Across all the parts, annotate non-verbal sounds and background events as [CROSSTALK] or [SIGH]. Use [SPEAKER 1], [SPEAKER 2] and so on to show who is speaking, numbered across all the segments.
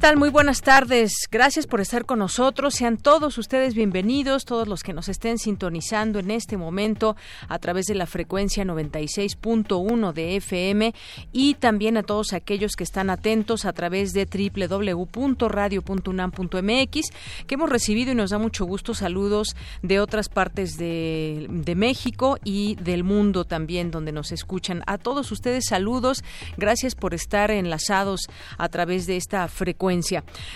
[SPEAKER 1] Tal? Muy buenas tardes. Gracias por estar con nosotros. Sean todos ustedes bienvenidos, todos los que nos estén sintonizando en este momento a través de la frecuencia 96.1 de FM y también a todos aquellos que están atentos a través de www.radio.unam.mx que hemos recibido y nos da mucho gusto saludos de otras partes de, de México y del mundo también donde nos escuchan. A todos ustedes saludos. Gracias por estar enlazados a través de esta frecuencia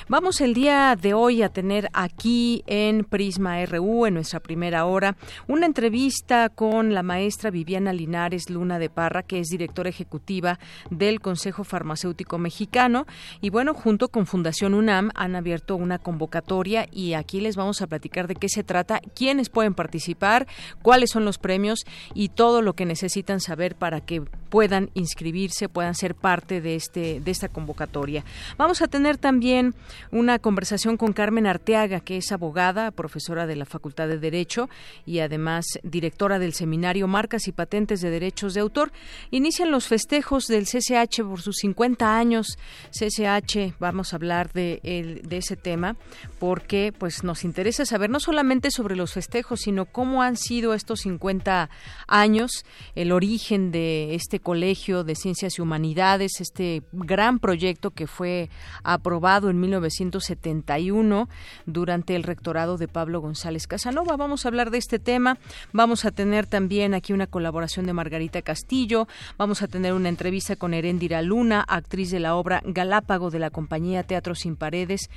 [SPEAKER 1] Vamos el día de hoy a tener aquí en Prisma RU, en nuestra primera hora, una entrevista con la maestra Viviana Linares Luna de Parra, que es directora ejecutiva del Consejo Farmacéutico Mexicano. Y bueno, junto con Fundación UNAM han abierto una convocatoria y aquí les vamos a platicar de qué se trata, quiénes pueden participar, cuáles son los premios y todo lo que necesitan saber para que puedan inscribirse, puedan ser parte de este de esta convocatoria. Vamos a tener también una conversación con Carmen Arteaga, que es abogada, profesora de la Facultad de Derecho y además directora del seminario Marcas y Patentes de Derechos de Autor. Inician los festejos del CCH por sus 50 años. CCH, vamos a hablar de, ese tema porque pues nos interesa saber no solamente sobre los festejos, sino cómo han sido estos 50 años, el origen de este colegio de ciencias y humanidades, este gran proyecto que fue aprobado aprobado en 1971 durante el rectorado de Pablo González Casanova. Vamos a hablar de este tema. Vamos a tener también aquí una colaboración de Margarita Castillo. Vamos a tener una entrevista con Herendira Luna, actriz de la obra Galápago de la compañía Teatro Sin Paredes.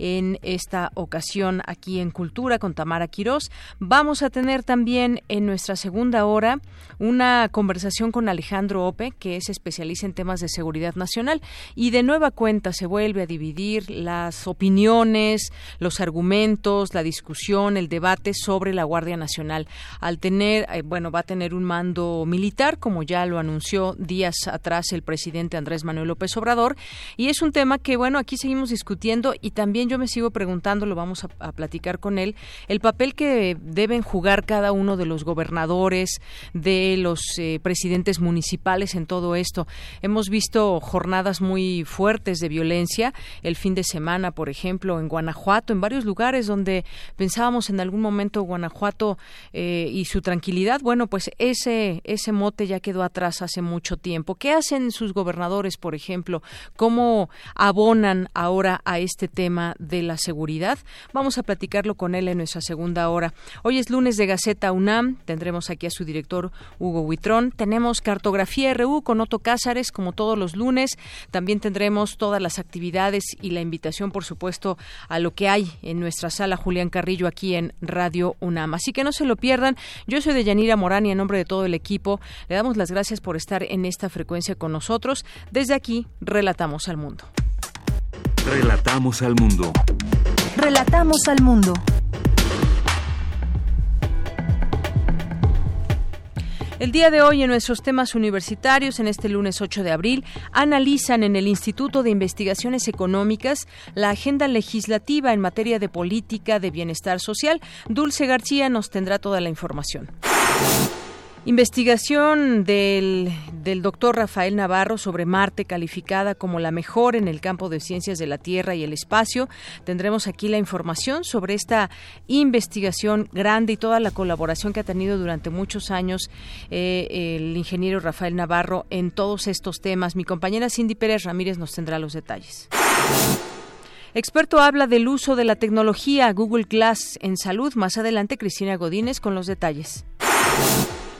[SPEAKER 1] En esta ocasión aquí en Cultura con Tamara Quirós. Vamos a tener también en nuestra segunda hora una conversación con Alejandro Ope, que es especialista en temas de seguridad nacional. Y de nueva cuenta se vuelve a dividir las opiniones, los argumentos, la discusión, el debate sobre la Guardia Nacional. Al tener, eh, bueno, va a tener un mando militar, como ya lo anunció días atrás el presidente Andrés Manuel López Obrador, y es un tema que, bueno, aquí seguimos discutiendo y también yo me sigo preguntando, lo vamos a, platicar con él, el papel que deben jugar cada uno de los gobernadores, de los eh, presidentes municipales en todo esto. Hemos visto jornadas muy fuertes de violencia el fin de semana, por ejemplo, en Guanajuato, en varios lugares donde pensábamos en algún momento Guanajuato eh, y su tranquilidad. Bueno, pues ese, ese mote ya quedó atrás hace mucho tiempo. ¿Qué hacen sus gobernadores, por ejemplo? ¿Cómo abonan ahora a este tema de la seguridad? Vamos a platicarlo con él en nuestra segunda hora. Hoy es lunes de Gaceta UNAM. Tendremos aquí a su director Hugo Huitrón. Tenemos Cartografía RU con Otto Cázares, como todos los lunes. También tendremos todas las actividades y la invitación, por supuesto, a lo que hay en nuestra sala Julián Carrillo aquí en Radio UNAM. Así que no se lo pierdan. Yo soy de Yanira Morán y en nombre de todo el equipo le damos las gracias por estar en esta frecuencia con nosotros. Desde aquí, relatamos al mundo.
[SPEAKER 2] Relatamos al mundo.
[SPEAKER 3] Relatamos al mundo.
[SPEAKER 1] El día de hoy en nuestros temas universitarios, en este lunes 8 de abril, analizan en el Instituto de Investigaciones Económicas la agenda legislativa en materia de política de bienestar social. Dulce García nos tendrá toda la información. Investigación del, del, doctor Rafael Navarro sobre Marte, calificada como la mejor en el campo de ciencias de la Tierra y el espacio. Tendremos aquí la información sobre esta investigación grande y toda la colaboración que ha tenido durante muchos años eh, el ingeniero Rafael Navarro en todos estos temas. Mi compañera Cindy Pérez Ramírez nos tendrá los detalles. Experto habla del uso de la tecnología Google Glass en salud. Más adelante, Cristina Godínez con los detalles.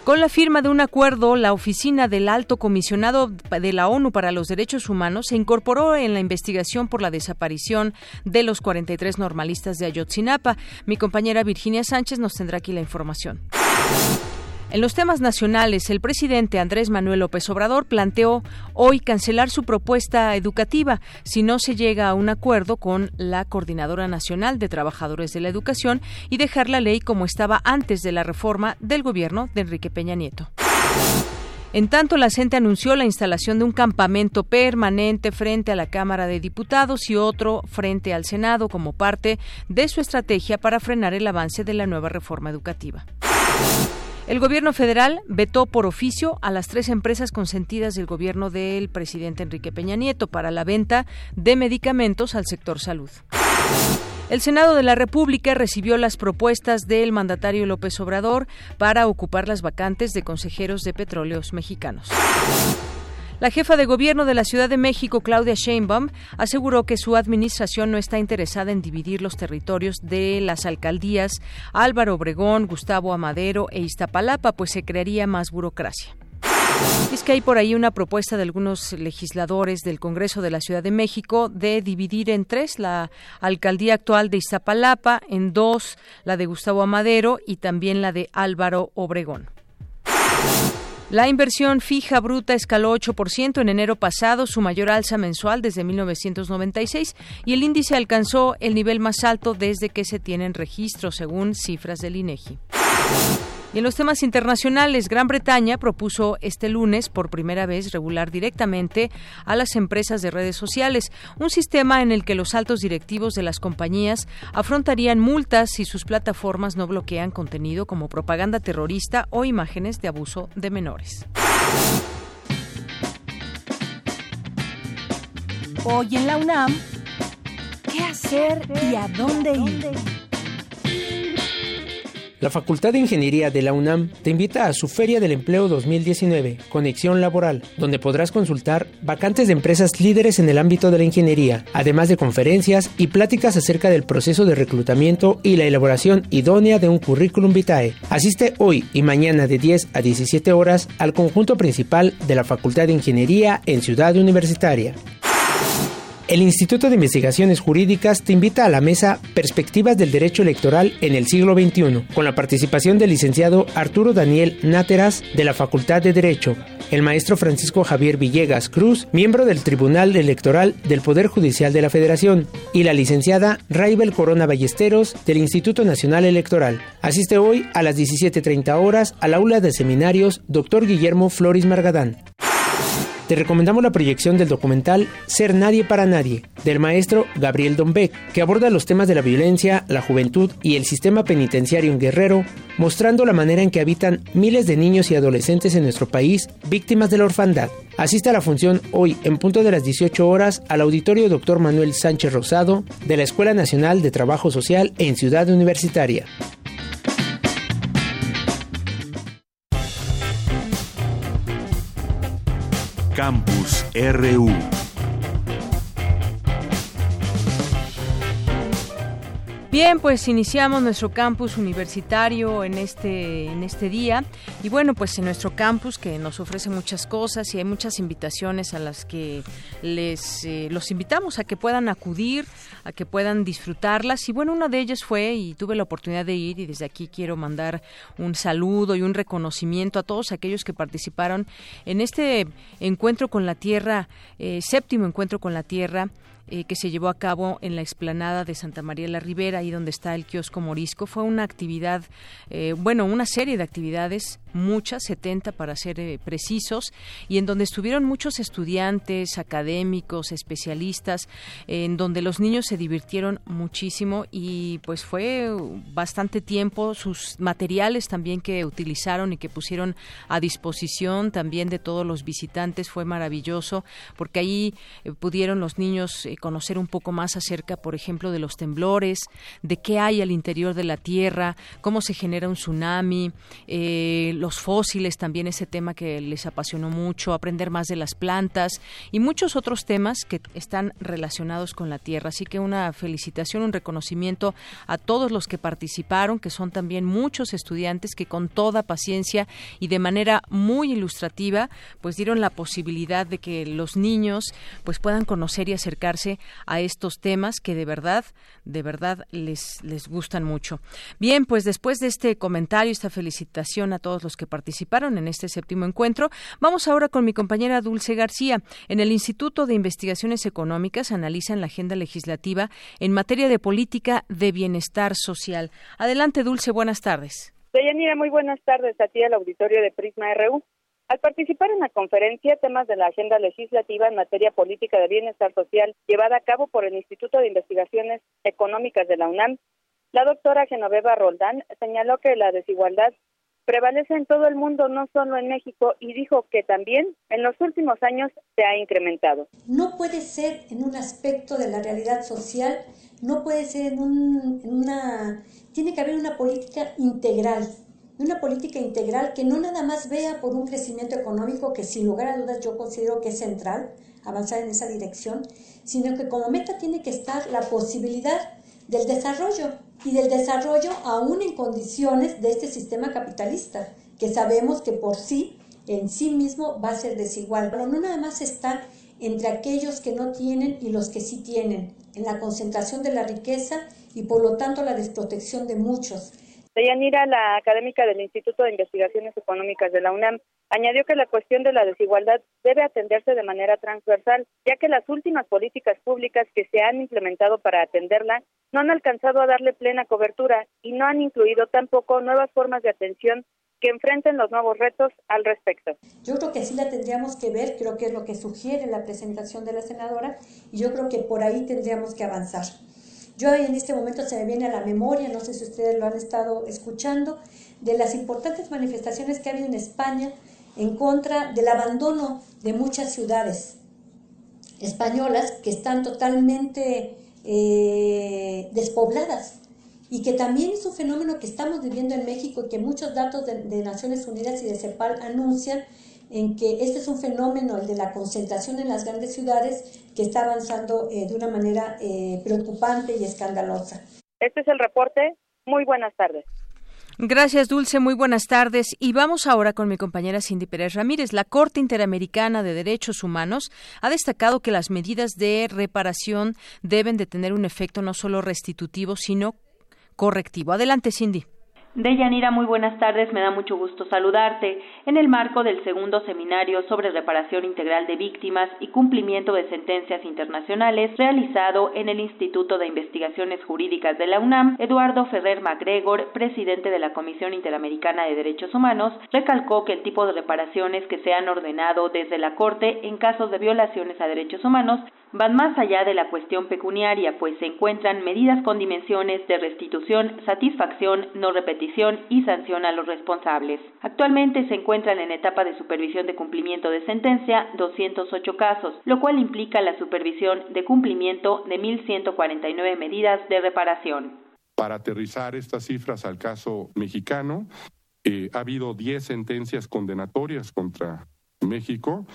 [SPEAKER 1] Con la firma de un acuerdo, la oficina del Alto Comisionado de la ONU para los Derechos Humanos se incorporó en la investigación por la desaparición de los 43 normalistas de Ayotzinapa. Mi compañera Virginia Sánchez nos tendrá aquí la información. En los temas nacionales, el presidente Andrés Manuel López Obrador planteó hoy cancelar su propuesta educativa si no se llega a un acuerdo con la Coordinadora Nacional de Trabajadores de la Educación y dejar la ley como estaba antes de la reforma del gobierno de Enrique Peña Nieto. En tanto, la CENTE anunció la instalación de un campamento permanente frente a la Cámara de Diputados y otro frente al Senado como parte de su estrategia para frenar el avance de la nueva reforma educativa. El gobierno federal vetó por oficio a las tres empresas consentidas del gobierno del presidente Enrique Peña Nieto para la venta de medicamentos al sector salud. El Senado de la República recibió las propuestas del mandatario López Obrador para ocupar las vacantes de consejeros de petróleos mexicanos. La jefa de gobierno de la Ciudad de México, Claudia Sheinbaum, aseguró que su administración no está interesada en dividir los territorios de las alcaldías Álvaro Obregón, Gustavo Amadero e Iztapalapa, pues se crearía más burocracia. Es que hay por ahí una propuesta de algunos legisladores del Congreso de la Ciudad de México de dividir en tres la alcaldía actual de Iztapalapa, en dos la de Gustavo Amadero y también la de Álvaro Obregón. La inversión fija bruta escaló 8% en enero pasado, su mayor alza mensual desde 1996, y el índice alcanzó el nivel más alto desde que se tienen registros, según cifras del INEGI. Y en los temas internacionales, Gran Bretaña propuso este lunes por primera vez regular directamente a las empresas de redes sociales, un sistema en el que los altos directivos de las compañías afrontarían multas si sus plataformas no bloquean contenido como propaganda terrorista o imágenes de abuso de menores.
[SPEAKER 3] Hoy en la UNAM, ¿qué hacer y a dónde ir?
[SPEAKER 4] La Facultad de Ingeniería de la UNAM te invita a su Feria del Empleo 2019, Conexión Laboral, donde podrás consultar vacantes de empresas líderes en el ámbito de la ingeniería, además de conferencias y pláticas acerca del proceso de reclutamiento y la elaboración idónea de un currículum vitae. Asiste hoy y mañana de 10 a 17 horas al conjunto principal de la Facultad de Ingeniería en Ciudad Universitaria. El Instituto de Investigaciones Jurídicas te invita a la mesa Perspectivas del Derecho Electoral en el siglo XXI, con la participación del licenciado Arturo Daniel Náteras de la Facultad de Derecho, el maestro Francisco Javier Villegas Cruz, miembro del Tribunal Electoral del Poder Judicial de la Federación, y la licenciada Raibel Corona Ballesteros del Instituto Nacional Electoral. Asiste hoy a las 17.30 horas al aula de seminarios Dr. Guillermo Flores Margadán te recomendamos la proyección del documental Ser Nadie para Nadie, del maestro Gabriel Dombeck, que aborda los temas de la violencia, la juventud y el sistema penitenciario en Guerrero, mostrando la manera en que habitan miles de niños y adolescentes en nuestro país víctimas de la orfandad. Asiste a la función hoy en punto de las 18 horas al auditorio Dr. Manuel Sánchez Rosado de la Escuela Nacional de Trabajo Social en Ciudad Universitaria.
[SPEAKER 2] Campus RU.
[SPEAKER 1] Bien, pues iniciamos nuestro campus universitario en este en este día. Y bueno, pues en nuestro campus que nos ofrece muchas cosas y hay muchas invitaciones a las que les eh, los invitamos a que puedan acudir, a que puedan disfrutarlas. Y bueno, una de ellas fue y tuve la oportunidad de ir y desde aquí quiero mandar un saludo y un reconocimiento a todos aquellos que participaron en este encuentro con la tierra, eh, séptimo encuentro con la tierra eh, que se llevó a cabo en la explanada de Santa María la Ribera, ahí donde está el kiosco Morisco. Fue una actividad, eh, bueno, una serie de actividades, muchas, 70 para ser eh, precisos, y en donde estuvieron muchos estudiantes, académicos, especialistas, en donde los niños se divirtieron muchísimo y pues fue bastante tiempo, sus materiales también que utilizaron y que pusieron a disposición también de todos los visitantes fue maravilloso, porque ahí pudieron los niños eh, conocer un poco más acerca, por ejemplo, de los temblores, de qué hay al interior de la Tierra, cómo se genera un tsunami, eh, los fósiles, también ese tema que les apasionó mucho, aprender más de las plantas y muchos otros temas que están relacionados con la Tierra. Así que una felicitación, un reconocimiento a todos los que participaron, que son también muchos estudiantes que con toda paciencia y de manera muy ilustrativa, pues dieron la posibilidad de que los niños pues puedan conocer y acercarse a estos temas que de verdad, de verdad les, les gustan mucho. Bien, pues después de este comentario, esta felicitación a todos los que participaron en este séptimo encuentro, vamos ahora con mi compañera Dulce García. En el Instituto de Investigaciones Económicas analizan la agenda legislativa en materia de política de bienestar social. Adelante, Dulce, buenas tardes.
[SPEAKER 5] Deyanira, muy buenas tardes a ti al auditorio de Prisma RU. Al participar en la conferencia Temas de la Agenda Legislativa en materia política de bienestar social llevada a cabo por el Instituto de Investigaciones Económicas de la UNAM, la doctora Genoveva Roldán señaló que la desigualdad prevalece en todo el mundo, no solo en México, y dijo que también en los últimos años se ha incrementado.
[SPEAKER 6] No puede ser en un aspecto de la realidad social, no puede ser en, un, en una... Tiene que haber una política integral, una política integral que no nada más vea por un crecimiento económico, que sin lugar a dudas yo considero que es central avanzar en esa dirección, sino que como meta tiene que estar la posibilidad del desarrollo y del desarrollo aún en condiciones de este sistema capitalista, que sabemos que por sí, en sí mismo, va a ser desigual. Pero no nada más está entre aquellos que no tienen y los que sí tienen, en la concentración de la riqueza y por lo tanto la desprotección de muchos.
[SPEAKER 5] Deyanira, la académica del Instituto de Investigaciones Económicas de la UNAM, añadió que la cuestión de la desigualdad debe atenderse de manera transversal, ya que las últimas políticas públicas que se han implementado para atenderla no han alcanzado a darle plena cobertura y no han incluido tampoco nuevas formas de atención que enfrenten los nuevos retos al respecto.
[SPEAKER 6] Yo creo que sí la tendríamos que ver, creo que es lo que sugiere la presentación de la senadora y yo creo que por ahí tendríamos que avanzar. Yo en este momento se me viene a la memoria, no sé si ustedes lo han estado escuchando, de las importantes manifestaciones que ha habido en España en contra del abandono de muchas ciudades españolas que están totalmente eh, despobladas y que también es un fenómeno que estamos viviendo en México y que muchos datos de, de Naciones Unidas y de CEPAL anuncian en que este es un fenómeno, el de la concentración en las grandes ciudades, que está avanzando eh, de una manera eh, preocupante y escandalosa.
[SPEAKER 5] Este es el reporte. Muy buenas tardes.
[SPEAKER 1] Gracias, Dulce. Muy buenas tardes. Y vamos ahora con mi compañera Cindy Pérez Ramírez. La Corte Interamericana de Derechos Humanos ha destacado que las medidas de reparación deben de tener un efecto no solo restitutivo, sino correctivo. Adelante, Cindy.
[SPEAKER 7] Deyanira, muy buenas tardes, me da mucho gusto saludarte. En el marco del segundo seminario sobre reparación integral de víctimas y cumplimiento de sentencias internacionales realizado en el Instituto de Investigaciones Jurídicas de la UNAM, Eduardo Ferrer MacGregor, presidente de la Comisión Interamericana de Derechos Humanos, recalcó que el tipo de reparaciones que se han ordenado desde la Corte en casos de violaciones a derechos humanos van más allá de la cuestión pecuniaria, pues se encuentran medidas con dimensiones de restitución, satisfacción, no repetición y sanción a los responsables. Actualmente se encuentran en etapa de supervisión de cumplimiento de sentencia 208 casos, lo cual implica la supervisión de cumplimiento de 1.149 medidas de reparación.
[SPEAKER 8] Para aterrizar estas cifras al caso mexicano, eh, ha habido 10 sentencias condenatorias contra México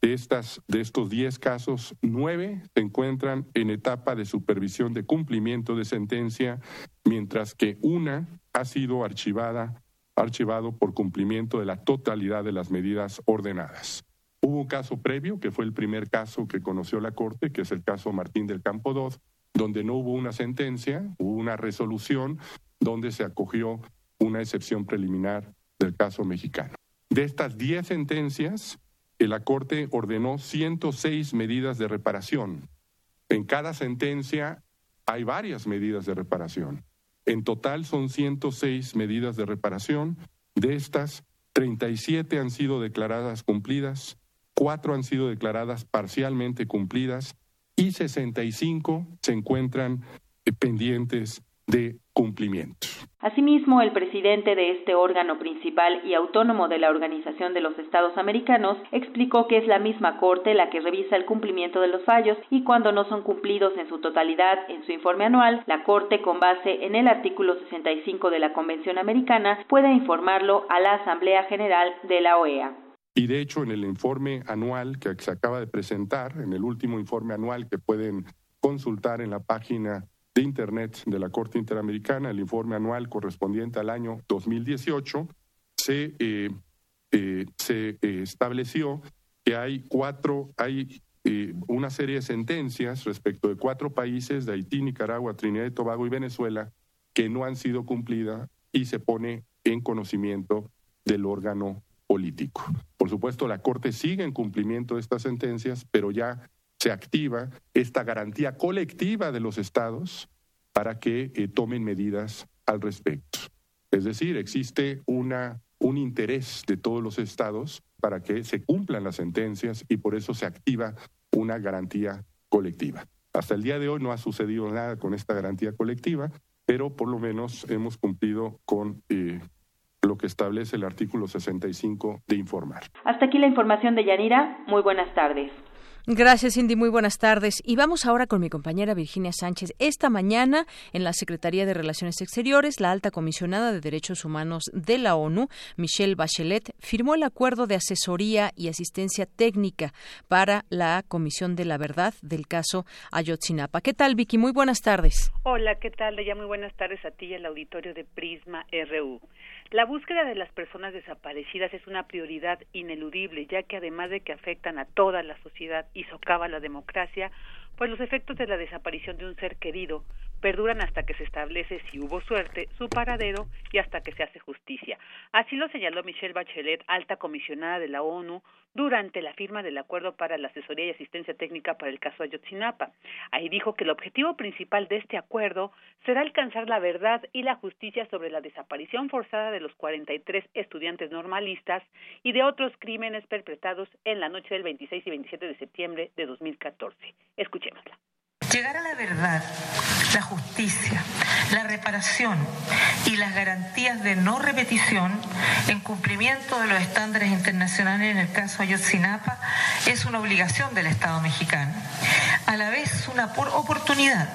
[SPEAKER 8] de, estas, de estos 10 casos, 9 se encuentran en etapa de supervisión de cumplimiento de sentencia, mientras que una ha sido archivada, archivado por cumplimiento de la totalidad de las medidas ordenadas. Hubo un caso previo, que fue el primer caso que conoció la Corte, que es el caso Martín del Campo II, donde no hubo una sentencia, hubo una resolución donde se acogió una excepción preliminar del caso mexicano. De estas 10 sentencias, la Corte ordenó 106 medidas de reparación. En cada sentencia hay varias medidas de reparación. En total son 106 medidas de reparación. De estas, 37 han sido declaradas cumplidas, 4 han sido declaradas parcialmente cumplidas y 65 se encuentran pendientes de cumplimiento.
[SPEAKER 7] Asimismo, el presidente de este órgano principal y autónomo de la Organización de los Estados Americanos explicó que es la misma Corte la que revisa el cumplimiento de los fallos y cuando no son cumplidos en su totalidad en su informe anual, la Corte, con base en el artículo 65 de la Convención Americana, puede informarlo a la Asamblea General de la OEA.
[SPEAKER 8] Y de hecho, en el informe anual que se acaba de presentar, en el último informe anual que pueden consultar en la página de Internet de la Corte Interamericana, el informe anual correspondiente al año 2018, se, eh, eh, se eh, estableció que hay cuatro, hay una serie de sentencias respecto de cuatro países, de Haití, Nicaragua, Trinidad y Tobago y Venezuela, que no han sido cumplidas y se pone en conocimiento del órgano político. Por supuesto, la Corte sigue en cumplimiento de estas sentencias, pero ya se activa esta garantía colectiva de los estados para que eh, tomen medidas al respecto. Es decir, existe una, un interés de todos los estados para que se cumplan las sentencias y por eso se activa una garantía colectiva. Hasta el día de hoy no ha sucedido nada con esta garantía colectiva, pero por lo menos hemos cumplido con eh, lo que establece el artículo 65 de informar.
[SPEAKER 7] Hasta aquí la información de Yanira. Muy buenas tardes.
[SPEAKER 1] Gracias, Cindy. Muy buenas tardes. Y vamos ahora con mi compañera Virginia Sánchez. Esta mañana, en la Secretaría de Relaciones Exteriores, la alta comisionada de Derechos Humanos de la ONU, Michelle Bachelet, firmó el acuerdo de asesoría y asistencia técnica para la Comisión de la Verdad del caso Ayotzinapa. ¿Qué tal, Vicky? Muy buenas tardes.
[SPEAKER 9] Hola, ¿qué tal? Ya muy buenas tardes a ti y al auditorio de Prisma RU. La búsqueda de las personas desaparecidas es una prioridad ineludible, ya que además de que afectan a toda la sociedad y socava la democracia, pues los efectos de la desaparición de un ser querido perduran hasta que se establece si hubo suerte, su paradero y hasta que se hace justicia. Así lo señaló Michelle Bachelet, alta comisionada de la ONU, durante la firma del acuerdo para la asesoría y asistencia técnica para el caso Ayotzinapa. Ahí dijo que el objetivo principal de este acuerdo será alcanzar la verdad y la justicia sobre la desaparición forzada de los 43 estudiantes normalistas y de otros crímenes perpetrados en la noche del 26 y 27 de septiembre de 2014. Escuchémosla.
[SPEAKER 10] Llegar a la verdad, la justicia, la reparación y las garantías de no repetición en cumplimiento de los estándares internacionales en el caso Ayotzinapa es una obligación del Estado mexicano. A la vez una oportunidad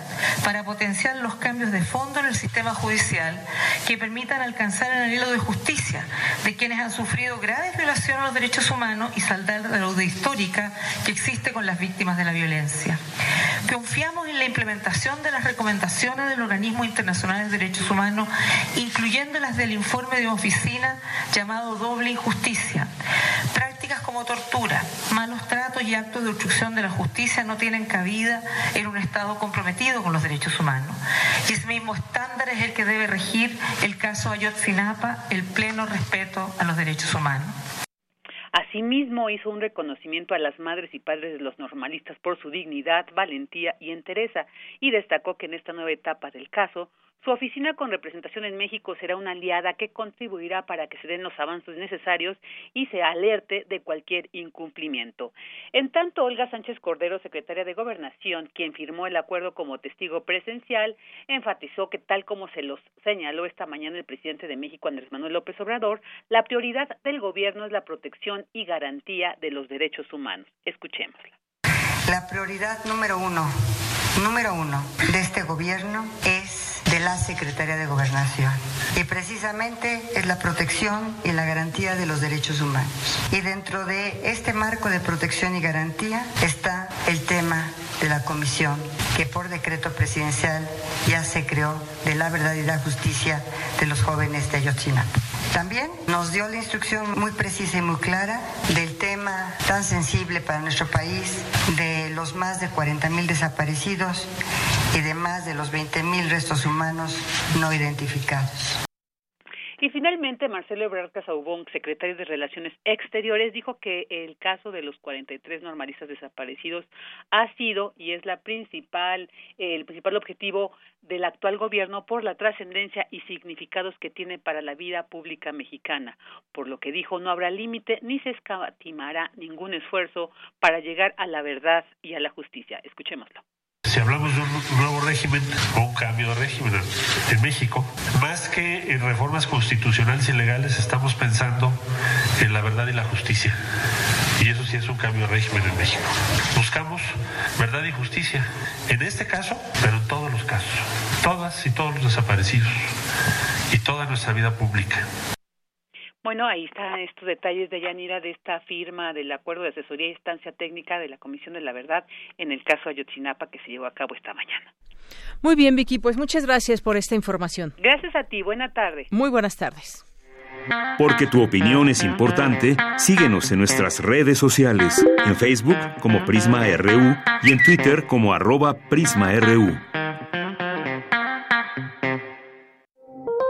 [SPEAKER 10] para potenciar los cambios de fondo en el sistema judicial que permitan alcanzar el anhelo de justicia de quienes han sufrido graves violaciones a los derechos humanos y saldar la deuda histórica que existe con las víctimas de la violencia. Confiamos en la implementación de las recomendaciones del Organismo Internacional de Derechos Humanos, incluyendo las del informe de oficina llamado Doble Injusticia. Prácticas como tortura, malos tratos y actos de obstrucción de la justicia no tienen cabida en un Estado comprometido con los derechos humanos. Y ese mismo estándar es el que debe regir el caso Ayotzinapa, el pleno respeto a los derechos humanos.
[SPEAKER 9] Asimismo, hizo un reconocimiento a las madres y padres de los normalistas por su dignidad, valentía y entereza, y destacó que en esta nueva etapa del caso, su oficina con representación en México será una aliada que contribuirá para que se den los avances necesarios y se alerte de cualquier incumplimiento. En tanto, Olga Sánchez Cordero, secretaria de Gobernación, quien firmó el acuerdo como testigo presencial, enfatizó que tal como se los señaló esta mañana el presidente de México, Andrés Manuel López Obrador, la prioridad del gobierno es la protección y garantía de los derechos humanos. Escuchémosla.
[SPEAKER 11] La prioridad número uno, número uno de este gobierno es de la Secretaría de Gobernación. Y precisamente es la protección y la garantía de los derechos humanos. Y dentro de este marco de protección y garantía está el tema de la comisión que por decreto presidencial ya se creó de la verdad y la justicia de los jóvenes de Ayotzinapa. También nos dio la instrucción muy precisa y muy clara del tema tan sensible para nuestro país de los más de 40 mil desaparecidos y de más de los 20 mil restos humanos no identificados.
[SPEAKER 9] Y finalmente, Marcelo Ebrard Casaubón, secretario de Relaciones Exteriores, dijo que el caso de los 43 normalistas desaparecidos ha sido y es la principal, el principal objetivo del actual gobierno por la trascendencia y significados que tiene para la vida pública mexicana, por lo que dijo no habrá límite ni se escatimará ningún esfuerzo para llegar a la verdad y a la justicia. Escuchémoslo.
[SPEAKER 12] Si hablamos de un nuevo régimen o un cambio de régimen en México, más que en reformas constitucionales y legales, estamos pensando en la verdad y la justicia. Y eso sí es un cambio de régimen en México. Buscamos verdad y justicia, en este caso, pero en todos los casos. Todas y todos los desaparecidos y toda nuestra vida pública.
[SPEAKER 9] Bueno, ahí están estos detalles de Yanira de esta firma del acuerdo de asesoría y instancia técnica de la Comisión de la Verdad en el caso Ayotzinapa que se llevó a cabo esta mañana.
[SPEAKER 1] Muy bien, Vicky, pues muchas gracias por esta información.
[SPEAKER 9] Gracias a ti, buena tarde.
[SPEAKER 1] Muy buenas tardes.
[SPEAKER 2] Porque tu opinión es importante, síguenos en nuestras redes sociales, en Facebook como Prisma RU y en Twitter como arroba PrismaRU.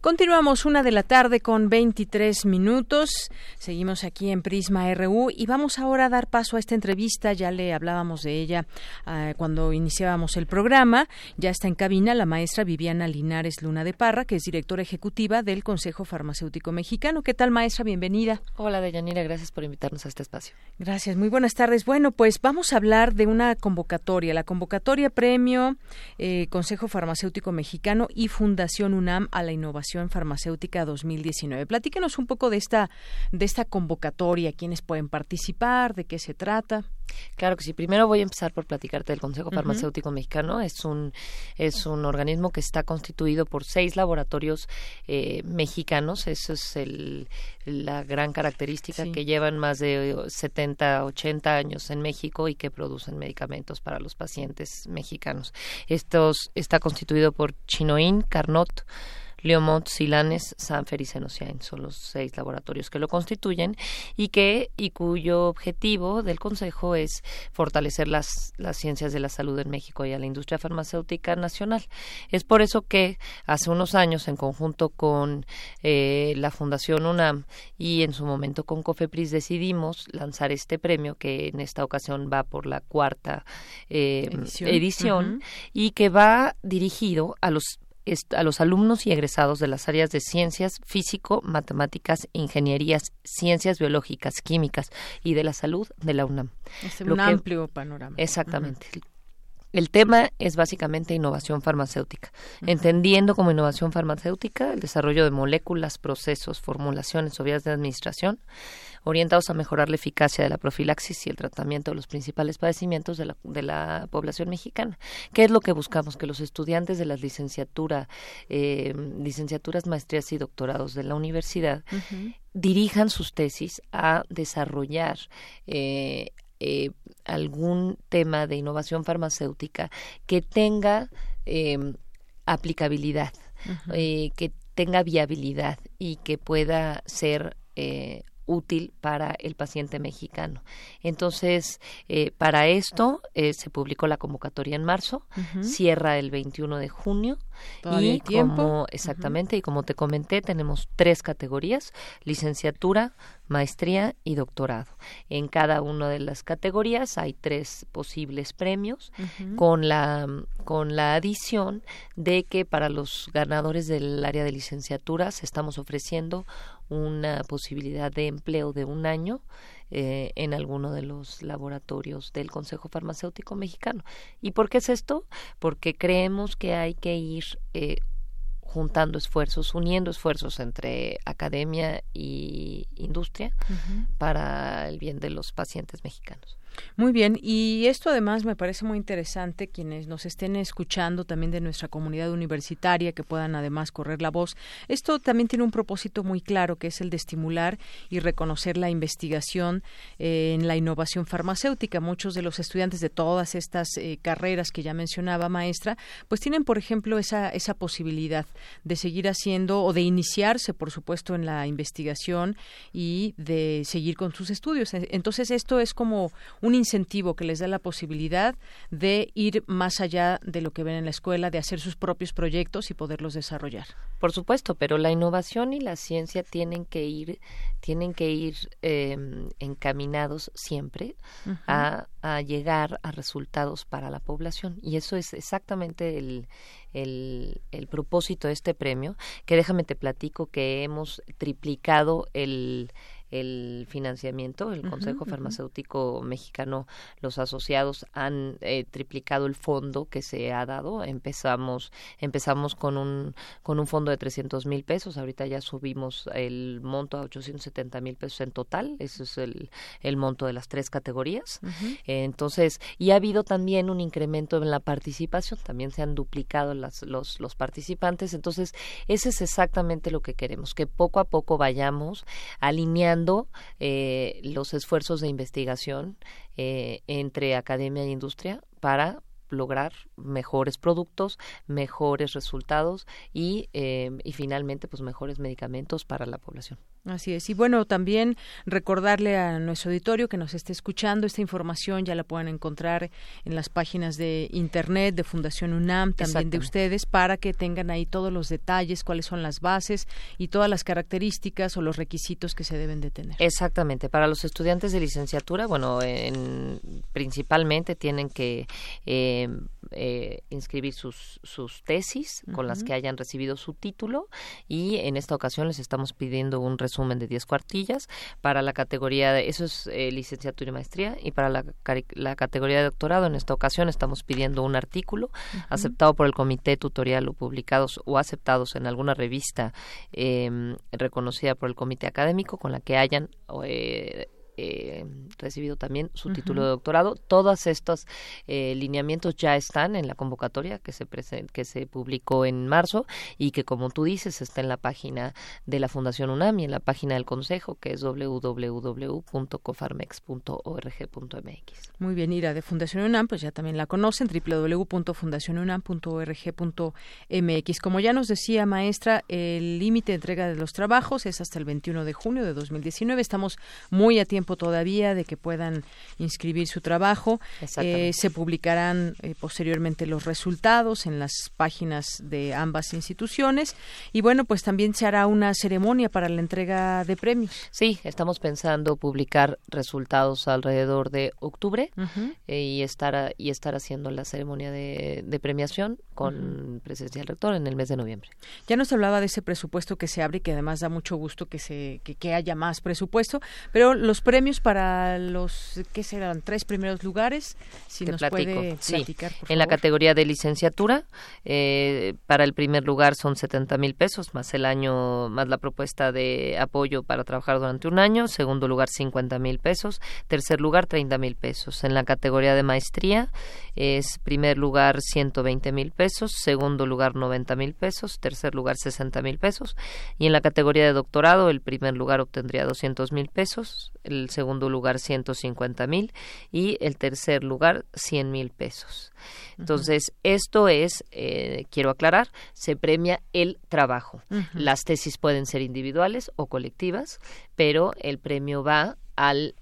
[SPEAKER 1] Continuamos una de la tarde con 23 minutos. Seguimos aquí en Prisma RU y vamos ahora a dar paso a esta entrevista. Ya le hablábamos de ella uh, cuando iniciábamos el programa. Ya está en cabina la maestra Viviana Linares Luna de Parra, que es directora ejecutiva del Consejo Farmacéutico Mexicano. ¿Qué tal, maestra? Bienvenida.
[SPEAKER 13] Hola, Deyanira. Gracias por invitarnos a este espacio.
[SPEAKER 1] Gracias. Muy buenas tardes. Bueno, pues vamos a hablar de una convocatoria. La convocatoria Premio eh, Consejo Farmacéutico Mexicano y Fundación UNAM a la Innovación Farmacéutica 2019. Platíquenos un poco de esta, de esta convocatoria, quiénes pueden participar, de qué se trata.
[SPEAKER 13] Claro que sí. Primero voy a empezar por platicarte del Consejo Farmacéutico uh -huh. Mexicano. Es un, es un organismo que está constituido por seis laboratorios eh, mexicanos. Eso es el, la gran característica sí. que llevan más de 70, 80 años en México y que producen medicamentos para los pacientes mexicanos. Estos está constituido por Chinoín, Carnot, Leomont, Silanes, Sanfer y Senociain son los seis laboratorios que lo constituyen y que y cuyo objetivo del Consejo es fortalecer las, las ciencias de la salud en México y a la industria farmacéutica nacional. Es por eso que hace unos años, en conjunto con eh, la Fundación UNAM y en su momento con COFEPRIS, decidimos lanzar este premio que en esta ocasión va por la cuarta eh, edición, edición uh -huh. y que va dirigido a los a los alumnos y egresados de las áreas de ciencias, físico, matemáticas, ingenierías, ciencias biológicas, químicas y de la salud de la UNAM.
[SPEAKER 1] Es un Lo amplio que, panorama.
[SPEAKER 13] Exactamente. Uh -huh. El tema es básicamente innovación farmacéutica, uh -huh. entendiendo como innovación farmacéutica el desarrollo de moléculas, procesos, formulaciones o vías de administración orientados a mejorar la eficacia de la profilaxis y el tratamiento de los principales padecimientos de la, de la población mexicana. ¿Qué es lo que buscamos? Que los estudiantes de las licenciatura, eh, licenciaturas, maestrías y doctorados de la universidad uh -huh. dirijan sus tesis a desarrollar eh, eh, algún tema de innovación farmacéutica que tenga eh, aplicabilidad, uh -huh. eh, que tenga viabilidad y que pueda ser eh, útil para el paciente mexicano. Entonces, eh, para esto eh, se publicó la convocatoria en marzo, uh -huh. cierra el 21 de junio
[SPEAKER 1] ¿Todavía
[SPEAKER 13] y
[SPEAKER 1] tiempo?
[SPEAKER 13] como exactamente uh -huh. y como te comenté tenemos tres categorías: licenciatura, maestría y doctorado. En cada una de las categorías hay tres posibles premios uh -huh. con la con la adición de que para los ganadores del área de licenciaturas estamos ofreciendo una posibilidad de empleo de un año eh, en alguno de los laboratorios del Consejo Farmacéutico Mexicano. ¿Y por qué es esto? Porque creemos que hay que ir eh, juntando esfuerzos, uniendo esfuerzos entre academia y industria uh -huh. para el bien de los pacientes mexicanos.
[SPEAKER 1] Muy bien, y esto además me parece muy interesante quienes nos estén escuchando también de nuestra comunidad universitaria que puedan además correr la voz. Esto también tiene un propósito muy claro que es el de estimular y reconocer la investigación eh, en la innovación farmacéutica. Muchos de los estudiantes de todas estas eh, carreras que ya mencionaba maestra, pues tienen por ejemplo esa esa posibilidad de seguir haciendo o de iniciarse, por supuesto, en la investigación y de seguir con sus estudios. Entonces esto es como un un incentivo que les da la posibilidad de ir más allá de lo que ven en la escuela, de hacer sus propios proyectos y poderlos desarrollar.
[SPEAKER 13] Por supuesto, pero la innovación y la ciencia tienen que ir, tienen que ir em, encaminados siempre a, a, llegar a resultados para la población. Y eso es exactamente el, el, el propósito de este premio, que déjame te platico que hemos triplicado el el financiamiento. El Consejo Farmacéutico Mexicano, los asociados han eh, triplicado el fondo que se ha dado. Empezamos, empezamos con un, con un fondo de 300 mil pesos. Ahorita ya subimos el monto a 870 mil pesos en total. Ese es el, el monto de las tres categorías. entonces, y ha habido también un incremento en la participación. También se han duplicado las, los, los participantes. Entonces, ese es exactamente lo que queremos, que poco a poco vayamos alineando eh, los esfuerzos de investigación eh, entre academia e industria para lograr mejores productos, mejores resultados y, eh, y finalmente pues mejores medicamentos para la población.
[SPEAKER 1] Así es. Y bueno, también recordarle a nuestro auditorio que nos esté escuchando, esta información ya la pueden encontrar en las páginas de Internet de Fundación UNAM, también de ustedes, para que tengan ahí todos los detalles, cuáles son las bases y todas las características o los requisitos que se deben de tener.
[SPEAKER 13] Exactamente. Para los estudiantes de licenciatura, bueno, en, principalmente tienen que eh, eh, inscribir sus, sus tesis con las que hayan recibido su título y en esta ocasión les estamos pidiendo un resumen de 10 cuartillas para la categoría de eso es eh, licenciatura y maestría y para la, la, categoría de doctorado en esta ocasión estamos pidiendo un artículo aceptado por el comité tutorial o publicados o aceptados en alguna revista eh, reconocida por el comité académico con la que hayan eh, recibido también su título de doctorado. Todos estos eh, lineamientos ya están en la convocatoria que se, que se publicó en marzo y que, como tú dices, está en la página de la Fundación UNAM y en la página del Consejo, que es www.cofarmex.org.mx.
[SPEAKER 1] Muy bien, Ira, de Fundación UNAM, pues ya también la conocen, www.fundacionunam.org.mx. Como ya nos decía, maestra, el límite de entrega de los trabajos es hasta el 21 de junio de 2019. Estamos muy a tiempo todavía de que puedan inscribir su trabajo. Eh, se publicarán eh, posteriormente los resultados en las páginas de ambas instituciones y bueno, pues también se hará una ceremonia para la entrega de premios.
[SPEAKER 13] Sí, estamos pensando publicar resultados alrededor de octubre eh, y estar y estar haciendo la ceremonia de, premiación con presencia del rector en el mes de noviembre.
[SPEAKER 1] Ya nos hablaba de ese presupuesto que se abre y que además da mucho gusto que se que, que haya más presupuesto, pero los premios para los, ¿qué serán? Tres primeros lugares. Si nos puede platicar,
[SPEAKER 13] En la categoría de licenciatura, eh, para el primer lugar son 70 mil pesos, más el año, más la propuesta de apoyo para trabajar durante un año. Segundo lugar, 50 mil pesos. Tercer lugar, 30 mil pesos. En la categoría de maestría, es primer lugar 120 mil pesos, segundo lugar 90 mil pesos, tercer lugar 60 mil pesos y en la categoría de doctorado el primer lugar obtendría 200 mil pesos, el segundo lugar 150 mil y el tercer lugar 100 mil pesos. Entonces, esto es, eh, quiero aclarar, se premia el trabajo. Las tesis pueden ser individuales o colectivas, pero el premio va al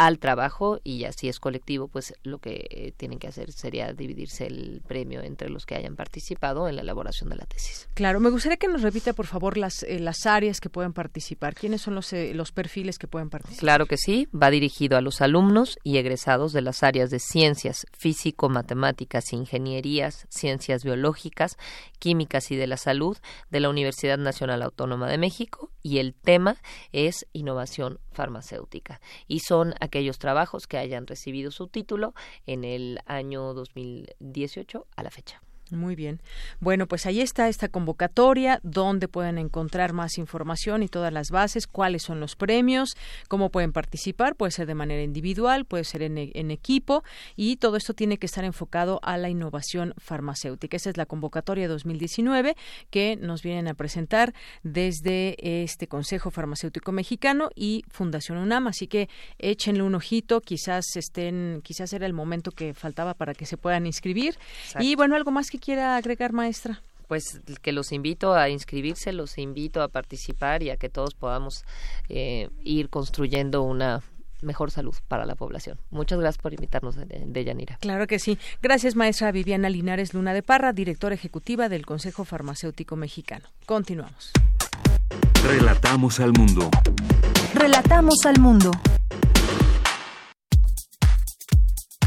[SPEAKER 13] al trabajo y así es colectivo, pues lo que eh, tienen que hacer sería dividirse el premio entre los que hayan participado en la elaboración de la tesis.
[SPEAKER 1] Claro, me gustaría que nos repita, por favor, las, eh, las áreas que pueden participar. ¿Quiénes son los, eh, los perfiles que pueden participar?
[SPEAKER 13] Claro que sí, va dirigido a los alumnos y egresados de las áreas de ciencias, físico, matemáticas, ingenierías, ciencias biológicas, químicas y de la salud de la Universidad Nacional Autónoma de México y el tema es innovación farmacéutica y son aquellos trabajos que hayan recibido su título en el año 2018 a la fecha.
[SPEAKER 1] Muy bien. Bueno, pues ahí está esta convocatoria, donde pueden encontrar más información y todas las bases, cuáles son los premios, cómo pueden participar, puede ser de manera individual, puede ser en, en equipo, y todo esto tiene que estar enfocado a la innovación farmacéutica. Esa es la convocatoria 2019 que nos vienen a presentar desde este Consejo Farmacéutico Mexicano y Fundación UNAM. Así que échenle un ojito, quizás estén, quizás era el momento que faltaba para que se puedan inscribir. Y bueno, algo más que quiera agregar, maestra?
[SPEAKER 13] Pues que los invito a inscribirse, los invito a participar y a que todos podamos eh, ir construyendo una mejor salud para la población. Muchas gracias por invitarnos, de Yanira.
[SPEAKER 1] Claro que sí. Gracias, maestra Viviana Linares Luna de Parra, directora ejecutiva del Consejo Farmacéutico Mexicano. Continuamos.
[SPEAKER 2] Relatamos al mundo.
[SPEAKER 3] Relatamos al mundo.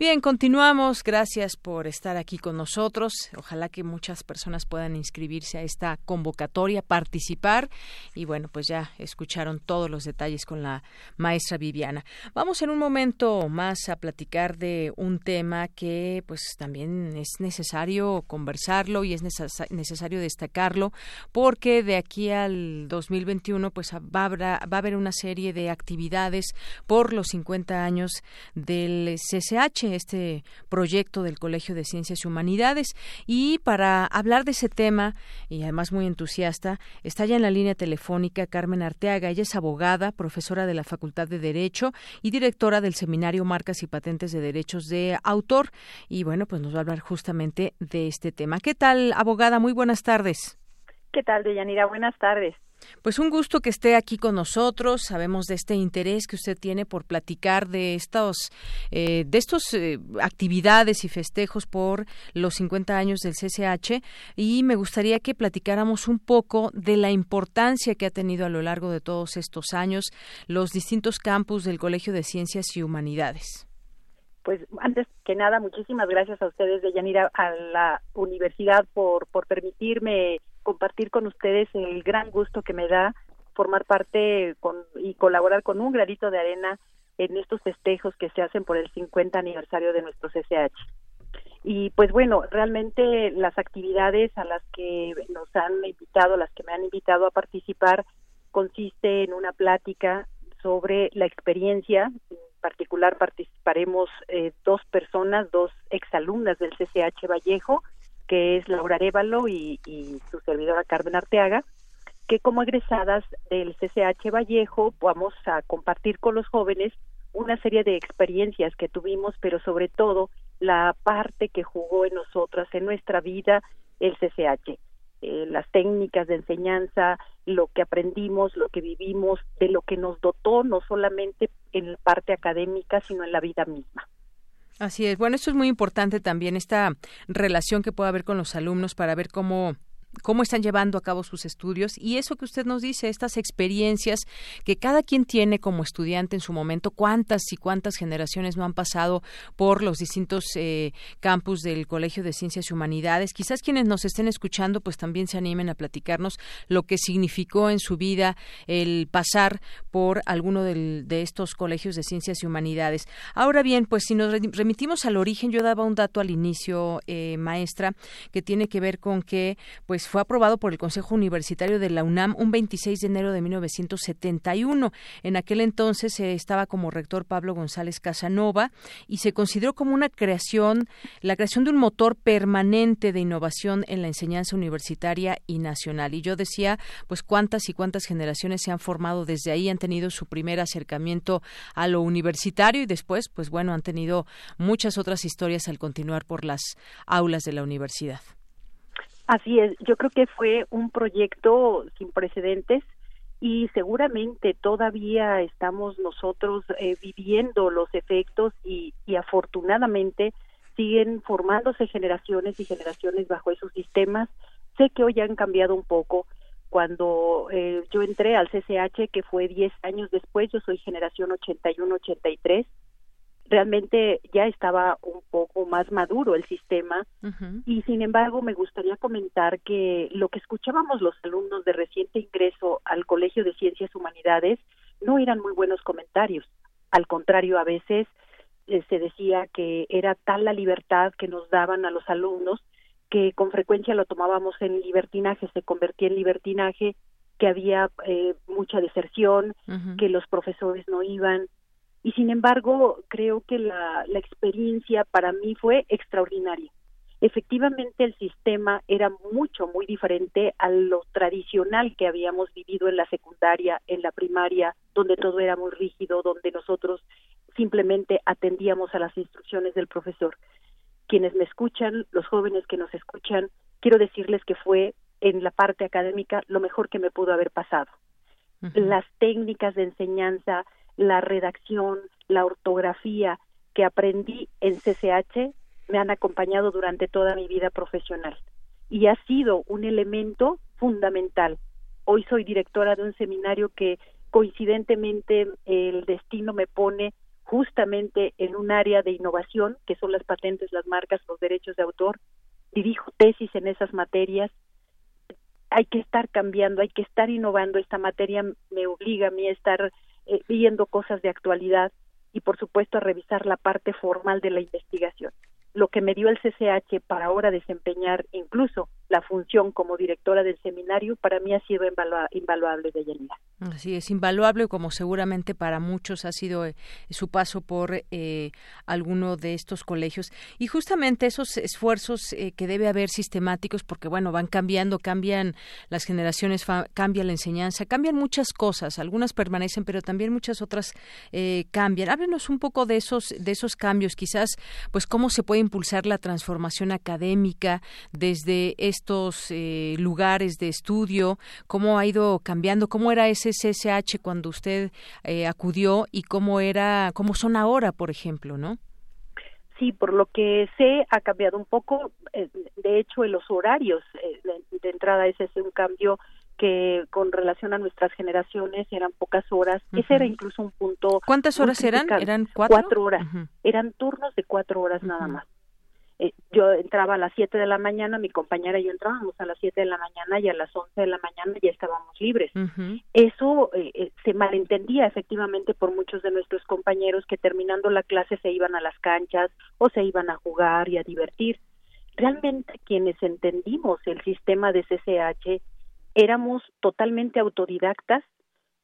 [SPEAKER 1] Bien, continuamos. Gracias por estar aquí con nosotros. Ojalá que muchas personas puedan inscribirse a esta convocatoria, participar. Y bueno, pues ya escucharon todos los detalles con la maestra Viviana. Vamos en un momento más a platicar de un tema que pues también es necesario conversarlo y es necesario destacarlo porque de aquí al 2021 pues va a, haber, va a haber una serie de actividades por los 50 años del CCH este proyecto del Colegio de Ciencias y Humanidades. Y para hablar de ese tema, y además muy entusiasta, está ya en la línea telefónica Carmen Arteaga. Ella es abogada, profesora de la Facultad de Derecho y directora del Seminario Marcas y Patentes de Derechos de Autor. Y bueno, pues nos va a hablar justamente de este tema. ¿Qué tal, abogada? Muy buenas tardes.
[SPEAKER 14] ¿Qué tal, Deyanira? Buenas tardes.
[SPEAKER 1] Pues un gusto que esté aquí con nosotros. Sabemos de este interés que usted tiene por platicar de estos, eh, de estos eh, actividades y festejos por los 50 años del CCH y me gustaría que platicáramos un poco de la importancia que ha tenido a lo largo de todos estos años los distintos campus del Colegio de Ciencias y Humanidades.
[SPEAKER 14] Pues antes que nada, muchísimas gracias a ustedes de Yanira, a la universidad por, por permitirme compartir con ustedes el gran gusto que me da formar parte con, y colaborar con un granito de arena en estos festejos que se hacen por el 50 aniversario de nuestro CCH. Y pues bueno, realmente las actividades a las que nos han invitado, las que me han invitado a participar, consiste en una plática sobre la experiencia. En particular participaremos eh, dos personas, dos exalumnas del CCH Vallejo, que es Laura Arevalo y, su servidora Carmen Arteaga, que como egresadas del CCH Vallejo vamos a compartir con los jóvenes una serie de experiencias que tuvimos, pero sobre todo la parte que jugó en nosotras, en nuestra vida, el CCH. Eh, las técnicas de enseñanza, lo que aprendimos, lo que vivimos, de lo que nos dotó, no solamente en la parte académica, sino en la vida misma.
[SPEAKER 1] Así es. Bueno, esto es muy importante también, esta relación que puede haber con los alumnos para ver cómo cómo están llevando a cabo sus estudios y eso que usted nos dice, estas experiencias que cada quien tiene como estudiante en su momento, cuántas y cuántas generaciones no han pasado por los distintos eh, campus del Colegio de Ciencias y Humanidades. Quizás quienes nos estén escuchando pues también se animen a platicarnos lo que significó en su vida el pasar por alguno de estos colegios de Ciencias y Humanidades. Ahora bien, pues si nos remitimos al origen, yo daba un dato al inicio, eh, maestra, que tiene que ver con que pues pues, fue aprobado por el Consejo Universitario de la UNAM un 26 de enero de 1971. En aquel entonces eh, estaba como rector Pablo González Casanova y se consideró como una creación, la creación de un motor permanente de innovación en la enseñanza universitaria y nacional. Y yo decía, pues cuántas y cuántas generaciones se han formado desde ahí, han tenido su primer acercamiento a lo universitario y después, pues bueno, han tenido muchas otras historias al continuar por las aulas de la universidad.
[SPEAKER 14] Así es, yo creo que fue un proyecto sin precedentes y seguramente todavía estamos nosotros eh, viviendo los efectos y, afortunadamente siguen formándose generaciones y generaciones bajo esos sistemas. Sé que hoy han cambiado un poco. Cuando eh, yo entré al CCH, que fue 10 años después, yo soy generación 81-83, realmente ya estaba un poco más maduro el sistema. Y sin embargo me gustaría comentar que lo que escuchábamos los alumnos de reciente ingreso al Colegio de Ciencias Humanidades no eran muy buenos comentarios. Al contrario, a veces eh, se decía que era tal la libertad que nos daban a los alumnos que con frecuencia lo tomábamos en libertinaje, se convertía en libertinaje, que había eh, mucha deserción, que los profesores no iban, y sin embargo creo que la, la experiencia para mí fue extraordinaria. Efectivamente el sistema era mucho, muy diferente a lo tradicional que habíamos vivido en la secundaria, en la primaria, donde todo era muy rígido, donde nosotros simplemente atendíamos a las instrucciones del profesor. Quienes me escuchan, los jóvenes que nos escuchan, quiero decirles que fue en la parte académica lo mejor que me pudo haber pasado. Las técnicas de enseñanza, la redacción, la ortografía que aprendí en CCH me han acompañado durante toda mi vida profesional y ha sido un elemento fundamental. Hoy soy directora de un seminario que coincidentemente el destino me pone justamente en un área de innovación, que son las patentes, las marcas, los derechos de autor. Dirijo tesis en esas materias. Hay que estar cambiando, hay que estar innovando. Esta materia me obliga a mí a estar eh, viendo cosas de actualidad y, por supuesto, a revisar la parte formal de la investigación. Lo que me dio el CCH para ahora desempeñar incluso la función como directora del seminario para mí ha sido invaluable de Yanira.
[SPEAKER 1] Así es, invaluable como seguramente para muchos ha sido eh, su paso por eh, alguno de estos colegios. Y justamente esos esfuerzos eh, que debe haber sistemáticos, porque bueno, van cambiando, cambian las generaciones, cambia la enseñanza, cambian muchas cosas, algunas permanecen, pero también muchas otras cambian. Háblenos un poco de esos, de esos cambios, quizás, pues cómo se puede impulsar la transformación académica desde estos lugares de estudio, cómo ha ido cambiando, cómo era ese CSH cuando usted eh, acudió y cómo era, cómo son ahora, por ejemplo, ¿no?
[SPEAKER 14] Sí, por lo que sé ha cambiado un poco. Eh, de hecho, en los horarios eh, de, entrada ese es un cambio que con relación a nuestras generaciones eran pocas horas. Ese era incluso un punto.
[SPEAKER 1] ¿Cuántas horas eran? ¿Eran cuatro?
[SPEAKER 14] Cuatro horas. Eran turnos de cuatro horas nada más. Eh, yo entraba a las 7 de la mañana, mi compañera y yo entrábamos a las 7 de la mañana y a las 11 de la mañana ya estábamos libres. Eso eh, eh, se malentendía efectivamente por muchos de nuestros compañeros que terminando la clase se iban a las canchas o se iban a jugar y a divertir. Realmente quienes entendimos el sistema de CCH éramos totalmente autodidactas,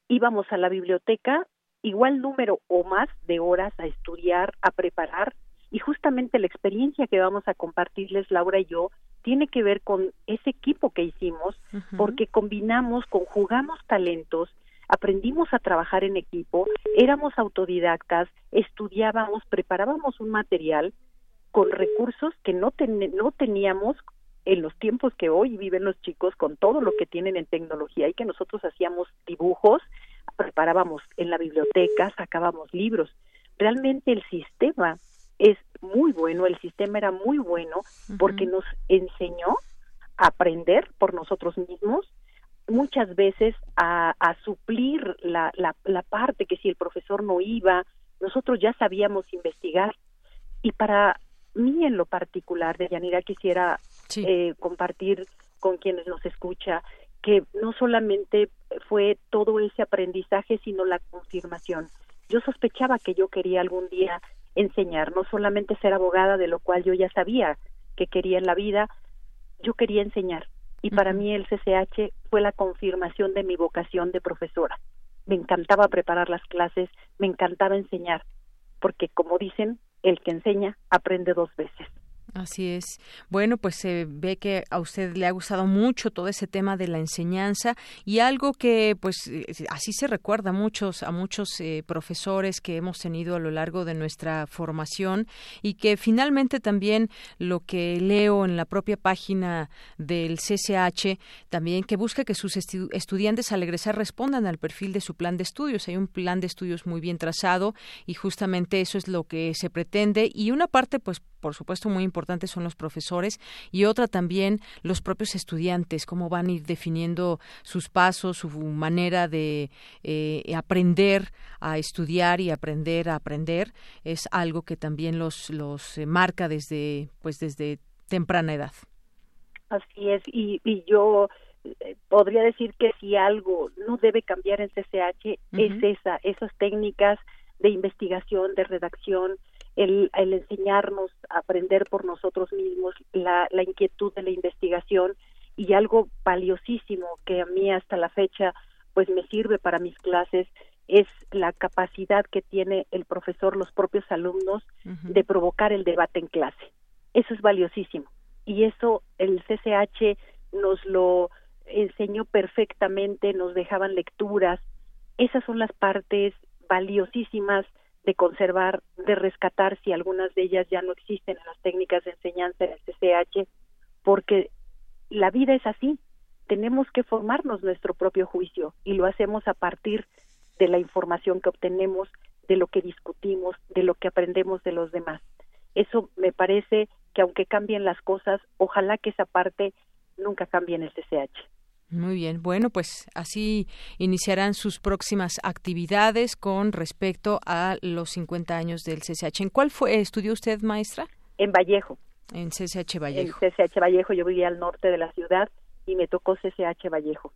[SPEAKER 14] íbamos a la biblioteca igual número o más de horas a estudiar, a preparar y justamente la experiencia que vamos a compartirles Laura y yo tiene que ver con ese equipo que hicimos, porque combinamos, conjugamos talentos, aprendimos a trabajar en equipo, éramos autodidactas, estudiábamos, preparábamos un material con recursos que no, no teníamos en los tiempos que hoy viven los chicos con todo lo que tienen en tecnología y que nosotros hacíamos dibujos, preparábamos en la biblioteca, sacábamos libros. Realmente el sistema es muy bueno, el sistema era muy bueno porque nos enseñó a aprender por nosotros mismos, muchas veces a, a suplir la, la, la, parte que si el profesor no iba, nosotros ya sabíamos investigar. Y para mí en lo particular, de Yanira, quisiera eh, compartir con quienes nos escucha que no solamente fue todo ese aprendizaje, sino la confirmación. Yo sospechaba que yo quería algún día enseñar, no solamente ser abogada, de lo cual yo ya sabía que quería en la vida, yo quería enseñar. Y para mí el CCH fue la confirmación de mi vocación de profesora. Me encantaba preparar las clases, me encantaba enseñar, porque como dicen, el que enseña aprende dos veces.
[SPEAKER 1] Así es. Bueno, pues se ve que a usted le ha gustado mucho todo ese tema de la enseñanza y algo que, pues, eh, así se recuerda a muchos, a muchos eh, profesores que hemos tenido a lo largo de nuestra formación y que finalmente también lo que leo en la propia página del CCH también que busca que sus estudiantes al egresar respondan al perfil de su plan de estudios. Hay un plan de estudios muy bien trazado y justamente eso es lo que se pretende y una parte, pues, por supuesto, muy importante son los profesores y otra también los propios estudiantes, cómo van a ir definiendo sus pasos, su manera de eh, aprender a estudiar y aprender a aprender. Es algo que también los, los eh, marca desde, pues, desde temprana edad.
[SPEAKER 14] Así es, y, y yo eh, podría decir que si algo no debe cambiar en CCH es esa, esas técnicas de investigación, de redacción, el, enseñarnos a aprender por nosotros mismos, la, la inquietud de la investigación y algo valiosísimo que a mí hasta la fecha pues me sirve para mis clases es la capacidad que tiene el profesor, los propios alumnos, de provocar el debate en clase. Eso es valiosísimo. Y eso el CCH nos lo enseñó perfectamente, nos dejaban lecturas. Esas son las partes valiosísimas de conservar, de rescatar si algunas de ellas ya no existen en las técnicas de enseñanza en el CCH, porque la vida es así, tenemos que formarnos nuestro propio juicio y lo hacemos a partir de la información que obtenemos, de lo que discutimos, de lo que aprendemos de los demás. Eso me parece que aunque cambien las cosas, ojalá que esa parte nunca cambie en el CCH.
[SPEAKER 1] Muy bien. Bueno, pues así iniciarán sus próximas actividades con respecto a los 50 años del CCH. ¿En cuál fue estudió usted, maestra?
[SPEAKER 14] En Vallejo.
[SPEAKER 1] En CCH Vallejo.
[SPEAKER 14] En CCH Vallejo, yo vivía al norte de la ciudad y me tocó CCH Vallejo.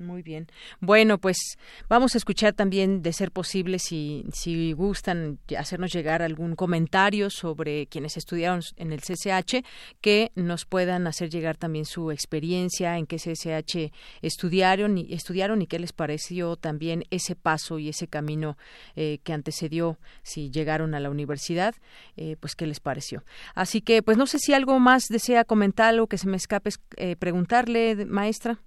[SPEAKER 1] Muy bien. Bueno, pues vamos a escuchar también, de ser posible, si, si gustan hacernos llegar algún comentario sobre quienes estudiaron en el CCH, que nos puedan hacer llegar también su experiencia, en qué CCH estudiaron y, estudiaron y qué les pareció también ese paso y ese camino eh, que antecedió si llegaron a la universidad, eh, pues qué les pareció. Así que, pues no sé si algo más desea comentar, algo que se me escape eh, preguntarle, maestra.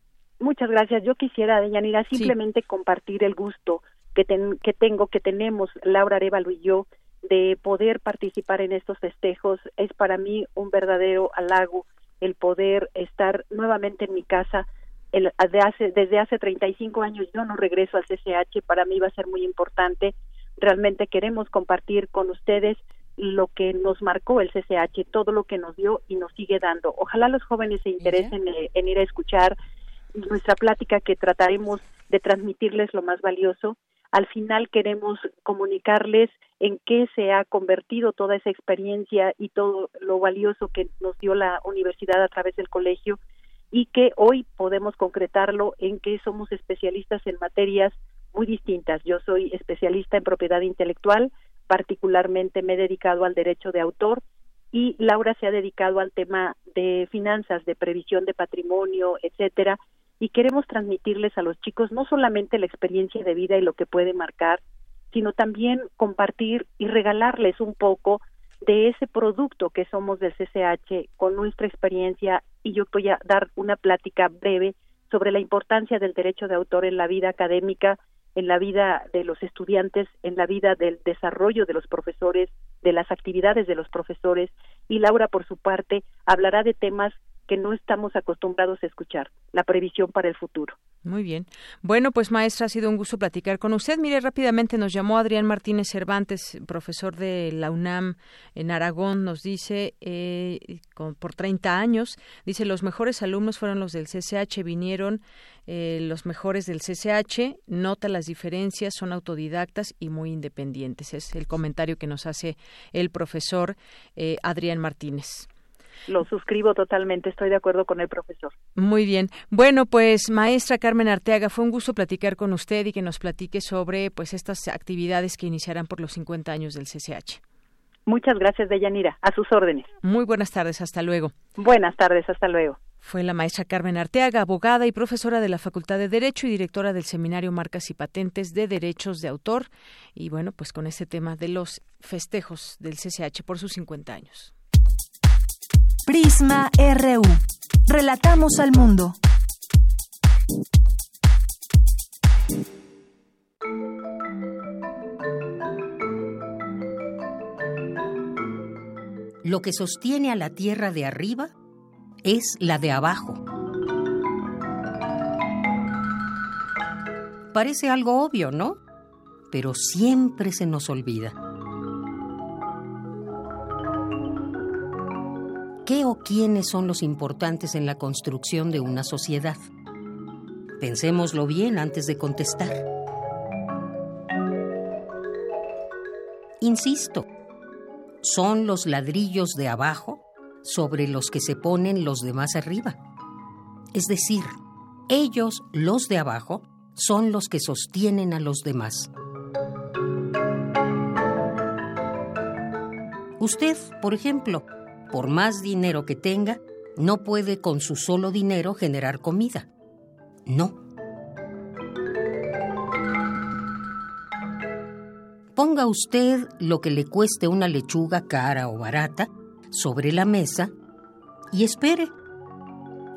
[SPEAKER 14] Muchas gracias. Yo quisiera, Deyanira, simplemente compartir el gusto que, que tengo, que tenemos Laura Arevalo y yo de poder participar en estos festejos. Es para mí un verdadero halago el poder estar nuevamente en mi casa. El, de hace, desde hace 35 años yo no regreso al CCH, para mí va a ser muy importante. Realmente queremos compartir con ustedes lo que nos marcó el CCH, todo lo que nos dio y nos sigue dando. Ojalá los jóvenes se interesen en ir a escuchar nuestra plática que trataremos de transmitirles lo más valioso. Al final queremos comunicarles en qué se ha convertido toda esa experiencia y todo lo valioso que nos dio la universidad a través del colegio y que hoy podemos concretarlo en que somos especialistas en materias muy distintas. Yo soy especialista en propiedad intelectual, particularmente me he dedicado al derecho de autor y Laura se ha dedicado al tema de finanzas, de previsión de patrimonio, etcétera, y queremos transmitirles a los chicos no solamente la experiencia de vida y lo que puede marcar, sino también compartir y regalarles un poco de ese producto que somos del CCH con nuestra experiencia. Y yo voy a dar una plática breve sobre la importancia del derecho de autor en la vida académica, en la vida de los estudiantes, en la vida del desarrollo de los profesores, de las actividades de los profesores. Y Laura por su parte hablará de temas que no estamos acostumbrados a escuchar, la previsión para el futuro.
[SPEAKER 1] Muy bien. Bueno, pues maestra, ha sido un gusto platicar con usted. Mire, rápidamente nos llamó Adrián Martínez Cervantes, profesor de la UNAM en Aragón, nos dice, eh, por 30 años, dice, los mejores alumnos fueron los del CCH, vinieron eh, los mejores del CCH, nota las diferencias, son autodidactas y muy independientes. Es el comentario que nos hace el profesor eh, Adrián Martínez
[SPEAKER 14] lo suscribo totalmente, estoy de acuerdo con el profesor.
[SPEAKER 1] Muy bien. Bueno, pues maestra Carmen Arteaga, fue un gusto platicar con usted y que nos platique sobre pues estas actividades que iniciarán por los 50 años del CCH.
[SPEAKER 14] Muchas gracias, Deyanira. A sus órdenes.
[SPEAKER 1] Muy buenas tardes, hasta luego.
[SPEAKER 14] Buenas tardes, hasta luego.
[SPEAKER 1] Fue la maestra Carmen Arteaga, abogada y profesora de la Facultad de Derecho y directora del Seminario Marcas y Patentes de Derechos de Autor. Y bueno, pues con este tema de los festejos del CCH por sus 50 años.
[SPEAKER 3] Prisma RU. Relatamos al mundo.
[SPEAKER 15] Lo que sostiene a la tierra de arriba es la de abajo. Parece algo obvio, ¿no? Pero siempre se nos olvida. ¿Qué o quiénes son los importantes en la construcción de una sociedad? Pensémoslo bien antes de contestar. Insisto, son los ladrillos de abajo sobre los que se ponen los demás arriba. Es decir, ellos, los de abajo, son los que sostienen a los demás. Usted, por ejemplo, por más dinero que tenga, no puede con su solo dinero generar comida. No. Ponga usted lo que le cueste una lechuga cara o barata sobre la mesa y espere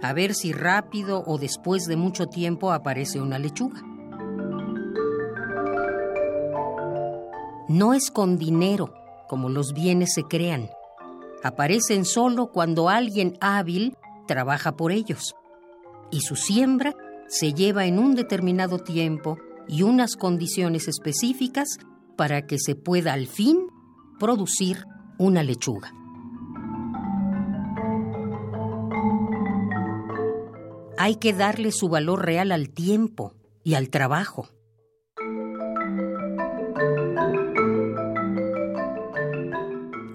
[SPEAKER 15] a ver si rápido o después de mucho tiempo aparece una lechuga. no es con dinero como los bienes se crean. Aparecen solo cuando alguien hábil trabaja por ellos. Y su siembra se lleva en un determinado tiempo y unas condiciones específicas para que se pueda al fin producir una lechuga. Hay que darle su valor real al tiempo y al trabajo.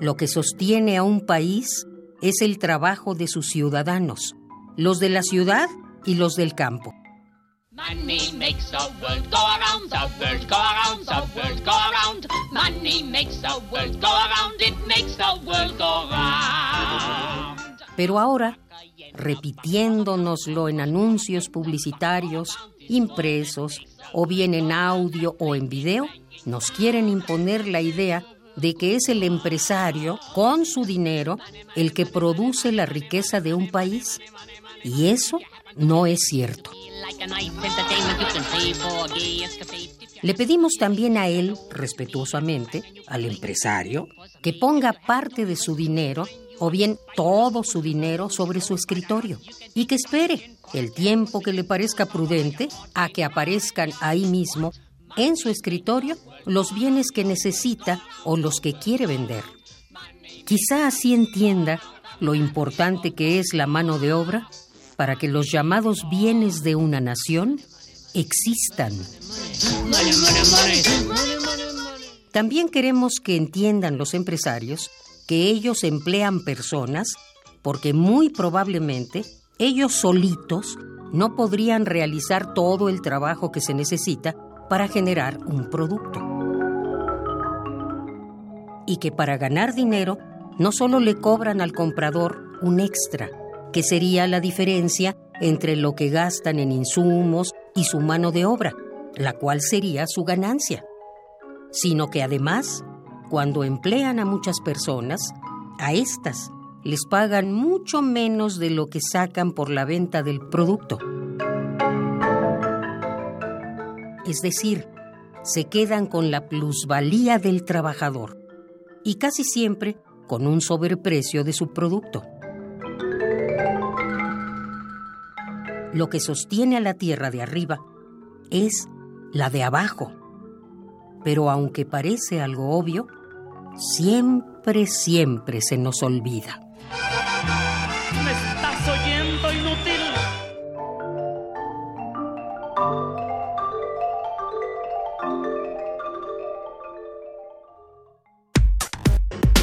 [SPEAKER 15] Lo que sostiene a un país es el trabajo de sus ciudadanos, los de la ciudad y los del campo. Money makes the world go around, the world go around, the world go around. Money makes the world go around, it makes the world go round. Pero ahora, repitiéndonoslo en anuncios publicitarios, impresos, o bien en audio o en video, nos quieren imponer la idea de que es el empresario, con su dinero, el que produce la riqueza de un país. Y eso no es cierto. Le pedimos también a él, respetuosamente, al empresario, que ponga parte de su dinero o bien todo su dinero sobre su escritorio y que espere el tiempo que le parezca prudente a que aparezcan ahí mismo en su escritorio los bienes que necesita o los que quiere vender. Quizá así entienda lo importante que es la mano de obra para que los llamados bienes de una nación existan. También queremos que entiendan los empresarios que ellos emplean personas porque muy probablemente ellos solitos no podrían realizar todo el trabajo que se necesita para generar un producto. Y que para ganar dinero no solo le cobran al comprador un extra, que sería la diferencia entre lo que gastan en insumos y su mano de obra, la cual sería su ganancia, sino que además, cuando emplean a muchas personas, a estas les pagan mucho menos de lo que sacan por la venta del producto. Es decir, se quedan con la plusvalía del trabajador y casi siempre con un sobreprecio de su producto. Lo que sostiene a la tierra de arriba es la de abajo. Pero aunque parece algo obvio, siempre, siempre se nos olvida.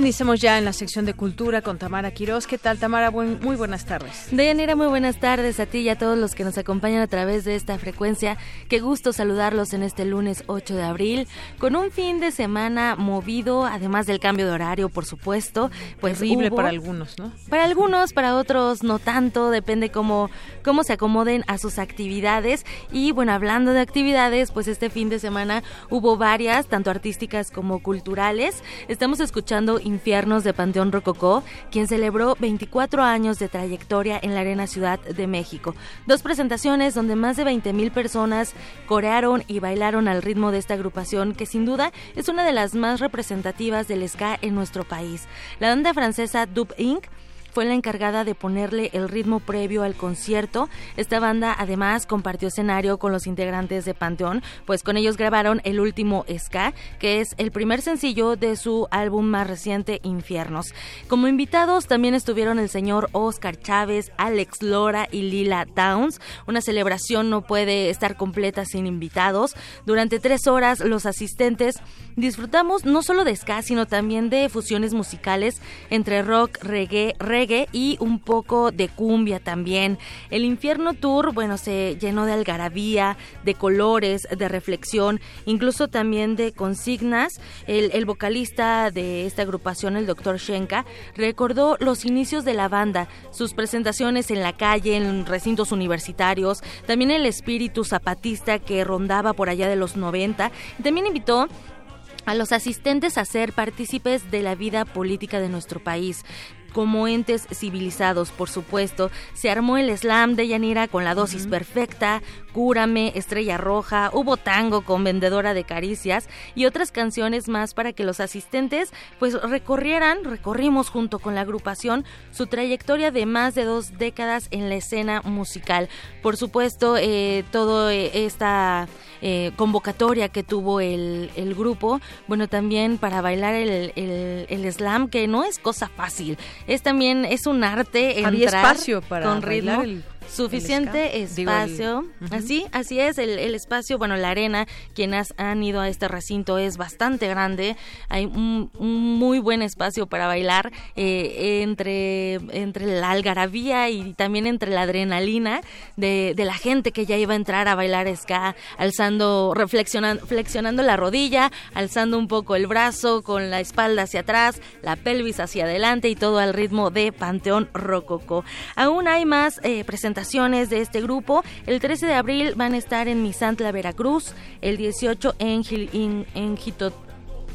[SPEAKER 1] Bien, iniciamos ya en la sección de cultura con Tamara Quiroz. ¿Qué tal, Tamara? Buen- muy buenas tardes.
[SPEAKER 16] Deyanira, muy buenas tardes a ti y a todos los que nos acompañan a través de esta frecuencia. Qué gusto saludarlos en este lunes 8 de abril, con un fin de semana movido, además del cambio de horario, por supuesto. Pues
[SPEAKER 1] Terrible
[SPEAKER 16] hubo-
[SPEAKER 1] para algunos, ¿no?
[SPEAKER 16] Para algunos, para otros no tanto, depende cómo, cómo se acomoden a sus actividades. Y bueno, hablando de actividades, pues este fin de semana hubo varias tanto artísticas como culturales. Estamos escuchando Infiernos de Panteón Rococó, quien celebró 24 años de trayectoria en la Arena Ciudad de México. Dos presentaciones donde más de 20 mil personas corearon y bailaron al ritmo de esta agrupación, que sin duda es una de las más representativas del ska en nuestro país. La banda francesa Dub Inc fue la encargada de ponerle el ritmo previo al concierto. Esta banda además compartió escenario con los integrantes de Panteón, pues con ellos grabaron el último Ska, que es el primer sencillo de su álbum más reciente, Infiernos. Como invitados también estuvieron el señor Oscar Chávez, Alex Lora y Lila Downs. Una celebración no puede estar completa sin invitados. Durante tres horas los asistentes disfrutamos no solo de ska, sino también de fusiones musicales entre rock, reggae, reggae y un poco de cumbia también. El Infierno Tour, bueno, se llenó de algarabía, de colores, de reflexión, incluso también de consignas. El, el vocalista de esta agrupación, el doctor Shenka, recordó los inicios de la banda, sus presentaciones en la calle, en recintos universitarios, también el espíritu zapatista que rondaba por allá de los 90. También invitó a los asistentes a ser partícipes de la vida política de nuestro país como entes civilizados, por supuesto. Se armó el slam de Yanira con la dosis perfecta, Cúrame, Estrella Roja, hubo tango con Vendedora de Caricias y otras canciones más para que los asistentes pues recorrieran, recorrimos junto con la agrupación su trayectoria de más de dos décadas en la escena musical. Por supuesto, eh, toda esta eh, convocatoria que tuvo el, el, grupo, bueno, también para bailar el, el, slam, que no es cosa fácil, es también, es un arte.
[SPEAKER 1] Había espacio para
[SPEAKER 16] con ritmo suficiente espacio. Así, así es, el, el, espacio, bueno, la arena, quienes han ido a este recinto es bastante grande, hay un, muy buen espacio para bailar eh, entre, entre la algarabía y también entre la adrenalina de, de, la gente que ya iba a entrar a bailar ska, alzando, reflexionando, flexionando la rodilla, alzando un poco el brazo con la espalda hacia atrás, la pelvis hacia adelante y todo al ritmo de Panteón Rococo. Aún hay más eh, presentaciones de este grupo. El 13 de abril van a estar en Misantla, Veracruz. El 18 en, en, en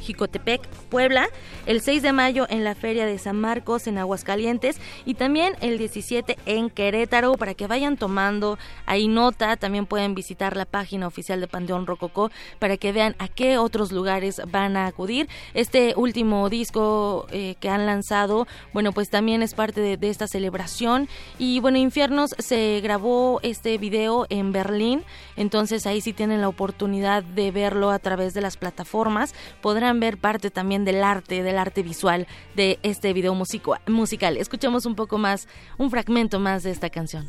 [SPEAKER 16] Jicotepec, Puebla, el 6 de mayo en la Feria de San Marcos en Aguascalientes y también el 17 en Querétaro para que vayan tomando ahí nota, también pueden visitar la página oficial de Panteón Rococó para que vean a qué otros lugares van a acudir. Este último disco eh, que han lanzado, bueno, pues también es parte de, de esta celebración. Y bueno, Infiernos se grabó este video en Berlín, entonces ahí sí tienen la oportunidad de verlo a través de las plataformas, podrán ver parte también del arte, del arte visual de este video musical. Escuchemos un poco más, un fragmento más de esta canción.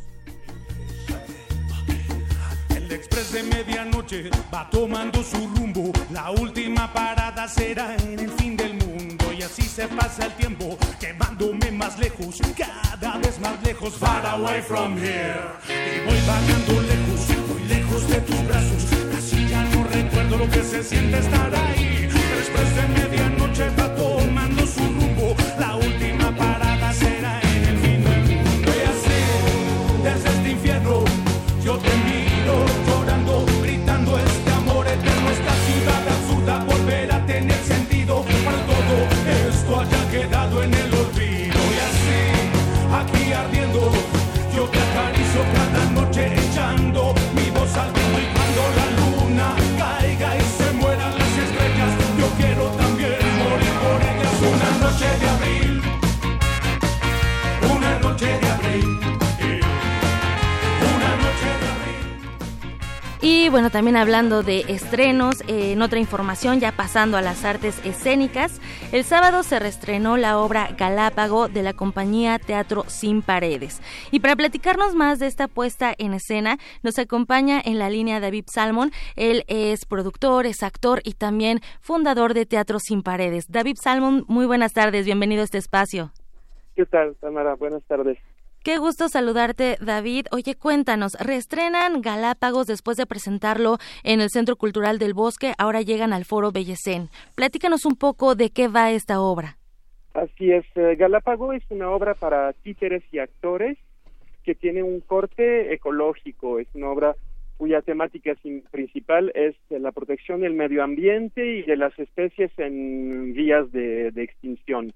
[SPEAKER 17] El express de medianoche va tomando su rumbo. La última parada será en el fin del mundo. Y así se pasa el tiempo, quemándome más lejos, cada vez más lejos. Far away from here. Y voy vagando lejos, muy lejos de tus brazos. Casi ya no recuerdo lo que se siente estar ahí después de medianoche
[SPEAKER 16] Y bueno, también hablando de estrenos, eh, en otra información, ya pasando a las artes escénicas, el sábado se reestrenó la obra Galápago de la compañía Teatro Sin Paredes. Y para platicarnos más de esta puesta en escena, nos acompaña en la línea David Salmon. Él es productor, es actor y también fundador de Teatro Sin Paredes. David Salmon, muy buenas tardes, bienvenido a este espacio.
[SPEAKER 18] ¿Qué tal, Tamara? Buenas tardes.
[SPEAKER 16] Qué gusto saludarte, David. Oye, cuéntanos, reestrenan Galápagos después de presentarlo en el Centro Cultural del Bosque, ahora llegan al Foro Bellecén. Platícanos un poco de qué va esta obra.
[SPEAKER 18] Así es, eh, Galápago es una obra para títeres y actores que tiene un corte ecológico, es una obra cuya temática principal es la protección del medio ambiente y de las especies en vías de, extinción.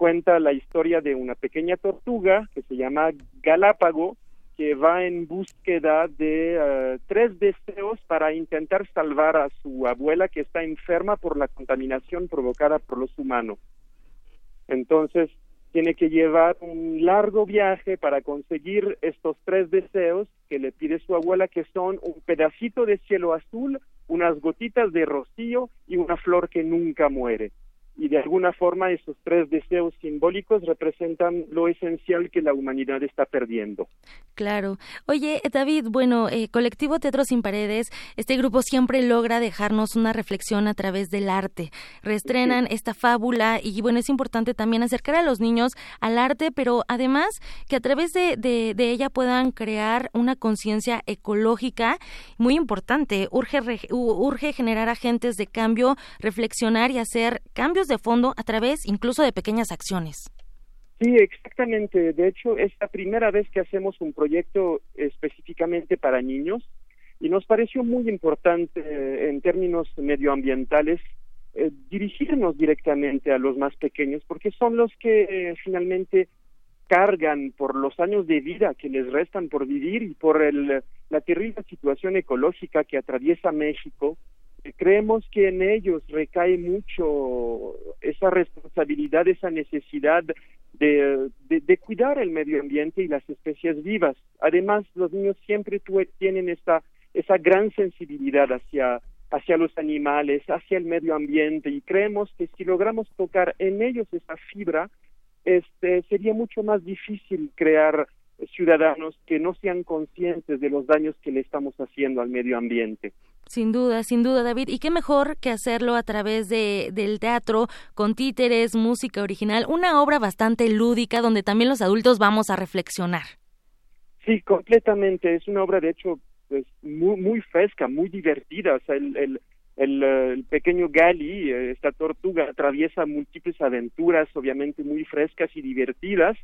[SPEAKER 18] Cuenta la historia de una pequeña tortuga que se llama Galápago, que va en búsqueda de eh, tres deseos para intentar salvar a su abuela que está enferma por la contaminación provocada por los humanos. Entonces, tiene que llevar un largo viaje para conseguir estos tres deseos que le pide su abuela, que son un pedacito de cielo azul, unas gotitas de rocío y una flor que nunca muere y de alguna forma esos tres deseos simbólicos representan lo esencial que la humanidad está perdiendo.
[SPEAKER 16] Claro. Oye, David, bueno, eh, Colectivo Teatro Sin Paredes, este grupo siempre logra dejarnos una reflexión a través del arte. Reestrenan esta fábula y bueno, es importante también acercar a los niños al arte, pero además que a través de, de, de ella puedan crear una conciencia ecológica muy importante. Urge, urge generar agentes de cambio, reflexionar y hacer cambios de fondo a través incluso de pequeñas acciones.
[SPEAKER 18] Sí, exactamente. De hecho, es la primera vez que hacemos un proyecto específicamente para niños y nos pareció muy importante eh, en términos medioambientales eh, dirigirnos directamente a los más pequeños porque son los que eh, finalmente cargan por los años de vida que les restan por vivir y por el, la terrible situación ecológica que atraviesa México creemos que en ellos recae mucho esa responsabilidad, esa necesidad de, de, cuidar el medio ambiente y las especies vivas. Además, los niños siempre tienen esa, esa gran sensibilidad hacia, hacia los animales, hacia el medio ambiente y creemos que si logramos tocar en ellos esa fibra, este, sería mucho más difícil crear ciudadanos que no sean conscientes de los daños que le estamos haciendo al medio ambiente.
[SPEAKER 16] Sin duda, sin duda, David. Y qué mejor que hacerlo a través de, del teatro, con títeres, música original, una obra bastante lúdica donde también los adultos vamos a reflexionar.
[SPEAKER 18] Sí, completamente. Es una obra, de hecho, pues, muy, muy fresca, muy divertida. O sea, el, el, el, el, pequeño Gali, eh, esta tortuga, atraviesa múltiples aventuras, obviamente muy frescas y divertidas,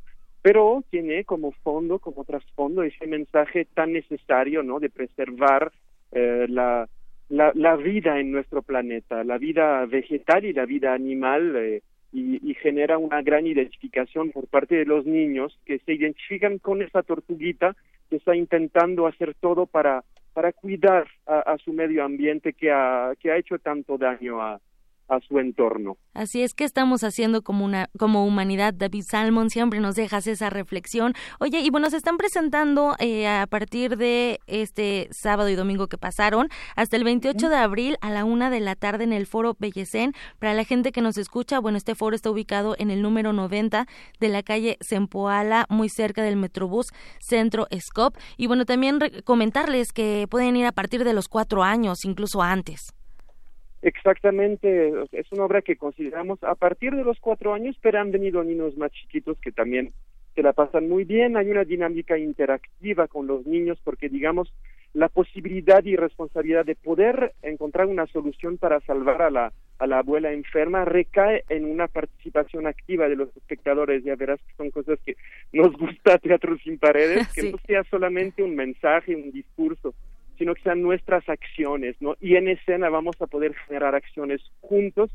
[SPEAKER 18] pero tiene como fondo, como trasfondo, ese mensaje tan necesario, ¿no? De preservar eh, la, la, la, vida en nuestro planeta, la vida vegetal y la vida animal, eh, y, y, genera una gran identificación por parte de los niños que se identifican con esa tortuguita que está intentando hacer todo para, para cuidar a, a su medio ambiente que ha, que ha hecho tanto daño a, a su entorno.
[SPEAKER 16] Así es que estamos haciendo como una como humanidad. David Salmon siempre nos dejas esa reflexión. Oye, y bueno, se están presentando eh, a partir de este sábado y domingo que pasaron hasta el 28 de abril a la una de la tarde en el Foro Bellecén. Para la gente que nos escucha, bueno, este foro está ubicado en el número 90 de la calle Sempoala, muy cerca del Metrobús Centro Scop. Y bueno, también comentarles que pueden ir a partir de los cuatro años, incluso antes.
[SPEAKER 18] Exactamente, es una obra que consideramos a partir de los cuatro años, pero han venido niños más chiquitos que también se la pasan muy bien. Hay una dinámica interactiva con los niños porque, digamos, la posibilidad y responsabilidad de poder encontrar una solución para salvar a la, a la abuela enferma recae en una participación activa de los espectadores. Ya verás que son cosas que nos gusta Teatro Sin Paredes, que no sea solamente un mensaje, un discurso, sino que sean nuestras acciones, ¿no? Y en escena vamos a poder generar acciones juntos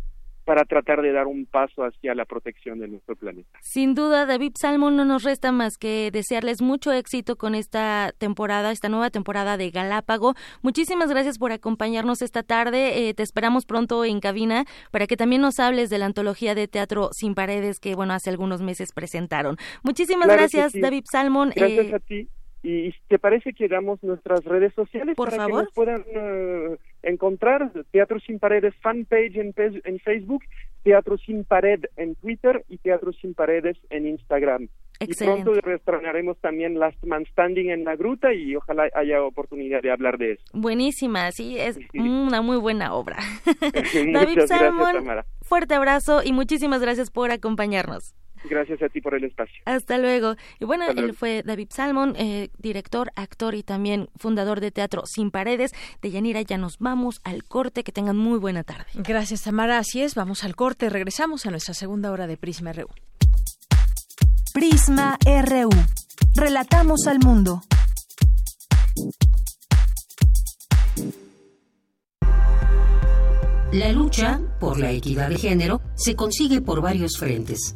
[SPEAKER 18] para tratar de dar un paso hacia la protección de nuestro planeta.
[SPEAKER 16] Sin duda, David Salmon, no nos resta más que desearles mucho éxito con esta temporada, esta nueva temporada de Galápago. Muchísimas gracias por acompañarnos esta tarde. Eh, te esperamos pronto en cabina para que también nos hables de la antología de teatro sin paredes que, bueno, hace algunos meses presentaron. Muchísimas gracias, David Salmon.
[SPEAKER 18] Gracias eh, a ti. ¿Y te parece que damos nuestras redes sociales
[SPEAKER 16] para
[SPEAKER 18] que nos puedan eh, encontrar? Teatro Sin Paredes fanpage en, en, Facebook, Teatro Sin Pared en Twitter y Teatro Sin Paredes en Instagram.
[SPEAKER 16] Excelente.
[SPEAKER 18] Y pronto reestrenaremos también Last Man Standing en la gruta y ojalá haya oportunidad de hablar de eso.
[SPEAKER 16] Buenísima, sí, es una muy buena obra. [LAUGHS] David Salmon, fuerte abrazo y muchísimas gracias por acompañarnos.
[SPEAKER 18] Gracias a ti por el espacio.
[SPEAKER 16] Hasta luego. Y bueno, él fue David Salmon, eh, director, actor y también fundador de Teatro Sin Paredes. De Yanira, ya nos vamos al corte. Que tengan muy buena tarde.
[SPEAKER 1] Gracias, Tamara. Así es, vamos al corte. Regresamos a nuestra segunda hora de Prisma RU.
[SPEAKER 3] Prisma RU. Relatamos al mundo.
[SPEAKER 15] La lucha por la equidad de género se consigue por varios frentes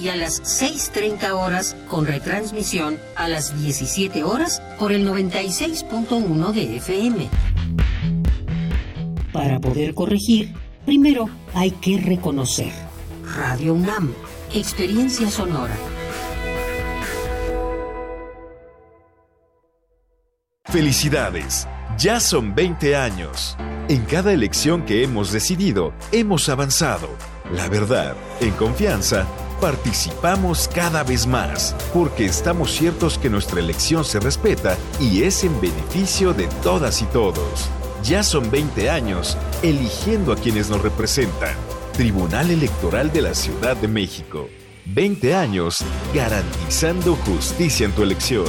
[SPEAKER 15] y a las 6.30 horas con retransmisión a las 17 horas por el 96.1 de FM. Para poder corregir, primero hay que reconocer. Radio UNAM, experiencia sonora.
[SPEAKER 19] Felicidades, ya son 20 años. En cada elección que hemos decidido, hemos avanzado. La verdad, en confianza, participamos cada vez más, porque estamos ciertos que nuestra elección se respeta y es en beneficio de todas y todos. Ya son 20 años eligiendo a quienes nos representan. Tribunal Electoral de la Ciudad de México. 20 años garantizando justicia en tu elección.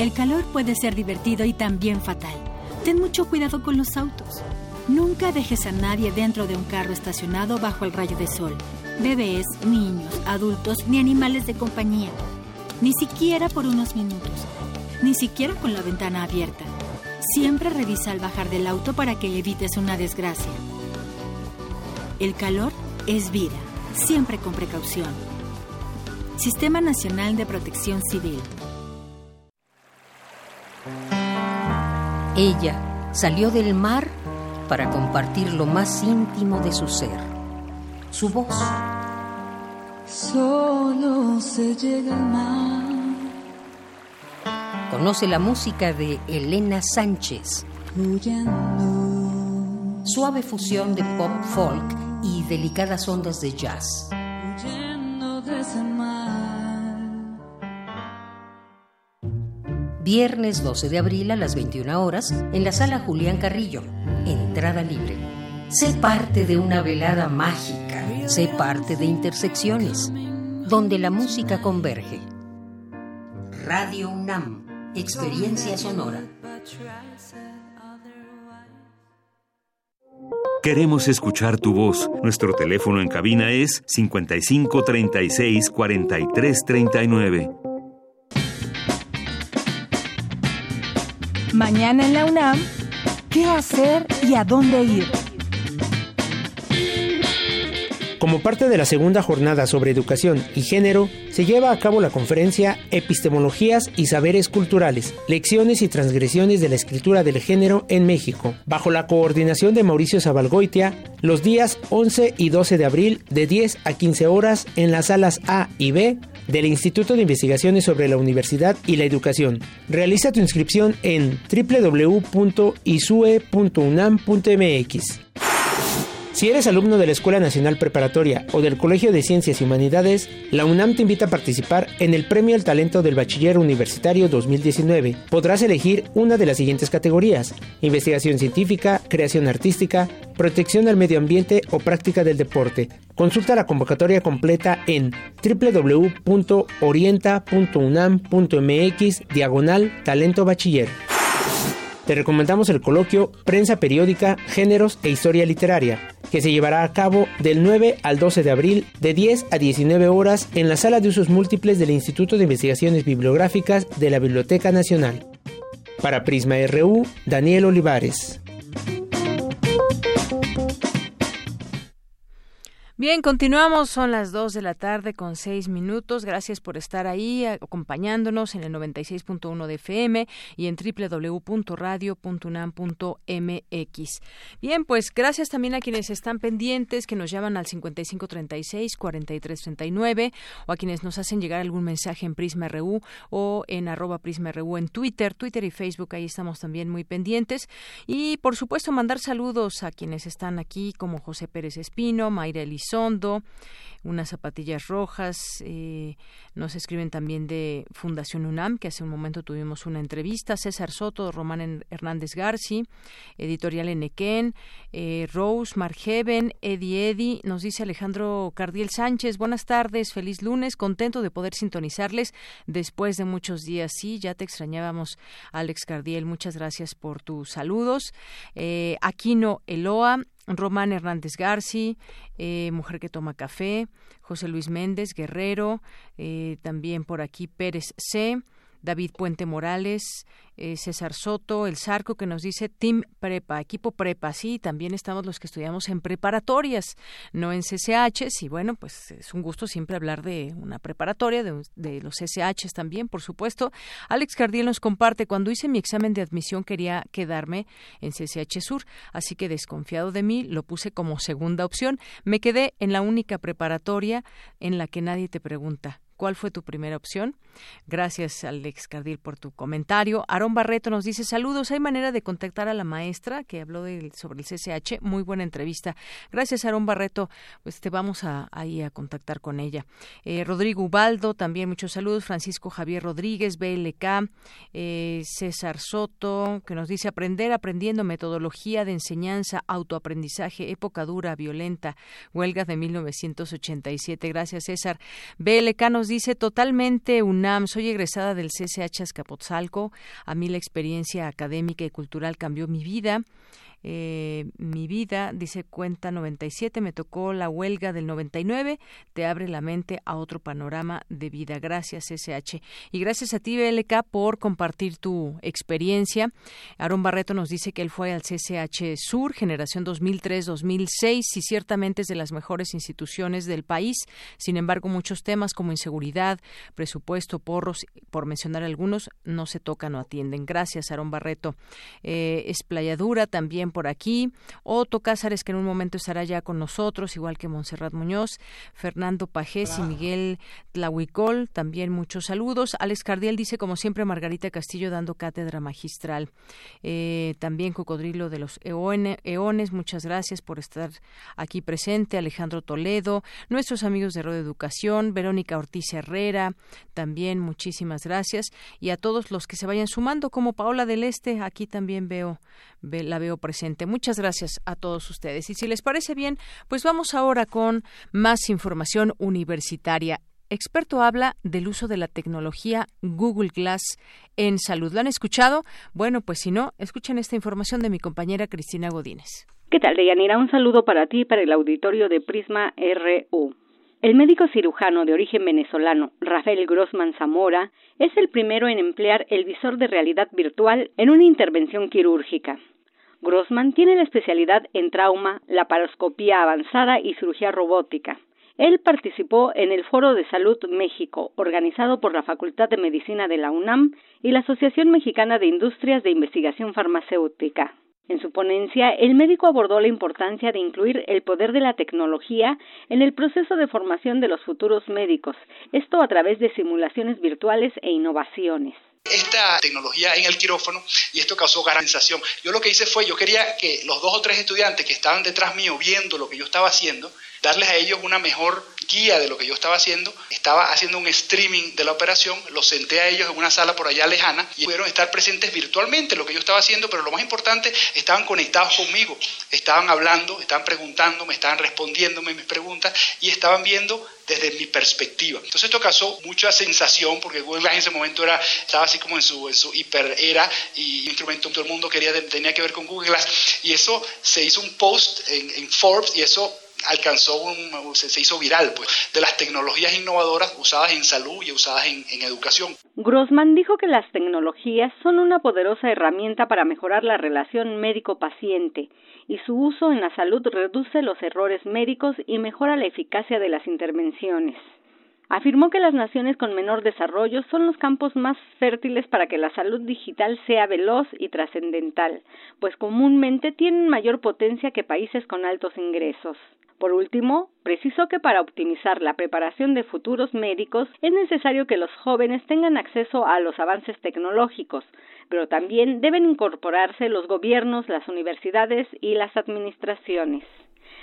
[SPEAKER 20] El calor puede ser divertido y también fatal. Ten mucho cuidado con los autos. Nunca dejes a nadie dentro de un carro estacionado bajo el rayo de sol. Bebés, niños, adultos ni animales de compañía. Ni siquiera por unos minutos. Ni siquiera con la ventana abierta. Siempre revisa al bajar del auto para que evites una desgracia. El calor es vida. Siempre con precaución. Sistema Nacional de Protección Civil.
[SPEAKER 15] Ella salió del mar para compartir lo más íntimo de su ser, su voz.
[SPEAKER 21] Solo se llega al mar.
[SPEAKER 15] Conoce la música de Elena Sánchez.
[SPEAKER 21] Huyendo.
[SPEAKER 15] Suave fusión de pop folk y delicadas ondas de jazz.
[SPEAKER 21] Huyendo de ese mar.
[SPEAKER 15] Viernes 12 de abril a las 21 horas en la sala Julián Carrillo. Entrada libre. Sé parte de una velada mágica. Sé parte de Intersecciones, donde la música converge. Radio UNAM. Experiencia sonora.
[SPEAKER 2] Queremos escuchar tu voz. Nuestro teléfono en cabina es 55 36
[SPEAKER 3] Mañana en la UNAM, ¿qué hacer y a dónde ir?
[SPEAKER 4] Como parte de la segunda jornada sobre educación y género, se lleva a cabo la conferencia Epistemologías y Saberes Culturales, Lecciones y Transgresiones de la Escritura del Género en México, bajo la coordinación de Mauricio Zabalgoitia, los días 11 y 12 de abril de 10 a 15 horas en las salas A y B del Instituto de Investigaciones sobre la Universidad y la Educación. Realiza tu inscripción en www.isue.unam.mx. Si eres alumno de la Escuela Nacional Preparatoria o del Colegio de Ciencias y Humanidades, la UNAM te invita a participar en el Premio al Talento del Bachiller Universitario 2019. Podrás elegir una de las siguientes categorías: investigación científica, creación artística, protección al medio ambiente o práctica del deporte. Consulta la convocatoria completa en www.orienta.unam.mx diagonal talento bachiller. Te recomendamos el coloquio Prensa Periódica, Géneros e Historia Literaria, que se llevará a cabo del 9 al 12 de abril de 10 a 19 horas en la sala de usos múltiples del Instituto de Investigaciones Bibliográficas de la Biblioteca Nacional. Para Prisma RU, Daniel Olivares.
[SPEAKER 1] Bien, continuamos, son las 2 de la tarde con 6 minutos. Gracias por estar ahí acompañándonos en el 96.1 de FM y en www.radio.unam.mx. Bien, pues gracias también a quienes están pendientes, que nos llaman al 5536-4339 o a quienes nos hacen llegar algún mensaje en Prisma RU o en arroba Prisma RU en Twitter, Twitter y Facebook, ahí estamos también muy pendientes. Y por supuesto mandar saludos a quienes están aquí como José Pérez Espino, Mayra Elizondo, Unas zapatillas rojas. Eh, nos escriben también de Fundación UNAM, que hace un momento tuvimos una entrevista. César Soto, Román Hernández Garci, Editorial Enequén, eh, Rose, Margeven, Eddie Eddy. Nos dice Alejandro Cardiel Sánchez, buenas tardes, feliz lunes, contento de poder sintonizarles después de muchos días. Sí, ya te extrañábamos, Alex Cardiel. Muchas gracias por tus saludos. Eh, Aquino Eloa, Román Hernández Garci, eh, Mujer que toma café, José Luis Méndez Guerrero, eh, también por aquí Pérez C. David Puente Morales, eh, César Soto, el Zarco, que nos dice Team Prepa, equipo Prepa. Sí, también estamos los que estudiamos en preparatorias, no en CCH. Y bueno, pues es un gusto siempre hablar de una preparatoria, de, los CCH también, por supuesto. Alex Cardiel nos comparte, cuando hice mi examen de admisión quería quedarme en CCH Sur, así que desconfiado de mí lo puse como segunda opción. Me quedé en la única preparatoria en la que nadie te pregunta ¿Cuál fue tu primera opción? Gracias, Alex Cardil, por tu comentario. Aarón Barreto nos dice saludos. Hay manera de contactar a la maestra que habló sobre el CCH. Muy buena entrevista. Gracias, Aarón Barreto. Pues te vamos a, ahí a contactar con ella. Eh, Rodrigo Ubaldo, también muchos saludos. Francisco Javier Rodríguez, BLK. Eh, César Soto, que nos dice aprender aprendiendo metodología de enseñanza, autoaprendizaje, época dura, violenta, huelga de 1987. Gracias, César. BLK nos dice totalmente UNAM, soy egresada del CCH Azcapotzalco, a mí la experiencia académica y cultural cambió mi vida. Eh, mi vida, dice cuenta 97, me tocó la huelga del 99, te abre la mente a otro panorama de vida. Gracias, SH. Y gracias a ti, BLK, por compartir tu experiencia. Aaron Barreto nos dice que él fue al CCH Sur, generación 2003-2006, y ciertamente es de las mejores instituciones del país. Sin embargo, muchos temas como inseguridad, presupuesto, porros, por mencionar algunos, no se tocan o atienden. Gracias, Aaron Barreto. Eh, Esplayadura también por aquí. Otto Cázares, que en un momento estará ya con nosotros, igual que Montserrat Muñoz, Fernando Pajés y Miguel Tlahuicol, también muchos saludos. Alex Cardiel dice, como siempre, Margarita Castillo dando cátedra magistral. Eh, también Cocodrilo de los Eones, muchas gracias por estar aquí presente. Alejandro Toledo, nuestros amigos de Radio Educación, Verónica Ortiz Herrera, también muchísimas gracias. Y a todos los que se vayan sumando, como Paola del Este, aquí también veo, la veo presente Muchas gracias a todos ustedes. Y si les parece bien, pues vamos ahora con más información universitaria. Experto habla del uso de la tecnología Google Glass en salud. ¿Lo han escuchado? Bueno, pues si no, escuchen esta información de mi compañera Cristina Godínez.
[SPEAKER 22] ¿Qué tal, Deyanira? Un saludo para ti y para el auditorio de Prisma RU. El médico cirujano de origen venezolano, Rafael Grossman Zamora, es el primero en emplear el visor de realidad virtual en una intervención quirúrgica. Grossman tiene la especialidad en trauma, laparoscopía avanzada y cirugía robótica. Él participó en el Foro de Salud México, organizado por la Facultad de Medicina de la UNAM y la Asociación Mexicana de Industrias de Investigación Farmacéutica. En su ponencia, el médico abordó la importancia de incluir el poder de la tecnología en el proceso de formación de los futuros médicos, esto a través de simulaciones virtuales e innovaciones
[SPEAKER 23] esta tecnología en el quirófano y esto causó gran sensación. Yo lo que hice fue, yo quería que los dos o tres estudiantes que estaban detrás mío viendo lo que yo estaba haciendo, darles a ellos una mejor guía de lo que yo estaba haciendo. Estaba haciendo un streaming de la operación, los senté a ellos en una sala por allá lejana y pudieron estar presentes virtualmente lo que yo estaba haciendo, pero lo más importante, estaban conectados conmigo, estaban hablando, estaban preguntando, me estaban respondiéndome mis preguntas y estaban viendo desde mi perspectiva. Entonces esto causó mucha sensación porque Google en ese momento era, estaba así como en su, hiper era y instrumento todo el mundo quería, tenía que ver con Google Glass y eso se hizo un post en Forbes y eso alcanzó un, se, hizo viral pues, de las tecnologías innovadoras usadas en salud y usadas en, en educación.
[SPEAKER 22] Grossman dijo que las tecnologías son una poderosa herramienta para mejorar la relación médico-paciente y su uso en la salud reduce los errores médicos y mejora la eficacia de las intervenciones. Afirmó que las naciones con menor desarrollo son los campos más fértiles para que la salud digital sea veloz y trascendental, pues comúnmente tienen mayor potencia que países con altos ingresos. Por último, precisó que para optimizar la preparación de futuros médicos es necesario que los jóvenes tengan acceso a los avances tecnológicos, pero también deben incorporarse los gobiernos, las universidades y las administraciones.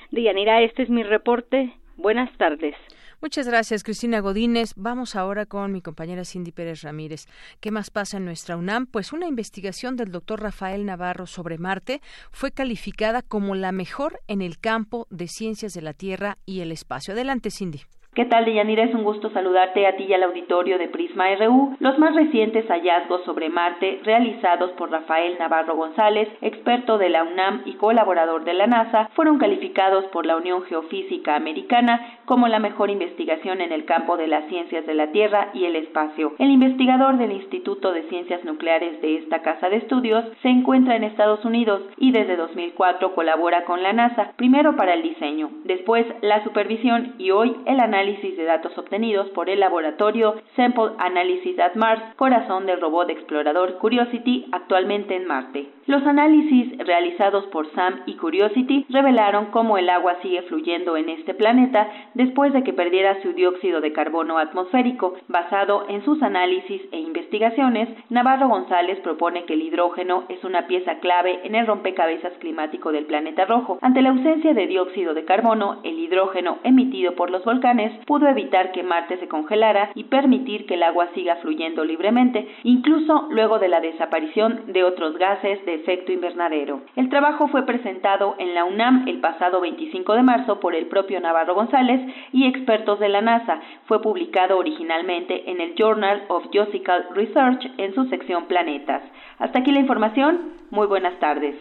[SPEAKER 22] Dianira, este es mi reporte. Buenas tardes.
[SPEAKER 1] Muchas gracias, Cristina Godínez. Vamos ahora con mi compañera Cindy Pérez Ramírez. ¿Qué más pasa en nuestra UNAM? Pues una investigación del doctor Rafael Navarro sobre Marte fue calificada como la mejor en el campo de ciencias de la Tierra y el espacio. Adelante, Cindy.
[SPEAKER 7] ¿Qué tal, Deyanira? Es un gusto saludarte a ti y al auditorio de Prisma RU. Los más recientes hallazgos sobre Marte, realizados por Rafael Navarro González, experto de la UNAM y colaborador de la NASA, fueron calificados por la Unión Geofísica Americana como la mejor investigación en el campo de las ciencias de la Tierra y el espacio. El investigador del Instituto de Ciencias Nucleares de esta casa de estudios se encuentra en Estados Unidos y desde 2004 colabora con la NASA, primero para el diseño, después la supervisión y hoy el análisis análisis de datos obtenidos por el laboratorio Sample Analysis at Mars, corazón del robot explorador Curiosity actualmente en Marte. Los análisis realizados por SAM y Curiosity revelaron cómo el agua sigue fluyendo en este planeta después de que perdiera su dióxido de carbono atmosférico. Basado en sus análisis e investigaciones, Navarro González propone que el hidrógeno es una pieza clave en el rompecabezas climático del planeta rojo. Ante la ausencia de dióxido de carbono, el hidrógeno emitido por los volcanes pudo evitar que Marte se congelara y permitir que el agua siga fluyendo libremente, incluso luego de la desaparición de otros gases efecto invernadero. El trabajo fue presentado en la UNAM el pasado 25 de marzo por el propio Navarro González y expertos de la NASA. Fue publicado originalmente en el Journal of Geophysical Research en su sección Planetas. Hasta aquí la información. Muy buenas tardes.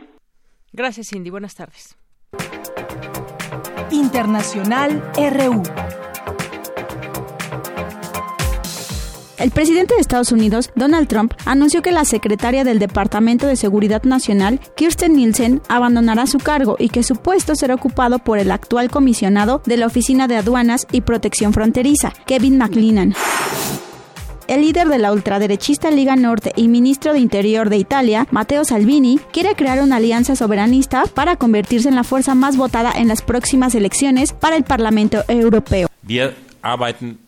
[SPEAKER 1] Gracias, Cindy. Buenas tardes.
[SPEAKER 3] Internacional RU.
[SPEAKER 24] El presidente de Estados Unidos, Donald Trump, anunció que la secretaria del Departamento de Seguridad Nacional, Kirsten Nielsen, abandonará su cargo y que su puesto será ocupado por el actual comisionado de la Oficina de Aduanas y Protección Fronteriza, Kevin McLennan. El líder de la ultraderechista Liga Norte y ministro de Interior de Italia, Matteo Salvini, quiere crear una alianza soberanista para convertirse en la fuerza más votada en las próximas elecciones para el Parlamento Europeo.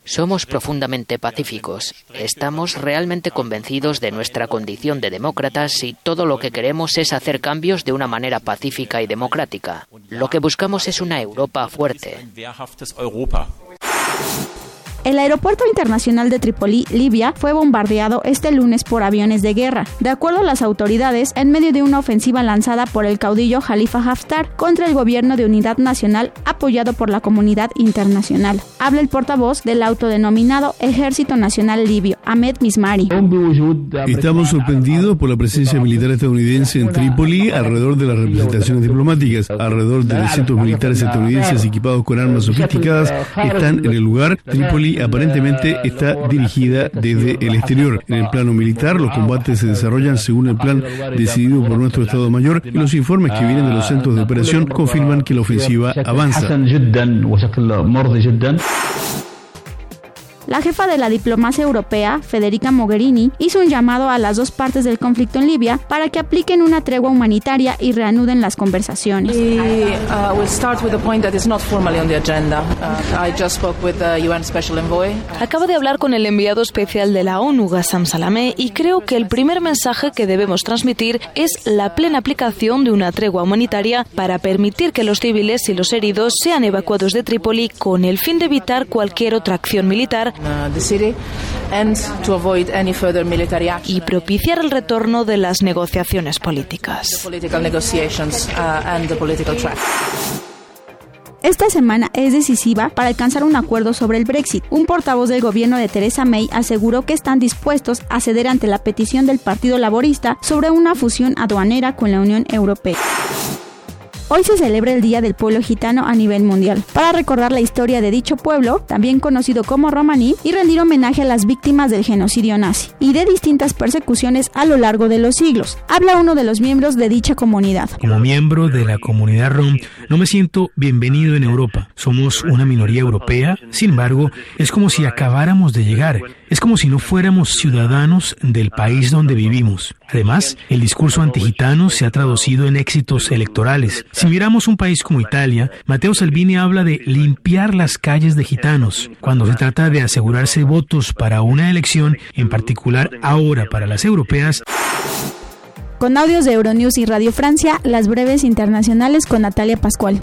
[SPEAKER 25] Somos profundamente pacíficos. Estamos realmente convencidos de nuestra condición de demócratas y todo lo que queremos es hacer cambios de una manera pacífica y democrática. Lo que buscamos es una Europa fuerte.
[SPEAKER 24] El aeropuerto internacional de Trípoli, Libia, fue bombardeado este lunes por aviones de guerra, de acuerdo a las autoridades, en medio de una ofensiva lanzada por el caudillo Khalifa Haftar contra el gobierno de unidad nacional apoyado por la comunidad internacional. Habla el portavoz del autodenominado Ejército Nacional Libio, Ahmed Mismari.
[SPEAKER 26] Estamos sorprendidos por la presencia militar estadounidense en Trípoli alrededor de las representaciones diplomáticas, alrededor de los centros militares estadounidenses equipados con armas sofisticadas están en el lugar. Trípoli aparentemente está dirigida desde el exterior. En el plano militar, los combates se desarrollan según el plan decidido por nuestro Estado Mayor y los informes que vienen de los centros de operación confirman que la ofensiva avanza.
[SPEAKER 24] La jefa de la diplomacia europea, Federica Mogherini, hizo un llamado a las dos partes del conflicto en Libia para que apliquen una tregua humanitaria y reanuden las conversaciones.
[SPEAKER 27] Acabo de hablar con el enviado especial de la ONU, Gassam Salamé, y creo que el primer mensaje que debemos transmitir es la plena aplicación de una tregua humanitaria para permitir que los civiles y los heridos sean evacuados de Trípoli con el fin de evitar cualquier otra acción militar y propiciar el retorno de las negociaciones políticas.
[SPEAKER 24] Esta semana es decisiva para alcanzar un acuerdo sobre el Brexit. Un portavoz del gobierno de Theresa May aseguró que están dispuestos a ceder ante la petición del Partido Laborista sobre una fusión aduanera con la Unión Europea. Hoy se celebra el Día del Pueblo Gitano a nivel mundial, para recordar la historia de dicho pueblo, también conocido como romaní, y rendir homenaje a las víctimas del genocidio nazi y de distintas persecuciones a lo largo de los siglos. Habla uno de los miembros de dicha comunidad.
[SPEAKER 28] Como miembro de la comunidad rom, no me siento bienvenido en Europa. Somos una minoría europea, sin embargo, es como si acabáramos de llegar. Es como si no fuéramos ciudadanos del país donde vivimos. Además, el discurso antigitano se ha traducido en éxitos electorales. Si miramos un país como Italia, Matteo Salvini habla de limpiar las calles de gitanos, cuando se trata de asegurarse votos para una elección, en particular ahora para las europeas.
[SPEAKER 24] Con audios de Euronews y Radio Francia, las breves internacionales con Natalia Pascual.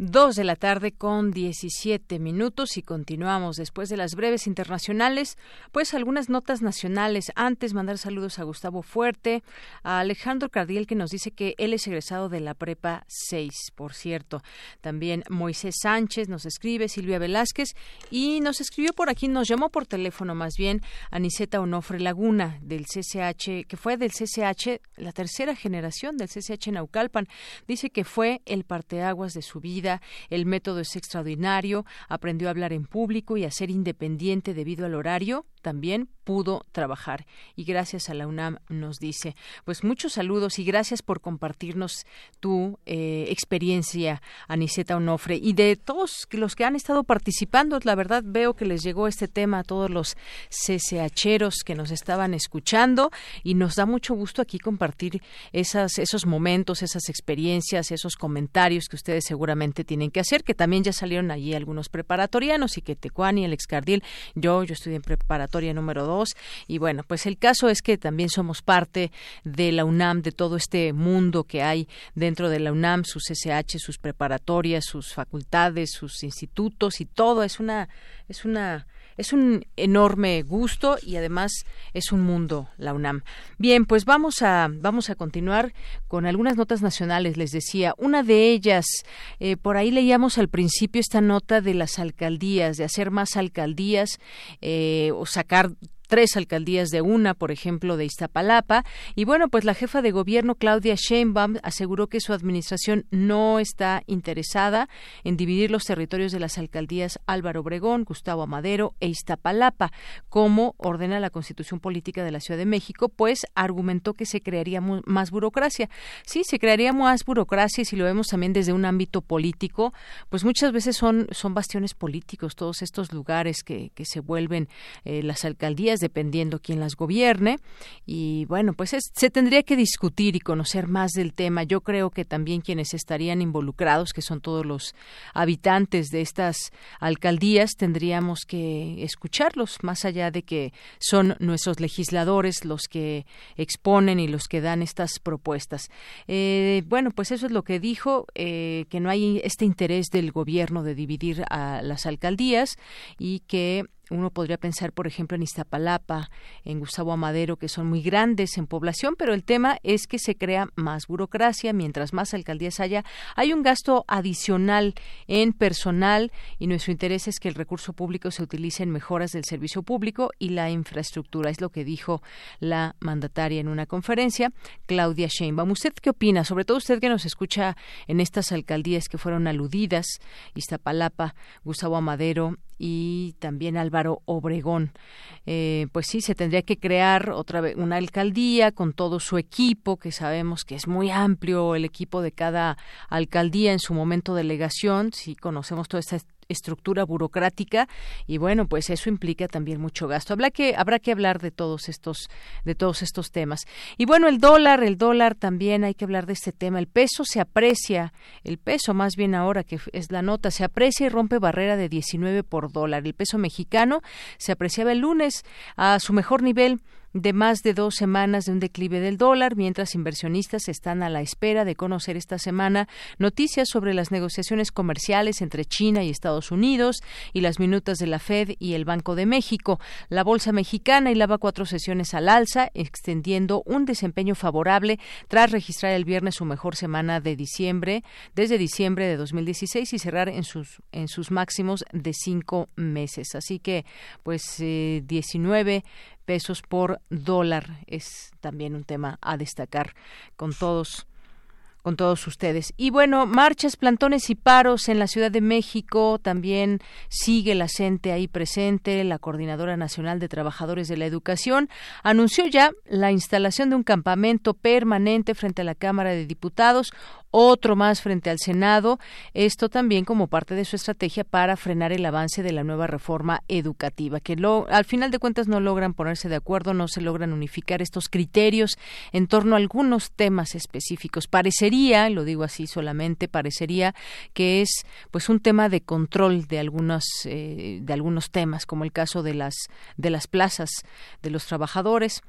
[SPEAKER 1] Dos de la tarde con 17 minutos y continuamos después de las breves internacionales, pues algunas notas nacionales. Antes mandar saludos a Gustavo Fuerte, a Alejandro Cardiel que nos dice que él es egresado de la Prepa 6, por cierto. También Moisés Sánchez nos escribe, Silvia Velázquez y nos escribió por aquí, nos llamó por teléfono más bien Aniceta Onofre Laguna del CCH, que fue del CCH, la tercera generación del CCH Naucalpan. Dice que fue el parteaguas de su vida el método es extraordinario, aprendió a hablar en público y a ser independiente debido al horario, también pudo trabajar. Y gracias a la UNAM nos dice, pues muchos saludos y gracias por compartirnos tu eh, experiencia, Aniseta Onofre. Y de todos los que han estado participando, la verdad veo que les llegó este tema a todos los CCHeros que nos estaban escuchando y nos da mucho gusto aquí compartir esas, esos momentos, esas experiencias, esos comentarios que ustedes seguramente tienen que hacer, que también ya salieron allí algunos preparatorianos y que Tecuani, el excardil, yo, yo estudié en preparatoria número y bueno, pues el caso es que también somos parte de la UNAM, de todo este mundo que hay dentro de la UNAM, sus SH, sus preparatorias, sus facultades, sus institutos y todo es una es una es un enorme gusto y además es un mundo la UNAM. Bien, pues vamos a vamos a continuar con algunas notas nacionales. Les decía una de ellas eh, por ahí leíamos al principio esta nota de las alcaldías, de hacer más alcaldías eh, o sacar tres alcaldías de una, por ejemplo, de Iztapalapa. Y bueno, pues la jefa de gobierno, Claudia Sheinbaum, aseguró que su administración no está interesada en dividir los territorios de las alcaldías Álvaro Obregón, Gustavo Amadero e Iztapalapa, como ordena la Constitución Política de la Ciudad de México, pues argumentó que se crearía más burocracia. Sí, se crearía más burocracia y si lo vemos también desde un ámbito político, pues muchas veces son, son bastiones políticos todos estos lugares que, que se vuelven eh, las alcaldías dependiendo quién las gobierne. Y bueno, pues se tendría que discutir y conocer más del tema. Yo creo que también quienes estarían involucrados, que son todos los habitantes de estas alcaldías, tendríamos que escucharlos, más allá de que son nuestros legisladores los que exponen y los que dan estas propuestas. Eh, bueno, pues eso es lo que dijo, eh, que no hay este interés del gobierno de dividir a las alcaldías y que uno podría pensar, por ejemplo, en Iztapalapa, en Gustavo Amadero, que son muy grandes en población, pero el tema es que se crea más burocracia, mientras más alcaldías haya, hay un gasto adicional en personal y nuestro interés es que el recurso público se utilice en mejoras del servicio público y la infraestructura, es lo que dijo la mandataria en una conferencia, Claudia Sheinbaum. ¿Usted qué opina? Sobre todo usted que nos escucha en estas alcaldías que fueron aludidas, Iztapalapa, Gustavo Amadero y también Álvaro Obregón. Eh, pues sí, se tendría que crear otra vez una alcaldía con todo su equipo, que sabemos que es muy amplio el equipo de cada alcaldía en su momento delegación, si conocemos toda esta estructura burocrática y bueno pues eso implica también mucho gasto. Habrá que habrá que hablar de todos estos de todos estos temas. Y bueno el dólar el dólar también hay que hablar de este tema. El peso se aprecia el peso más bien ahora que es la nota se aprecia y rompe barrera de 19 por dólar. El peso mexicano se apreciaba el lunes a su mejor nivel de más de dos semanas de un declive del dólar, mientras inversionistas están a la espera de conocer esta semana noticias sobre las negociaciones comerciales entre China y Estados Unidos y las minutas de la Fed y el Banco de México. La bolsa mexicana hilaba cuatro sesiones al alza, extendiendo un desempeño favorable tras registrar el viernes su mejor semana de diciembre, desde diciembre de 2016 y cerrar en sus, en sus máximos de cinco meses. Así que, pues, eh, 19 pesos por dólar es también un tema a destacar con todos con todos ustedes. Y bueno, marchas, plantones y paros en la Ciudad de México, también sigue la CENTE ahí presente, la Coordinadora Nacional de Trabajadores de la Educación anunció ya la instalación de un campamento permanente frente a la Cámara de Diputados. Otro más frente al Senado, esto también como parte de su estrategia para frenar el avance de la nueva reforma educativa, que lo, al final de cuentas no logran ponerse de acuerdo, no se logran unificar estos criterios en torno a algunos temas específicos. Parecería, lo digo así solamente, parecería que es pues un tema de control de algunos eh, de algunos temas, como el caso de las de las plazas de los trabajadores.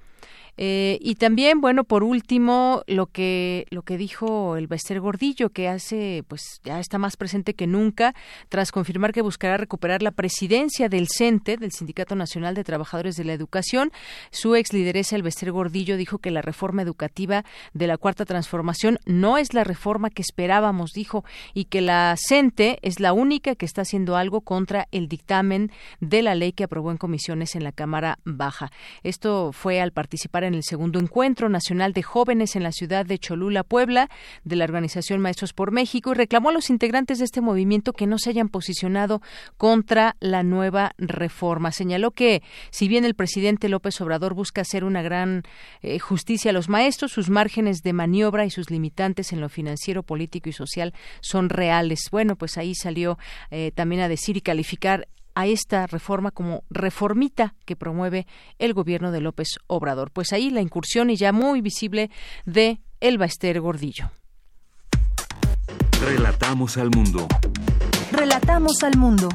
[SPEAKER 1] Eh, y también, bueno, por último, lo que lo que dijo el Bester Gordillo, que hace, pues ya está más presente que nunca, tras confirmar que buscará recuperar la presidencia del CENTE, del Sindicato Nacional de Trabajadores de la Educación. Su ex lideresa, el Bester Gordillo, dijo que la reforma educativa de la Cuarta Transformación no es la reforma que esperábamos, dijo, y que la CENTE es la única que está haciendo algo contra el dictamen de la ley que aprobó en comisiones en la Cámara Baja. Esto fue al participar en en el segundo encuentro nacional de jóvenes en la ciudad de Cholula, Puebla, de la organización Maestros por México, y reclamó a los integrantes de este movimiento que no se hayan posicionado contra la nueva reforma. Señaló que, si bien el presidente López Obrador busca hacer una gran eh, justicia a los maestros, sus márgenes de maniobra y sus limitantes en lo financiero, político y social son reales. Bueno, pues ahí salió eh, también a decir y calificar a esta reforma como reformita que promueve el gobierno de López Obrador. Pues ahí la incursión y ya muy visible de El Baester Gordillo.
[SPEAKER 2] Relatamos al mundo.
[SPEAKER 3] Relatamos al mundo.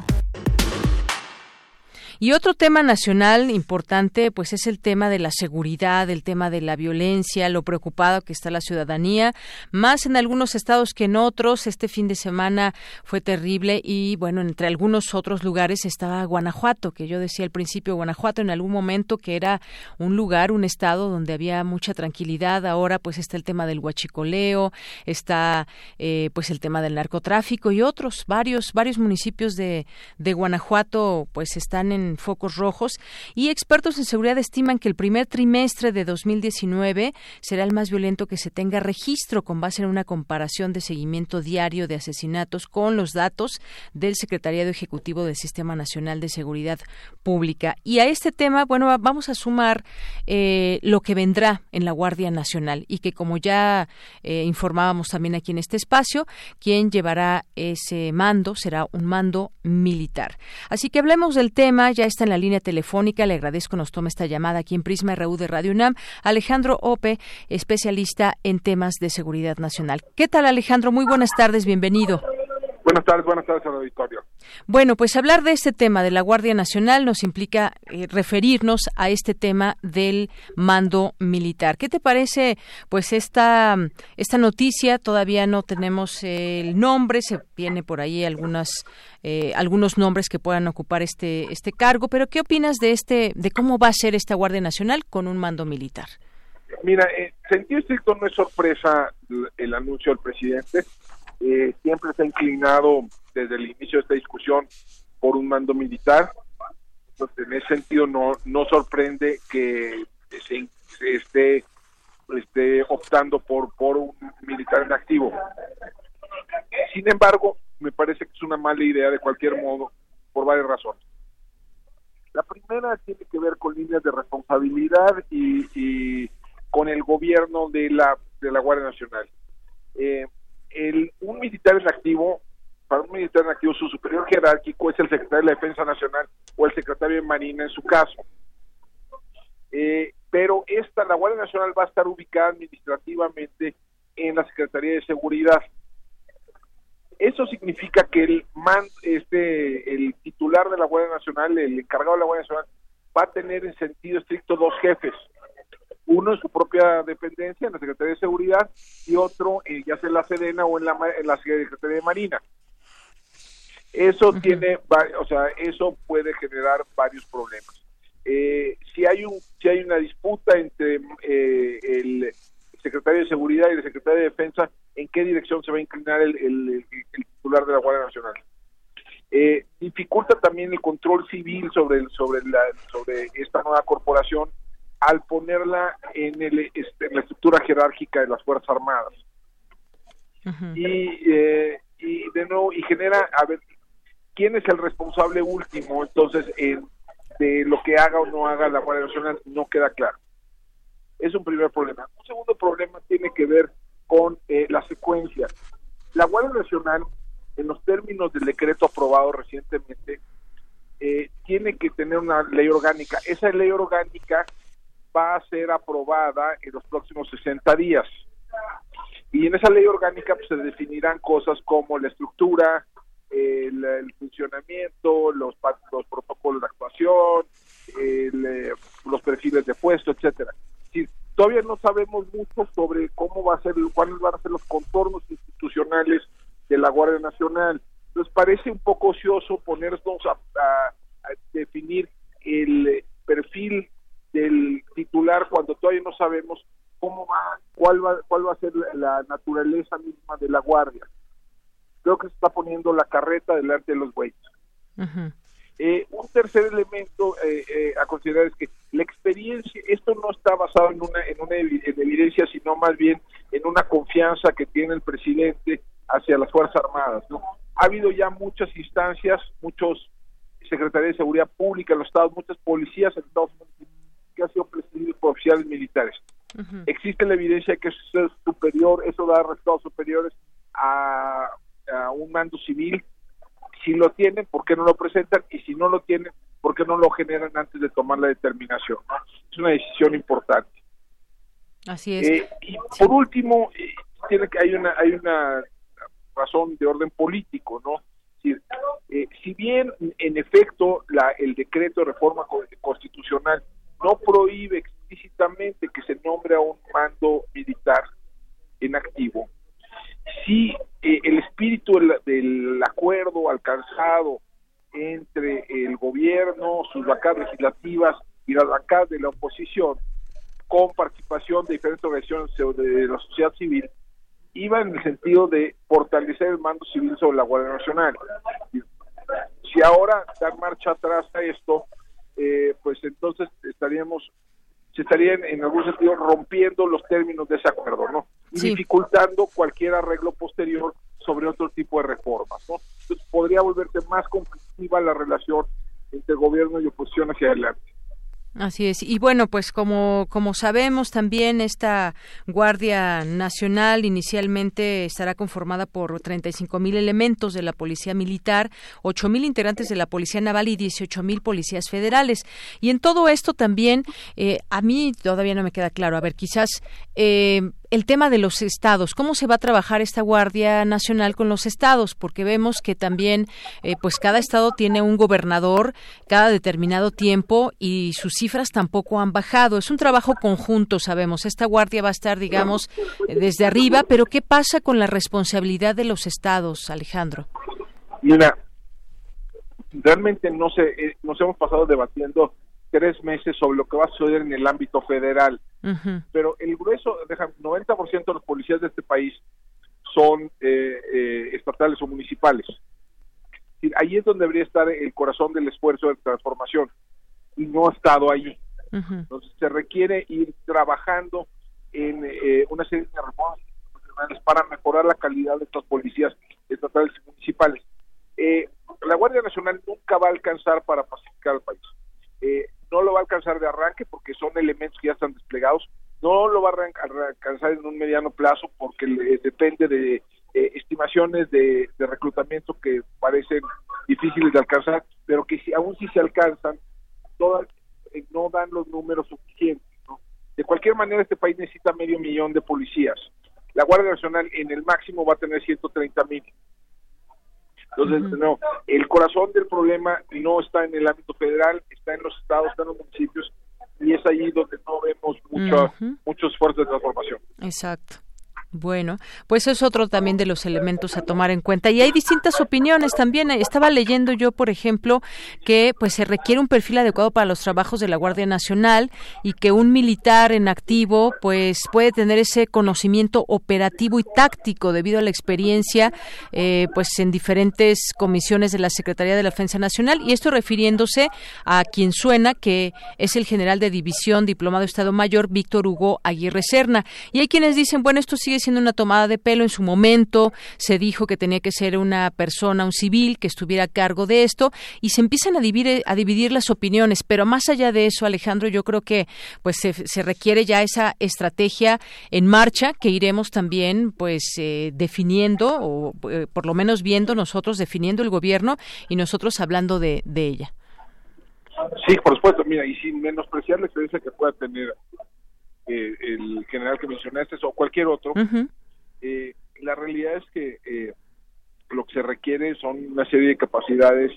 [SPEAKER 1] Y otro tema nacional importante, pues es el tema de la seguridad, el tema de la violencia, lo preocupado que está la ciudadanía, más en algunos estados que en otros. Este fin de semana fue terrible y, bueno, entre algunos otros lugares estaba Guanajuato, que yo decía al principio, Guanajuato en algún momento que era un lugar, un estado donde había mucha tranquilidad. Ahora, pues está el tema del huachicoleo, está, eh, pues el tema del narcotráfico y otros, varios, varios municipios de, de Guanajuato, pues están en focos rojos y expertos en seguridad estiman que el primer trimestre de 2019 será el más violento que se tenga registro con base en una comparación de seguimiento diario de asesinatos con los datos del Secretariado Ejecutivo del Sistema Nacional de Seguridad Pública. Y a este tema, bueno, vamos a sumar eh, lo que vendrá en la Guardia Nacional y que como ya eh, informábamos también aquí en este espacio, quien llevará ese mando será un mando militar. Así que hablemos del tema, ya está en la línea telefónica. Le agradezco nos tome esta llamada aquí en Prisma RU de Radio UNAM. Alejandro Ope, especialista en temas de seguridad nacional. ¿Qué tal, Alejandro? Muy buenas tardes, bienvenido.
[SPEAKER 29] Buenas tardes, buenas tardes al auditorio.
[SPEAKER 1] Bueno, pues hablar de este tema de la Guardia Nacional nos implica eh, referirnos a este tema del mando militar. ¿Qué te parece, pues esta esta noticia? Todavía no tenemos el nombre, se viene por ahí algunas eh, algunos nombres que puedan ocupar este este cargo, pero ¿qué opinas de este de cómo va a ser esta Guardia Nacional con un mando militar?
[SPEAKER 29] Mira, en sentido estricto no es sorpresa el anuncio del presidente eh, siempre se ha inclinado desde el inicio de esta discusión por un mando militar. Entonces, en ese sentido, no, no sorprende que se, esté, esté optando por, por un militar en activo. Sin embargo, me parece que es una mala idea de cualquier modo, por varias razones. La primera tiene que ver con líneas de responsabilidad y, y con el gobierno de la, de la Guardia Nacional. Eh, el, un militar en activo, para un militar en activo, su superior jerárquico es el secretario de la Defensa Nacional o el secretario de Marina en su caso. Eh, pero esta, la Guardia Nacional va a estar ubicada administrativamente en la Secretaría de Seguridad. Eso significa que el man, este, el titular de la Guardia Nacional, el encargado de la Guardia Nacional, va a tener en sentido estricto dos jefes uno en su propia dependencia, en la Secretaría de Seguridad, y otro eh, ya sea en la Sedena o en la, en la Secretaría de Marina. Eso tiene, o sea, eso puede generar varios problemas. Eh, si hay un, si hay una disputa entre eh, el secretario de Seguridad y el secretario de Defensa, ¿en qué dirección se va a inclinar el, el, titular de la Guardia Nacional? dificulta también el control civil sobre el, sobre la, sobre esta nueva corporación al ponerla en, el, este, la estructura jerárquica de las Fuerzas Armadas. y, eh, y de nuevo, y genera, a ver, ¿quién es el responsable último? Entonces, de lo que haga o no haga la Guardia Nacional no queda claro. Es un primer problema. Un segundo problema tiene que ver con eh, la secuencia. La Guardia Nacional, en los términos del decreto aprobado recientemente, eh, tiene que tener una ley orgánica. Esa ley orgánica va a ser aprobada en los próximos 60 días. Y en esa ley orgánica pues, se definirán cosas como la estructura, el, funcionamiento, los, los protocolos de actuación, eh, los perfiles de puesto, etcétera. todavía no sabemos mucho sobre cómo va a ser, cuáles van a ser los contornos institucionales de la Guardia Nacional. Entonces parece un poco ocioso ponernos a, definir el perfil del titular cuando todavía no sabemos cómo va, cuál va, cuál va a ser la naturaleza misma de la guardia. Creo que se está poniendo la carreta delante de los bueyes. Eh, un tercer elemento eh, eh, a considerar es que la experiencia, esto no está basado en una, en una evidencia, sino más bien en una confianza que tiene el presidente hacia las Fuerzas Armadas. ¿no? Ha habido ya muchas instancias, muchos secretarios de seguridad pública en los estados, muchas policías en Estados Unidos que han sido presididos por oficiales militares. Existe la evidencia que eso es superior, eso da resultados superiores a, a un mando civil si lo tienen, ¿por qué no lo presentan? Y si no lo tienen, ¿por qué no lo generan antes de tomar la determinación? Es una decisión importante.
[SPEAKER 1] Así es.
[SPEAKER 29] Eh, y por último, eh, tiene que hay una hay una razón de orden político, ¿no? Si, eh, si bien en efecto la, el decreto de reforma constitucional no prohíbe explícitamente que se nombre a un mando militar en activo, sí eh, el espíritu del, acuerdo alcanzado entre el gobierno, sus bancadas legislativas y las bancadas de la oposición, con participación de diferentes organizaciones de la sociedad civil, iba en el sentido de fortalecer el mando civil sobre la Guardia Nacional. Si ahora dar marcha atrás a esto, eh, pues entonces estaríamos se estarían en algún sentido rompiendo los términos de ese acuerdo, ¿no? Y dificultando cualquier arreglo posterior sobre otro tipo de reformas, ¿no? Entonces podría volverse más conflictiva la relación entre gobierno y oposición hacia adelante.
[SPEAKER 1] Así es. Y bueno, pues como, como sabemos también esta Guardia Nacional inicialmente estará conformada por 35 mil elementos de la Policía Militar, 8 mil integrantes de la Policía Naval y 18 mil policías federales. Y en todo esto también, eh, a mí todavía no me queda claro. A ver, quizás eh, el tema de los estados, cómo se va a trabajar esta Guardia Nacional con los estados, porque vemos que también, eh, pues cada estado tiene un gobernador cada determinado tiempo y sus cifras tampoco han bajado. Es un trabajo conjunto, sabemos. Esta guardia va a estar, digamos, desde arriba, pero ¿qué pasa con la responsabilidad de los estados, Alejandro?
[SPEAKER 29] Mira, realmente no sé, eh, nos hemos pasado debatiendo tres meses sobre lo que va a suceder en el ámbito federal. Pero el grueso, deja, 90% de los policías de este país son eh, eh, estatales o municipales. Ahí es donde debería estar el corazón del esfuerzo de transformación y no ha estado ahí. Entonces se requiere ir trabajando en eh, una serie de reformas para mejorar la calidad de estas policías estatales y municipales. la Guardia Nacional nunca va a alcanzar para pacificar al país. Eh, no lo va a alcanzar de arranque porque son elementos que ya están desplegados, no lo va a alcanzar en un mediano plazo porque depende de eh, estimaciones de, reclutamiento que parecen difíciles de alcanzar, pero que si, aún si se alcanzan, todas, eh, no dan los números suficientes. De cualquier manera, este país necesita medio millón de policías. La Guardia Nacional en el máximo va a tener 130 mil. Entonces, no, el corazón del problema no está en el ámbito federal, está en los estados, está en los municipios, y es ahí donde no vemos mucho, muchos esfuerzos de transformación.
[SPEAKER 1] Exacto. Bueno, pues es otro también de los elementos a tomar en cuenta. Y hay distintas opiniones también. Estaba leyendo yo, por ejemplo, que pues se requiere un perfil adecuado para los trabajos de la Guardia Nacional y que un militar en activo pues puede tener ese conocimiento operativo y táctico debido a la experiencia eh, pues en diferentes comisiones de la Secretaría de la Defensa Nacional y esto refiriéndose a quien suena que es el general de división diplomado Estado Mayor Víctor Hugo Aguirre Serna. Y hay quienes dicen, bueno, esto sigue haciendo una tomada de pelo en su momento, se dijo que tenía que ser una persona, un civil que estuviera a cargo de esto y se empiezan a dividir, a dividir las opiniones, pero más allá de eso, Alejandro, yo creo que pues se, requiere ya esa estrategia en marcha que iremos también pues eh, definiendo o eh, por lo menos viendo nosotros definiendo el gobierno y nosotros hablando de, de ella.
[SPEAKER 29] Sí, por supuesto, mira, y sin menospreciar la experiencia que pueda tener eh, el general que mencionaste o cualquier otro, eh, la realidad es que eh, lo que se requiere son una serie de capacidades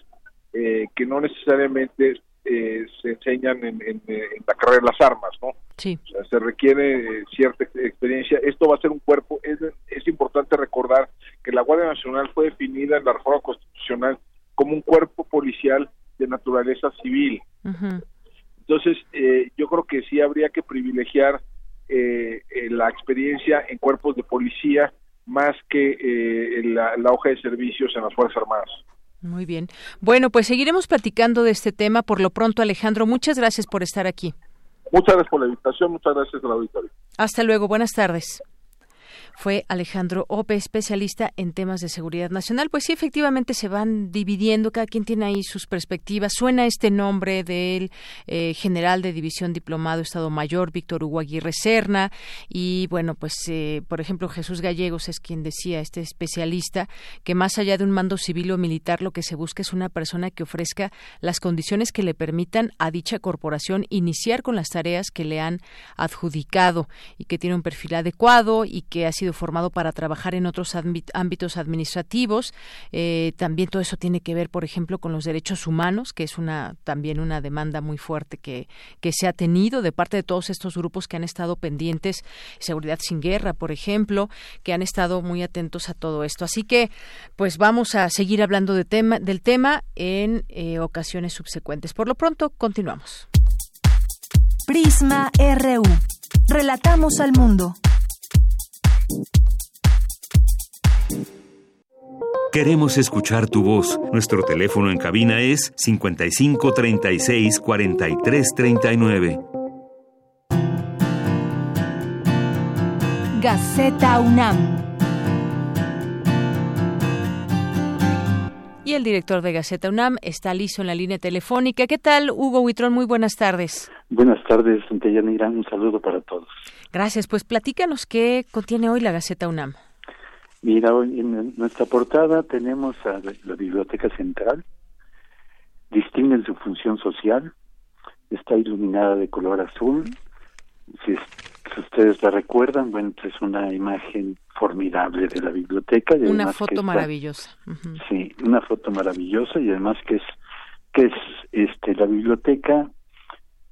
[SPEAKER 29] que no necesariamente se enseñan en, la carrera de las armas, ¿no?
[SPEAKER 1] Sí.
[SPEAKER 29] O sea, se requiere cierta experiencia. Esto va a ser un cuerpo, es, es importante recordar que la Guardia Nacional fue definida en la reforma constitucional como un cuerpo policial de naturaleza civil. Entonces, eh, yo creo que sí habría que privilegiar eh, eh, la experiencia en cuerpos de policía más que la, hoja de servicios en las Fuerzas Armadas.
[SPEAKER 1] Muy bien. Bueno, pues seguiremos platicando de este tema. Por lo pronto, Alejandro, muchas gracias por estar aquí.
[SPEAKER 29] Muchas gracias por la invitación, muchas gracias al auditorio.
[SPEAKER 1] Hasta luego, buenas tardes fue Alejandro Ope, especialista en temas de seguridad nacional. Pues sí, efectivamente se van dividiendo, cada quien tiene ahí sus perspectivas. Suena este nombre del eh, general de división diplomado Estado Mayor, Víctor Hugo Aguirre y bueno, pues eh, por ejemplo Jesús Gallegos es quien decía, este especialista, que más allá de un mando civil o militar, lo que se busca es una persona que ofrezca las condiciones que le permitan a dicha corporación iniciar con las tareas que le han adjudicado y que tiene un perfil adecuado y que ha sido formado para trabajar en otros ámbitos administrativos. Eh, también todo eso tiene que ver, por ejemplo, con los derechos humanos, que es una también una demanda muy fuerte que, que se ha tenido de parte de todos estos grupos que han estado pendientes, seguridad sin guerra, por ejemplo, que han estado muy atentos a todo esto. Así que, pues vamos a seguir hablando del tema en eh, ocasiones subsecuentes. Por lo pronto, continuamos.
[SPEAKER 3] Prisma RU. Relatamos al mundo.
[SPEAKER 2] Queremos escuchar tu voz. Nuestro teléfono en cabina es 55 36 43 39.
[SPEAKER 3] Gaceta UNAM.
[SPEAKER 1] Y el director de Gaceta UNAM está listo en la línea telefónica. ¿Qué tal, Hugo Huitrón? Muy buenas tardes.
[SPEAKER 30] Buenas tardes, Yanira. Un saludo para todos.
[SPEAKER 1] Gracias. Pues platícanos qué contiene hoy la Gaceta UNAM.
[SPEAKER 30] Mira, hoy en nuestra portada tenemos a la Biblioteca Central. Distinguen su función social. Está iluminada de color azul. Si, ustedes la recuerdan, bueno, es una imagen formidable de la biblioteca. Y
[SPEAKER 1] una foto maravillosa.
[SPEAKER 30] Sí, una foto maravillosa y además que es que es este la biblioteca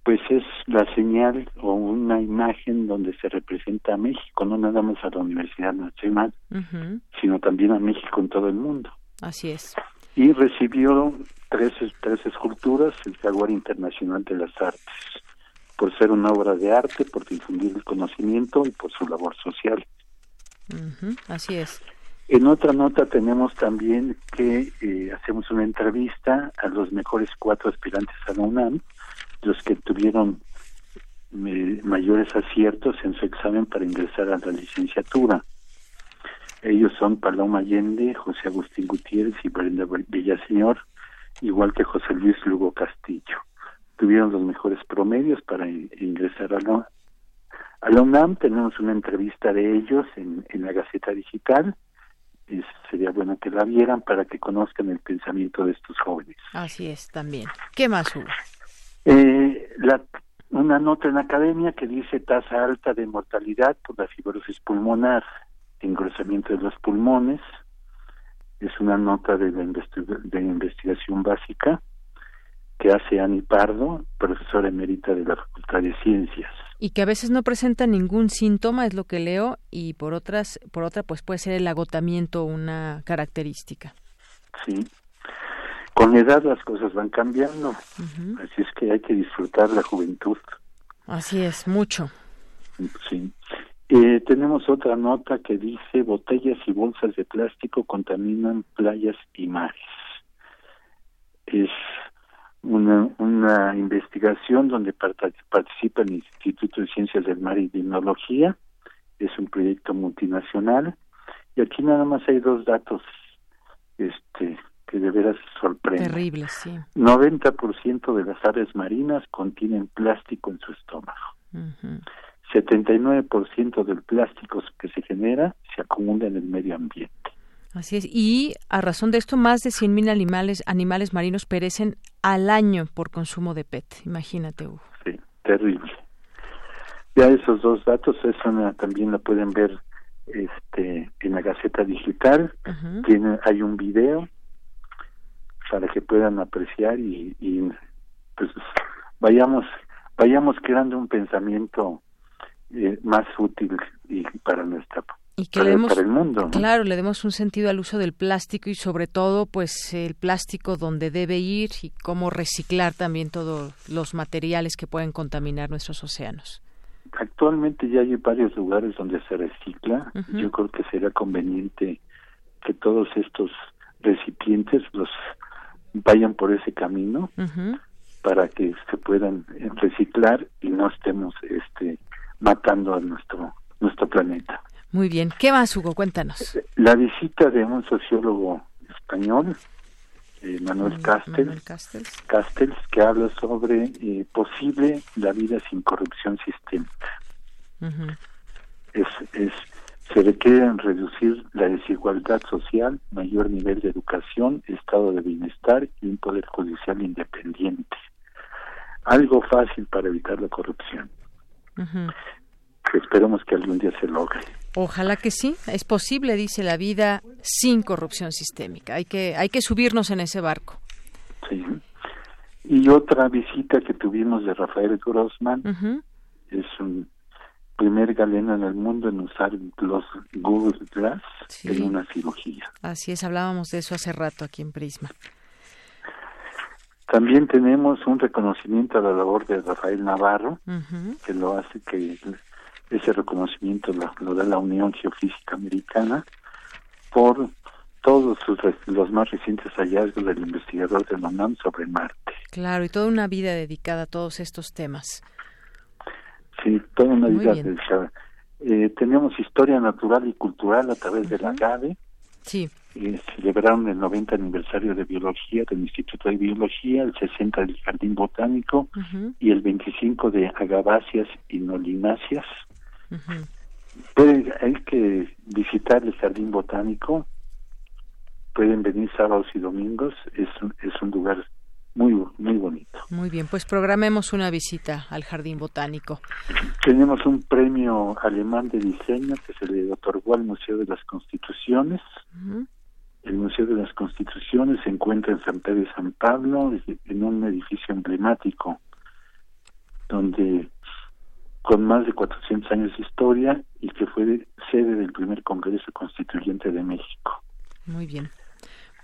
[SPEAKER 30] pues es la señal o una imagen donde se representa a México, no nada más a la Universidad Nacional, sino también a México en todo el mundo.
[SPEAKER 1] Así es.
[SPEAKER 30] Y recibió tres, tres esculturas, el Jaguar Internacional de las Artes, por ser una obra de arte, por difundir el conocimiento y por su labor social.
[SPEAKER 1] Así es.
[SPEAKER 30] En otra nota tenemos también que eh, hacemos una entrevista a los mejores cuatro aspirantes a la UNAM, los que tuvieron eh, mayores aciertos en su examen para ingresar a la licenciatura. Ellos son Paloma Allende, José Agustín Gutiérrez y Brenda Villaseñor, igual que José Luis Lugo Castillo. Tuvieron los mejores promedios para ingresar a la, a la UNAM. Tenemos una entrevista de ellos en, en la Gaceta Digital. Sería bueno que la vieran para que conozcan el pensamiento de estos jóvenes.
[SPEAKER 1] Así es, también. ¿Qué más hubo?
[SPEAKER 30] Eh, la, una nota en la academia que dice tasa alta de mortalidad por la fibrosis pulmonar, engrosamiento de los pulmones. Es una nota de, la de investigación básica que hace Ani Pardo, profesora emérita de la Facultad de Ciencias.
[SPEAKER 1] Y que a veces no presenta ningún síntoma, es lo que leo, y por otras, por otra, pues puede ser el agotamiento una característica.
[SPEAKER 30] Sí, con la edad las cosas van cambiando, así es que hay que disfrutar la juventud.
[SPEAKER 1] Así es, mucho.
[SPEAKER 30] Sí. Eh, tenemos otra nota que dice botellas y bolsas de plástico contaminan playas y mares. Es una, una investigación donde participa el Instituto de Ciencias del Mar y Tecnología es un proyecto multinacional y aquí nada más hay dos datos este que de veras sorprenden.
[SPEAKER 1] Terrible, sí.
[SPEAKER 30] 90% de las aves marinas contienen plástico en su estómago. 79% del plástico que se genera se acumula en el medio ambiente.
[SPEAKER 1] Así es. Y a razón de esto, más de 100.000 animales, animales marinos perecen al año por consumo de PET. Imagínate, Hugo.
[SPEAKER 30] Sí, terrible. Ya esos dos datos, eso también la pueden ver este en la Gaceta Digital. Tiene, hay un video para que puedan apreciar y, pues vayamos vayamos creando un pensamiento eh, más útil y para nuestra
[SPEAKER 1] y que
[SPEAKER 30] para,
[SPEAKER 1] le demos,
[SPEAKER 30] el mundo
[SPEAKER 1] claro le demos un sentido al uso del plástico y sobre todo pues el plástico donde debe ir y cómo reciclar también todos los materiales que pueden contaminar nuestros océanos.
[SPEAKER 30] Actualmente ya hay varios lugares donde se recicla. Yo creo que sería conveniente que todos estos recipientes los vayan por ese camino para que se puedan eh, reciclar y no estemos este matando a nuestro nuestro planeta.
[SPEAKER 1] Muy bien. ¿Qué más, Hugo? Cuéntanos.
[SPEAKER 30] La visita de un sociólogo español, eh, Manuel, Castells, Castells, que habla sobre eh, posible la vida sin corrupción sistémica. Es, es se requiere reducir la desigualdad social, mayor nivel de educación, estado de bienestar y un poder judicial independiente. Algo fácil para evitar la corrupción. Esperemos que algún día se logre.
[SPEAKER 1] Ojalá que sí. Es posible, dice la vida, sin corrupción sistémica. Hay que, hay que subirnos en ese barco.
[SPEAKER 30] Sí. Y otra visita que tuvimos de Rafael Grossman es un primer galeno en el mundo en usar los Google Glass en una cirugía.
[SPEAKER 1] Así es, hablábamos de eso hace rato aquí en Prisma.
[SPEAKER 30] También tenemos un reconocimiento a la labor de Rafael Navarro, que lo hace que ese reconocimiento lo, da la Unión Geofísica Americana por todos los más recientes hallazgos del investigador de la UNAM sobre Marte.
[SPEAKER 1] Claro, y toda una vida dedicada a todos estos temas.
[SPEAKER 30] Sí, toda una vida eh, tenemos historia natural y cultural a través de la GADE.
[SPEAKER 1] Sí.
[SPEAKER 30] Eh, celebraron el 90 aniversario de biología del Instituto de Biología, el 60 del Jardín Botánico y el 25 de agaváceas y nolináceas. Pueden, hay que visitar el Jardín Botánico, pueden venir sábados y domingos, es, es un lugar muy muy bonito.
[SPEAKER 1] Muy bien, pues programemos una visita al Jardín Botánico.
[SPEAKER 30] Tenemos un premio alemán de diseño que se le otorgó al Museo de las Constituciones. El Museo de las Constituciones se encuentra en San Pedro y San Pablo, en un edificio emblemático, donde con más de 400 años de historia y que fue sede del primer Congreso Constituyente de México.
[SPEAKER 1] Muy bien.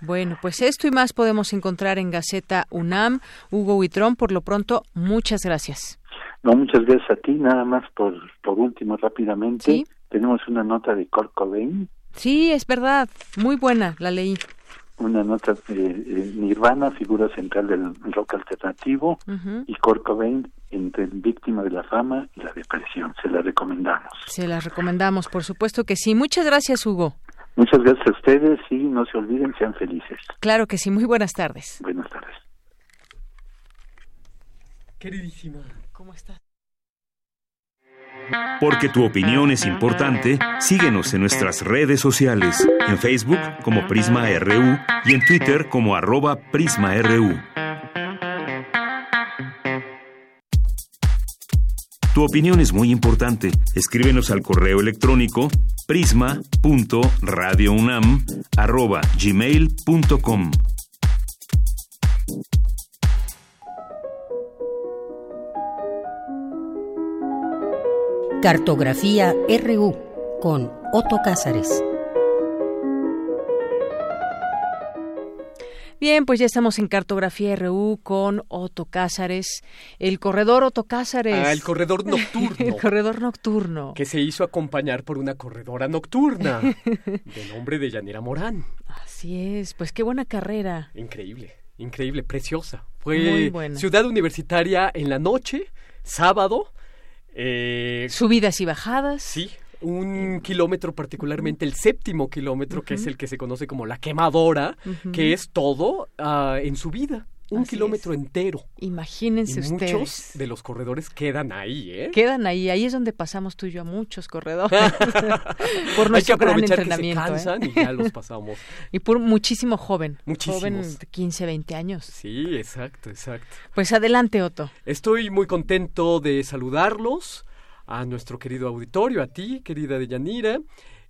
[SPEAKER 1] Bueno, pues esto y más podemos encontrar en Gaceta UNAM. Hugo Huitrón, por lo pronto, muchas gracias.
[SPEAKER 30] No, muchas gracias a ti. Nada más por, por último, rápidamente, tenemos una nota de Kurt Cobain.
[SPEAKER 1] Sí, es verdad. Muy buena, la leí.
[SPEAKER 30] Una nota de, Nirvana, figura central del rock alternativo, y Kurt Cobain entre víctima de la fama y la depresión. Se la recomendamos.
[SPEAKER 1] Se la recomendamos, por supuesto que sí. Muchas gracias, Hugo.
[SPEAKER 30] Muchas gracias a ustedes y no se olviden, sean felices.
[SPEAKER 1] Claro que sí, muy buenas tardes.
[SPEAKER 30] Buenas tardes.
[SPEAKER 31] Queridísima, ¿cómo estás?
[SPEAKER 2] Porque tu opinión es importante, síguenos en nuestras redes sociales, en Facebook como Prisma RU y en Twitter como arroba PrismaRU. Tu opinión es muy importante. Escríbenos al correo electrónico prisma.radiounam@gmail.com.
[SPEAKER 15] Cartografía RU con Otto Cázares.
[SPEAKER 1] Bien, pues ya estamos en Cartografía RU con Otto Cázares, el corredor Otto Cázares.
[SPEAKER 31] Ah, el corredor nocturno. [LAUGHS]
[SPEAKER 1] el corredor nocturno.
[SPEAKER 31] Que se hizo acompañar por una corredora nocturna, [LAUGHS] de nombre de Yanira Morán.
[SPEAKER 1] Así es, pues qué buena carrera.
[SPEAKER 31] Increíble, increíble, preciosa. Fue ciudad universitaria en la noche, sábado.
[SPEAKER 1] Eh, Subidas y bajadas.
[SPEAKER 31] Sí, un kilómetro particularmente, el séptimo kilómetro, que es el que se conoce como la quemadora, que es todo uh, en su vida un kilómetro entero.
[SPEAKER 1] Imagínense
[SPEAKER 31] y
[SPEAKER 1] ustedes.
[SPEAKER 31] Muchos de los corredores quedan ahí, ¿eh?
[SPEAKER 1] Quedan ahí. Ahí es donde pasamos tú y yo a muchos corredores. [LAUGHS] por nuestro
[SPEAKER 31] Hay que
[SPEAKER 1] gran
[SPEAKER 31] Que
[SPEAKER 1] entrenamiento.
[SPEAKER 31] se cansan
[SPEAKER 1] ¿eh?
[SPEAKER 31] y ya los pasamos. [LAUGHS]
[SPEAKER 1] y por muchísimo joven.
[SPEAKER 31] Muchísimos.
[SPEAKER 1] Joven de 15, 20 años.
[SPEAKER 31] Sí, exacto, exacto.
[SPEAKER 1] Pues adelante, Otto.
[SPEAKER 31] Estoy muy contento de saludarlos a nuestro querido auditorio, a ti, querida Deyanira.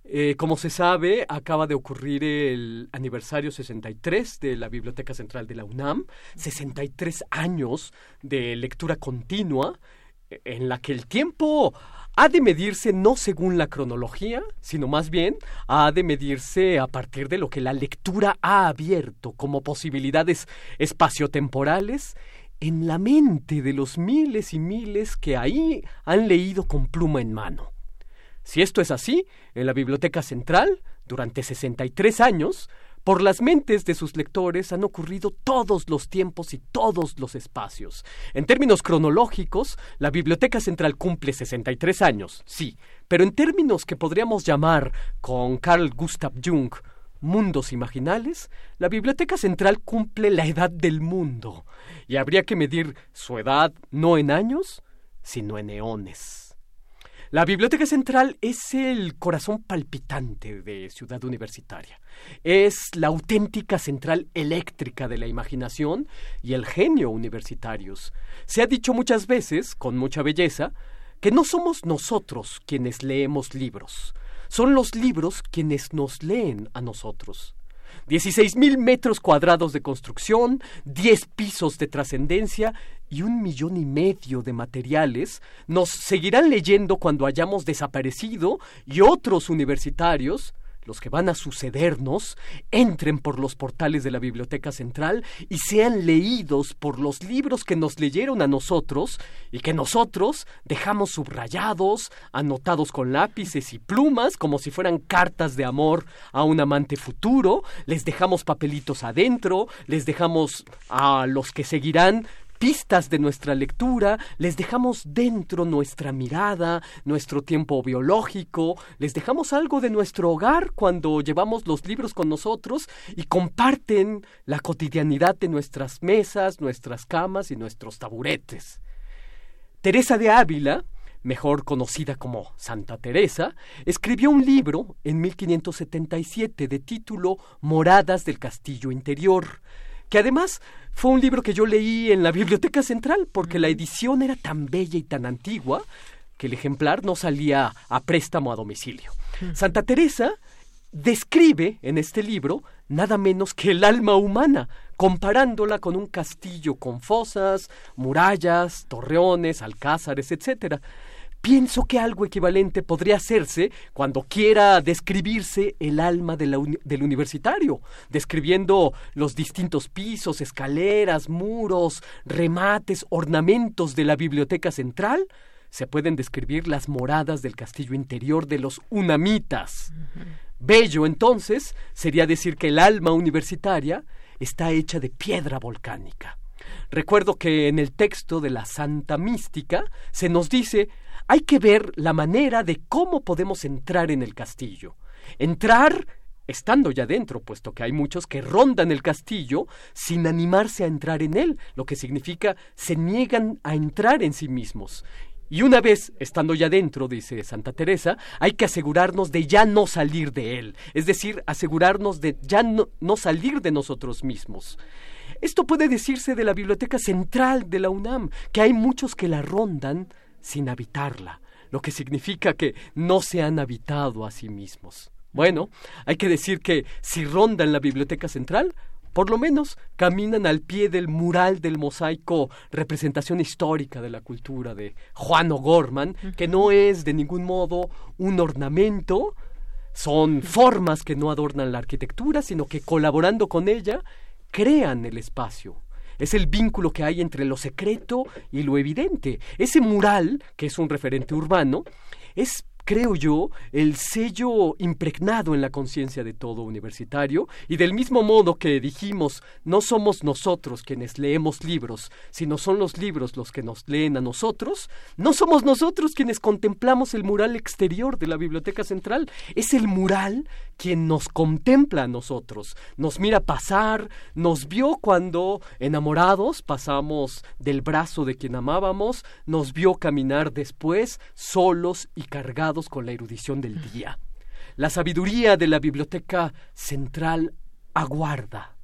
[SPEAKER 31] Eh, como se sabe, acaba de ocurrir el aniversario 63 de la Biblioteca Central de la UNAM, 63 años de lectura continua, en la que el tiempo ha de medirse no según la cronología, sino más bien ha de medirse a partir de lo que la lectura ha abierto como posibilidades espaciotemporales en la mente de los miles y miles que ahí han leído con pluma en mano. Si esto es así, en la Biblioteca Central, durante 63 años, por las mentes de sus lectores han ocurrido todos los tiempos y todos los espacios. En términos cronológicos, la Biblioteca Central cumple 63 años, sí, pero en términos que podríamos llamar, con Carl Gustav Jung, mundos imaginales, la Biblioteca Central cumple la edad del mundo, y habría que medir su edad no en años, sino en eones. La Biblioteca Central es el corazón palpitante de Ciudad Universitaria. Es la auténtica central eléctrica de la imaginación y el genio universitarios. Se ha dicho muchas veces, con mucha belleza, que no somos nosotros quienes leemos libros, son los libros quienes nos leen a nosotros. 16 mil metros cuadrados de construcción, 10 pisos de trascendencia y un millón y medio de materiales nos seguirán leyendo cuando hayamos desaparecido y otros universitarios, los que van a sucedernos, entren por los portales de la Biblioteca Central y sean leídos por los libros que nos leyeron a nosotros y que nosotros dejamos subrayados, anotados con lápices y plumas como si fueran cartas de amor a un amante futuro, les dejamos papelitos adentro, les dejamos a los que seguirán pistas de nuestra lectura, les dejamos dentro nuestra mirada, nuestro tiempo biológico, les dejamos algo de nuestro hogar cuando llevamos los libros con nosotros y comparten la cotidianidad de nuestras mesas, nuestras camas y nuestros taburetes. Teresa de Ávila, mejor conocida como Santa Teresa, escribió un libro en 1577 de título Moradas del Castillo Interior, que además fue un libro que yo leí en la Biblioteca Central porque la edición era tan bella y tan antigua que el ejemplar no salía a préstamo a domicilio. Santa Teresa describe en este libro nada menos que el alma humana, comparándola con un castillo con fosas, murallas, torreones, alcázares, etc. Pienso que algo equivalente podría hacerse cuando quiera describirse el alma de la uni del universitario, describiendo los distintos pisos, escaleras, muros, remates, ornamentos de la biblioteca central. Se pueden describir las moradas del castillo interior de los unamitas. Uh -huh. Bello, entonces, sería decir que el alma universitaria está hecha de piedra volcánica. Recuerdo que en el texto de la Santa Mística se nos dice hay que ver la manera de cómo podemos entrar en el castillo. Entrar estando ya dentro, puesto que hay muchos que rondan el castillo sin animarse a entrar en él, lo que significa se niegan a entrar en sí mismos. Y una vez estando ya dentro, dice Santa Teresa, hay que asegurarnos de ya no salir de él, es decir, asegurarnos de ya no, no salir de nosotros mismos. Esto puede decirse de la biblioteca central de la UNAM, que hay muchos que la rondan sin habitarla, lo que significa que no se han habitado a sí mismos. Bueno, hay que decir que si rondan la biblioteca central, por lo menos caminan al pie del mural del mosaico representación histórica de la cultura de Juan O'Gorman, que no es de ningún modo un ornamento, son formas que no adornan la arquitectura, sino que colaborando con ella crean el espacio. Es el vínculo que hay entre lo secreto y lo evidente. Ese mural, que es un referente urbano, es creo yo, el sello impregnado en la conciencia de todo universitario y del mismo modo que dijimos, no somos nosotros quienes leemos libros, sino son los libros los que nos leen a nosotros, no somos nosotros quienes contemplamos el mural exterior de la Biblioteca Central, es el mural quien nos contempla a nosotros, nos mira pasar, nos vio cuando enamorados pasamos del brazo de quien amábamos, nos vio caminar después solos y cargados con la erudición del día. La sabiduría de la biblioteca central aguarda.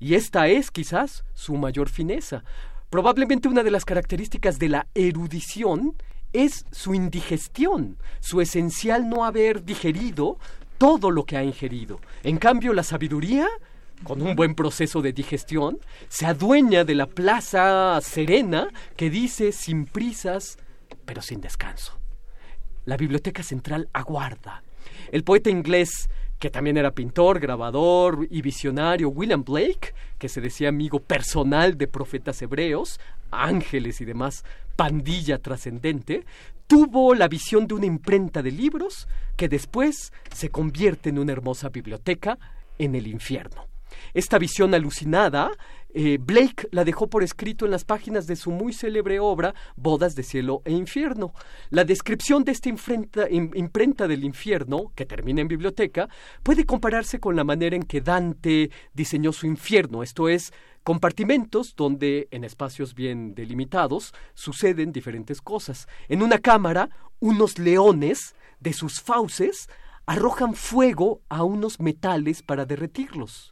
[SPEAKER 31] Y esta es quizás su mayor fineza. Probablemente una de las características de la erudición es su indigestión, su esencial no haber digerido todo lo que ha ingerido. En cambio, la sabiduría, con un buen proceso de digestión, se adueña de la plaza serena que dice sin prisas, pero sin descanso. La Biblioteca Central aguarda. El poeta inglés, que también era pintor, grabador y visionario, William Blake, que se decía amigo personal de profetas hebreos, ángeles y demás pandilla trascendente, tuvo la visión de una imprenta de libros que después se convierte en una hermosa biblioteca en el infierno. Esta visión alucinada, eh, Blake la dejó por escrito en las páginas de su muy célebre obra Bodas de Cielo e Infierno. La descripción de esta imprenta del infierno, que termina en biblioteca, puede compararse con la manera en que Dante diseñó su infierno, esto es, compartimentos donde, en espacios bien delimitados, suceden diferentes cosas. En una cámara, unos leones de sus fauces arrojan fuego a unos metales para derretirlos.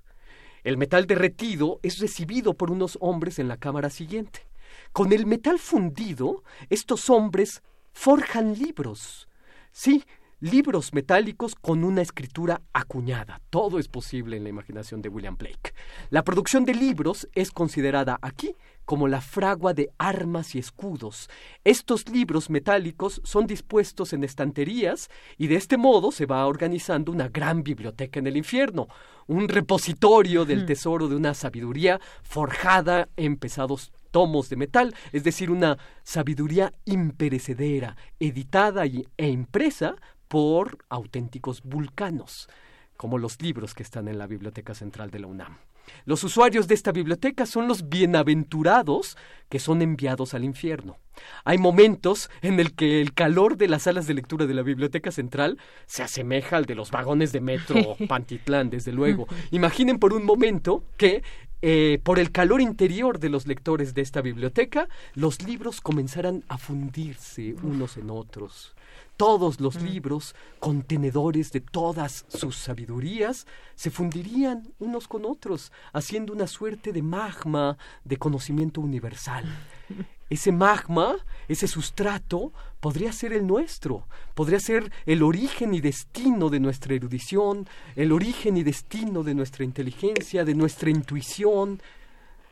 [SPEAKER 31] El metal derretido es recibido por unos hombres en la cámara siguiente. Con el metal fundido, estos hombres forjan libros. Sí, libros metálicos con una escritura acuñada. Todo es posible en la imaginación de William Blake. La producción de libros es considerada aquí como la fragua de armas y escudos. Estos libros metálicos son dispuestos en estanterías y de este modo se va organizando una gran biblioteca en el infierno, un repositorio del tesoro de una sabiduría forjada en pesados tomos de metal, es decir, una sabiduría imperecedera, editada e impresa por auténticos vulcanos, como los libros que están en la Biblioteca Central de la UNAM. Los usuarios de esta biblioteca son los bienaventurados que son enviados al infierno. Hay momentos en el que el calor de las salas de lectura de la Biblioteca Central se asemeja al de los vagones de metro [LAUGHS] Pantitlán, desde luego. Imaginen por un momento que eh, por el calor interior de los lectores de esta biblioteca, los libros comenzaran a fundirse unos en otros todos los mm. libros, contenedores de todas sus sabidurías, se fundirían unos con otros, haciendo una suerte de magma de conocimiento universal. [LAUGHS] Ese magma, ese sustrato, podría ser el nuestro, podría ser el origen y destino de nuestra erudición, el origen y destino de nuestra inteligencia, de nuestra intuición,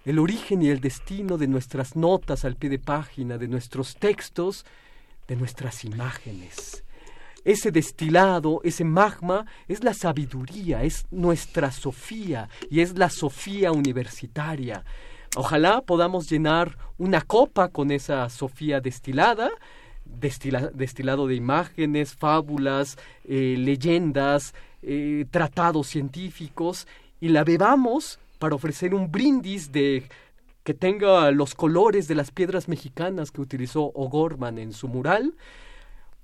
[SPEAKER 31] el origen y el destino de nuestras notas al pie de página, de nuestros textos, de nuestras imágenes. Ese destilado, ese magma, es la sabiduría, es nuestra Sofía y es la Sofía universitaria. Ojalá podamos llenar una copa con esa Sofía destilada, destilado de imágenes, fábulas, eh, leyendas, eh, tratados científicos, y la bebamos para ofrecer un brindis de que tenga los colores de las piedras mexicanas que utilizó O'Gorman en su mural,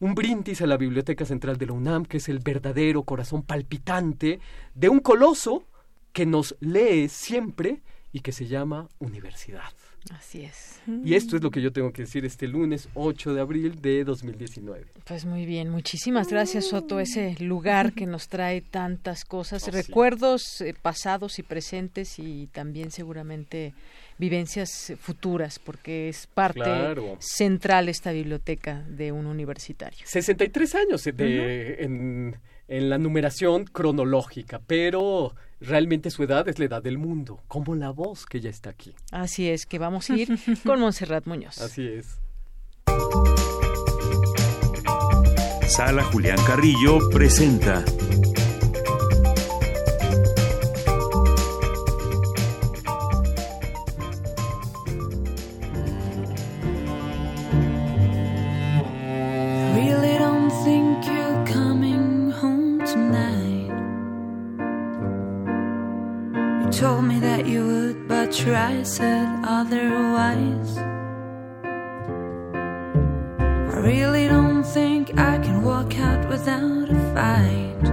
[SPEAKER 31] un brindis a la Biblioteca Central de la UNAM, que es el verdadero corazón palpitante de un coloso que nos lee siempre y que se llama universidad.
[SPEAKER 1] Así es.
[SPEAKER 31] Y esto es lo que yo tengo que decir este lunes 8 de abril de 2019.
[SPEAKER 1] Pues muy bien, muchísimas gracias Soto, ese lugar que nos trae tantas cosas, recuerdos eh, pasados y presentes y también seguramente vivencias futuras, porque es parte central esta biblioteca de un universitario.
[SPEAKER 31] 63 años de, en, en la numeración cronológica, pero realmente su edad es la edad del mundo, como la voz que ya está aquí.
[SPEAKER 1] Así es, que vamos a ir [LAUGHS] con Montserrat Muñoz.
[SPEAKER 31] Así es.
[SPEAKER 2] Sala Julián Carrillo presenta
[SPEAKER 21] said otherwise. I really don't think I can walk out without a fight.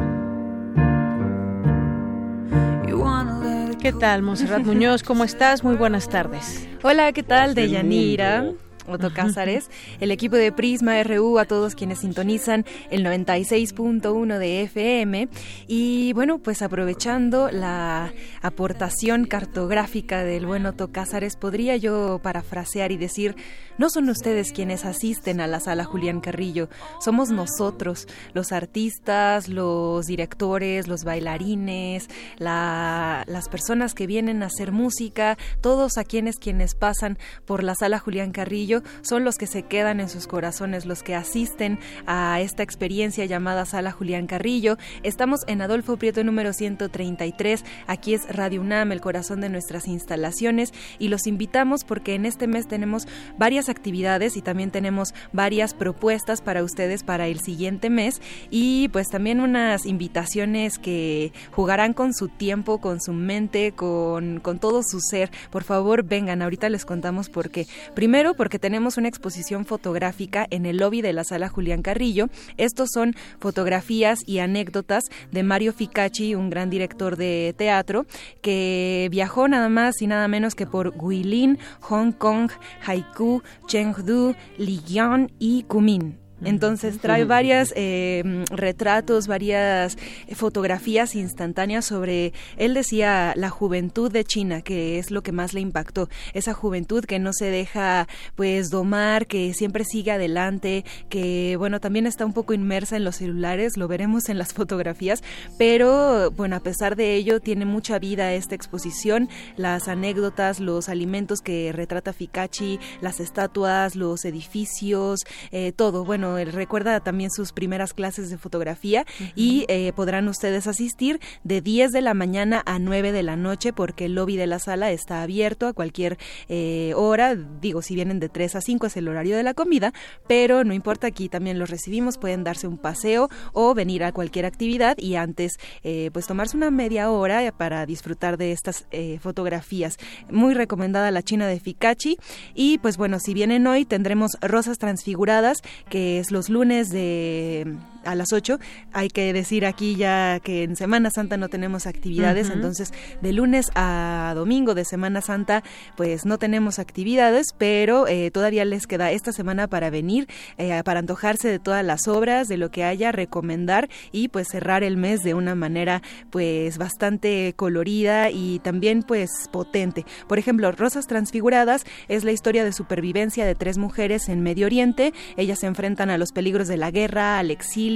[SPEAKER 21] You wanna let it
[SPEAKER 1] ¿Qué tal, Monserrat Muñoz? ¿Cómo estás? Muy buenas tardes.
[SPEAKER 32] Hola, ¿qué tal? De Yanira. Otto Cázares, el equipo de Prisma RU, a todos quienes sintonizan el 96.1 de FM. Y bueno, pues aprovechando la aportación cartográfica del buen Otto Cázares, podría yo parafrasear y decir, no son ustedes quienes asisten a la sala Julián Carrillo, somos nosotros, los artistas, los directores, los bailarines, la, las personas que vienen a hacer música, todos a quienes quienes pasan por la sala Julián Carrillo son los que se quedan en sus corazones, los que asisten a esta experiencia llamada Sala Julián Carrillo. Estamos en Adolfo Prieto número 133, aquí es Radio UNAM, el corazón de nuestras instalaciones y los invitamos porque en este mes tenemos varias actividades y también tenemos varias propuestas para ustedes para el siguiente mes y pues también unas invitaciones que jugarán con su tiempo, con su mente, con, con todo su ser. Por favor, vengan, ahorita les contamos por qué. Primero, porque tenemos una exposición fotográfica en el lobby de la sala Julián Carrillo. Estos son fotografías y anécdotas de Mario Ficacci, un gran director de teatro, que viajó nada más y nada menos que por Guilin, Hong Kong, Haiku, Chengdu, Lijiang y Kunming. Entonces trae varias eh, retratos, varias fotografías instantáneas sobre, él decía, la juventud de China, que es lo que más le impactó, esa juventud que no se deja pues domar, que siempre sigue adelante, que bueno, también está un poco inmersa en los celulares, lo veremos en las fotografías, pero bueno, a pesar de ello tiene mucha vida esta exposición, las anécdotas, los alimentos que retrata Ficacci, las estatuas, los edificios, eh, todo, bueno, él recuerda también sus primeras clases de fotografía y eh, podrán ustedes asistir de 10 de la mañana a 9 de la noche porque el lobby de la sala está abierto a cualquier eh, hora, digo, si vienen de 3 a 5 es el horario de la comida, pero no importa, aquí también los recibimos, pueden darse un paseo o venir a cualquier actividad y antes eh, pues tomarse una media hora para disfrutar de estas fotografías. Muy recomendada la China de Ficacci y pues bueno, si vienen hoy tendremos Rosas Transfiguradas, que los lunes de a las 8. Hay que decir aquí ya que en Semana Santa no tenemos actividades, entonces de lunes a domingo de Semana Santa pues no tenemos actividades, pero eh, todavía les queda esta semana para venir, eh, para antojarse de todas las obras, de lo que haya, recomendar y pues cerrar el mes de una manera pues bastante colorida y también pues potente. Por ejemplo, Rosas Transfiguradas es la historia de supervivencia de tres mujeres en Medio Oriente. Ellas se enfrentan a los peligros de la guerra, al exilio,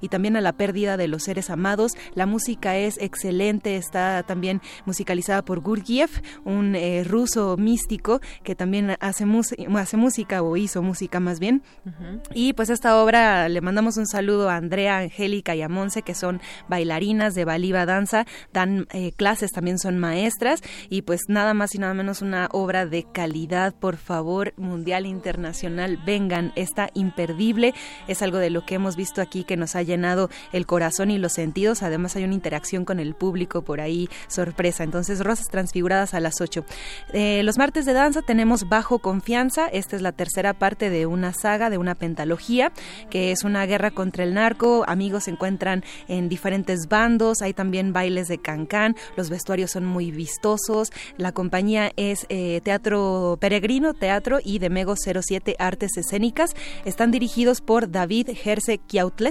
[SPEAKER 32] y también a la pérdida de los seres amados. La música es excelente, está también musicalizada por Gurgiev, un eh, ruso místico que también hace, hace música o hizo música más bien. Y pues esta obra le mandamos un saludo a Andrea, Angélica y a Monse, que son bailarinas de Baliva Danza, dan eh, clases, también son maestras y pues nada más y nada menos una obra de calidad, por favor, mundial, internacional, vengan, está imperdible, es algo de lo que hemos visto aquí que nos ha llenado el corazón y los sentidos. Además hay una interacción con el público por ahí, sorpresa. Entonces, Rosas Transfiguradas a las 8. Eh, los martes de danza tenemos Bajo Confianza. Esta es la tercera parte de una saga, de una pentalogía, que es una guerra contra el narco. Amigos se encuentran en diferentes bandos. Hay también bailes de cancán. Los vestuarios son muy vistosos. La compañía es eh, Teatro Peregrino, Teatro y Demego 07 Artes Escénicas. Están dirigidos por David Gerse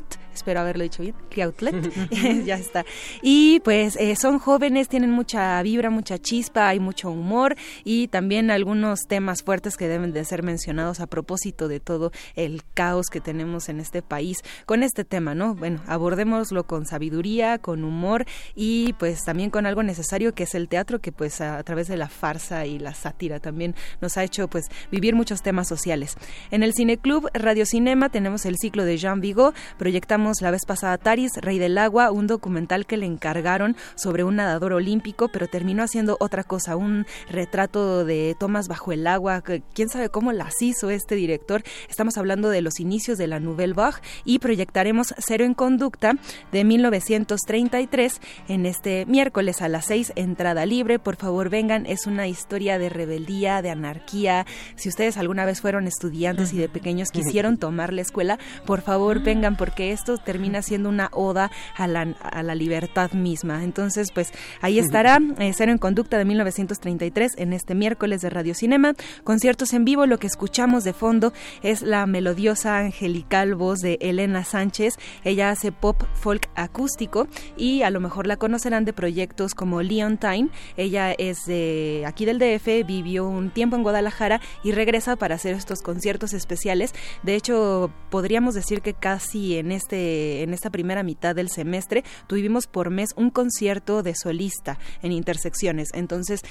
[SPEAKER 32] Kiautlet espero haberlo dicho bien, Outlet, [LAUGHS] ya está. Y pues eh, son jóvenes, tienen mucha vibra, mucha chispa, hay mucho humor y también algunos temas fuertes que deben de ser mencionados a propósito de todo el caos que tenemos en este país con este tema, ¿no? Bueno, abordémoslo con sabiduría, con humor y pues también con algo necesario que es el teatro que pues a, través de la farsa y la sátira también nos ha hecho pues vivir muchos temas sociales. En el Cineclub Radio Cinema tenemos el ciclo de Jean Vigo, proyectamos la vez pasada Taris, Rey del Agua, un documental que le encargaron sobre un nadador olímpico, pero terminó haciendo otra cosa, un retrato de tomas bajo el agua. Quién sabe cómo las hizo este director. Estamos hablando de los inicios de la Nouvelle Vague y proyectaremos Cero en Conducta de 1933 en este miércoles a las 6, entrada libre. Por favor, vengan. Es una historia de rebeldía, de anarquía. Si ustedes alguna vez fueron estudiantes y de pequeños quisieron tomar la escuela, por favor, vengan porque esto termina siendo una oda a la, a la libertad misma. Entonces, pues ahí estará eh, Cero en Conducta de 1933 en este miércoles de Radio Cinema. Conciertos en vivo, lo que escuchamos de fondo es la melodiosa angelical voz de Elena Sánchez. Ella hace pop folk acústico y a lo mejor la conocerán de proyectos como Leon Time. Ella es de aquí del DF, vivió un tiempo en Guadalajara y regresa para hacer estos conciertos especiales. De hecho, podríamos decir que casi en este en esta primera mitad del semestre tuvimos por mes un concierto de solista en intersecciones. Entonces,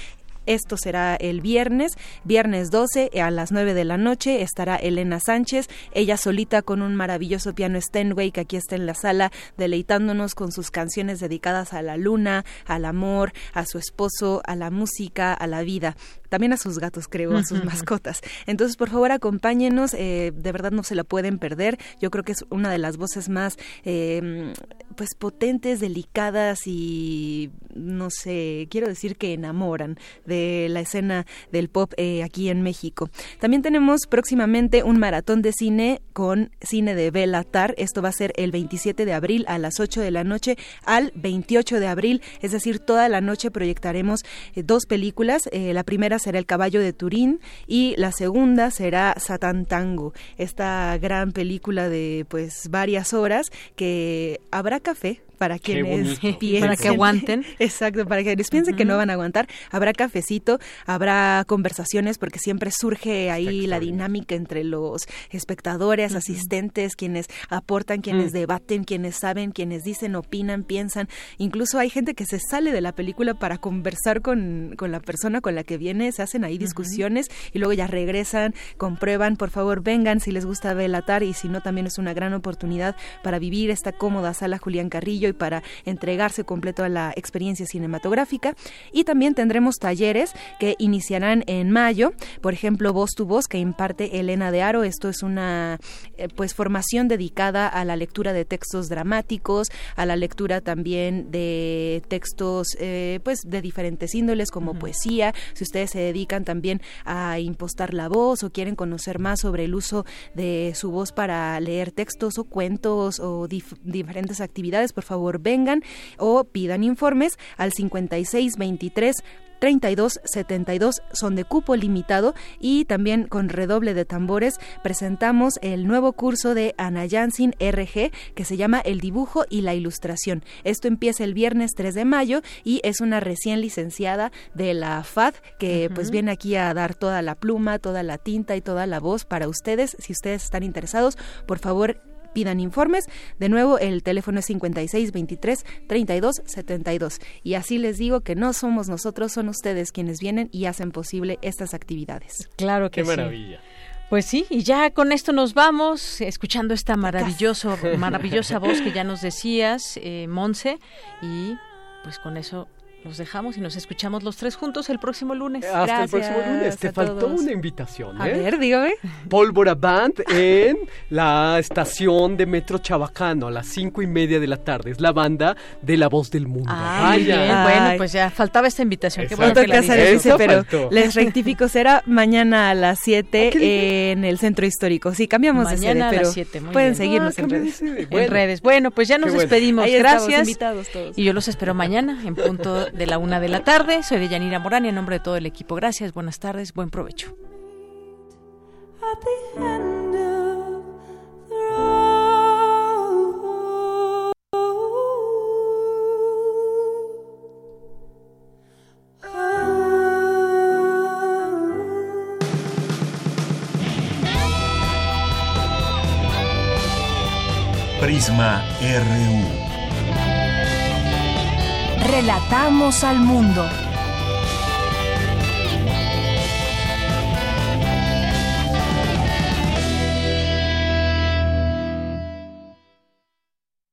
[SPEAKER 32] esto será el viernes, viernes 12 a las 9 de la noche estará Elena Sánchez, ella solita con un maravilloso piano Steinway que aquí está en la sala deleitándonos con sus canciones dedicadas a la luna, al amor, a su esposo, a la música, a la vida también a sus gatos, creo, a sus mascotas. Entonces, por favor, acompáñenos, eh, de verdad no se la pueden perder. Yo creo que es una de las voces más, eh, pues, potentes, delicadas y, no sé, quiero decir que enamoran de la escena del pop eh, aquí en México. También tenemos próximamente un maratón de cine con cine de Belatar. Esto va a ser el 27 de abril a las 8 de la noche al 28 de abril, es decir, toda la noche proyectaremos dos películas. la primera será El caballo de Turín y la segunda será Satán Tango, esta gran película de pues varias horas que habrá café para quienes [LAUGHS] piensen,
[SPEAKER 1] para que aguanten. [LAUGHS]
[SPEAKER 32] Exacto, para quienes piensen que no van a aguantar. Habrá cafecito, habrá conversaciones porque siempre surge ahí la dinámica entre los espectadores, asistentes, quienes aportan, quienes mm. debaten, quienes saben, quienes dicen, opinan, piensan. Incluso hay gente que se sale de la película para conversar con, con la persona con la que viene, se hacen ahí discusiones y luego ya regresan, comprueban, por favor vengan si les gusta Velatar y si no también es una gran oportunidad para vivir esta cómoda sala Julián Carrillo y para entregarse completo a la experiencia cinematográfica. Y también tendremos talleres que iniciarán en mayo, por ejemplo, Voz tu Voz, que imparte Elena de Aro. Esto es una eh, pues formación dedicada a la lectura de textos dramáticos, a la lectura también de textos eh, pues de diferentes índoles como poesía. Si ustedes se dedican también a impostar la voz o quieren conocer más sobre el uso de su voz para leer textos o cuentos o diferentes actividades, por favor favor vengan o pidan informes al 5623 3272 son de cupo limitado y también con redoble de tambores presentamos el nuevo curso de Ana Jansin RG que se llama El dibujo y la ilustración. Esto empieza el viernes 3 de mayo y es una recién licenciada de la FAD que pues viene aquí a dar toda la pluma, toda la tinta y toda la voz para ustedes. Si ustedes están interesados, por favor pidan informes. De nuevo, el teléfono es 56 23 32 72. Y así les digo que no somos nosotros, son ustedes quienes vienen y hacen posible estas actividades.
[SPEAKER 1] Claro que
[SPEAKER 31] Qué maravilla.
[SPEAKER 1] Pues sí, y ya con esto nos vamos, escuchando esta maravilloso, [LAUGHS] maravillosa voz que ya nos decías, eh, Monse, y pues con eso los dejamos y nos escuchamos los tres juntos el próximo lunes.
[SPEAKER 31] Hasta el próximo lunes. Te faltó una invitación.
[SPEAKER 32] A
[SPEAKER 31] ¿eh?
[SPEAKER 32] ver, dígame.
[SPEAKER 31] Pólvora Band en la estación de Metro Chabacano a las cinco y media de la tarde. Es la banda de La Voz del Mundo.
[SPEAKER 1] Ay, bien. Bueno, pues ya faltaba esta invitación. Qué bueno
[SPEAKER 32] que la dice, pero les rectifico, será mañana a las 7 ah, en el Centro Histórico. Sí, cambiamos
[SPEAKER 1] de
[SPEAKER 32] sede, pero pueden seguirnos
[SPEAKER 1] ah,
[SPEAKER 32] en, redes.
[SPEAKER 1] en redes. Bueno, pues ya nos despedimos. Gracias. invitados todos. Y yo los espero mañana en punto de la una de la tarde. Soy de Yanira Morán y en nombre de todo el equipo, gracias, buenas tardes, buen provecho.
[SPEAKER 19] Prisma RU.
[SPEAKER 3] Relatamos al mundo.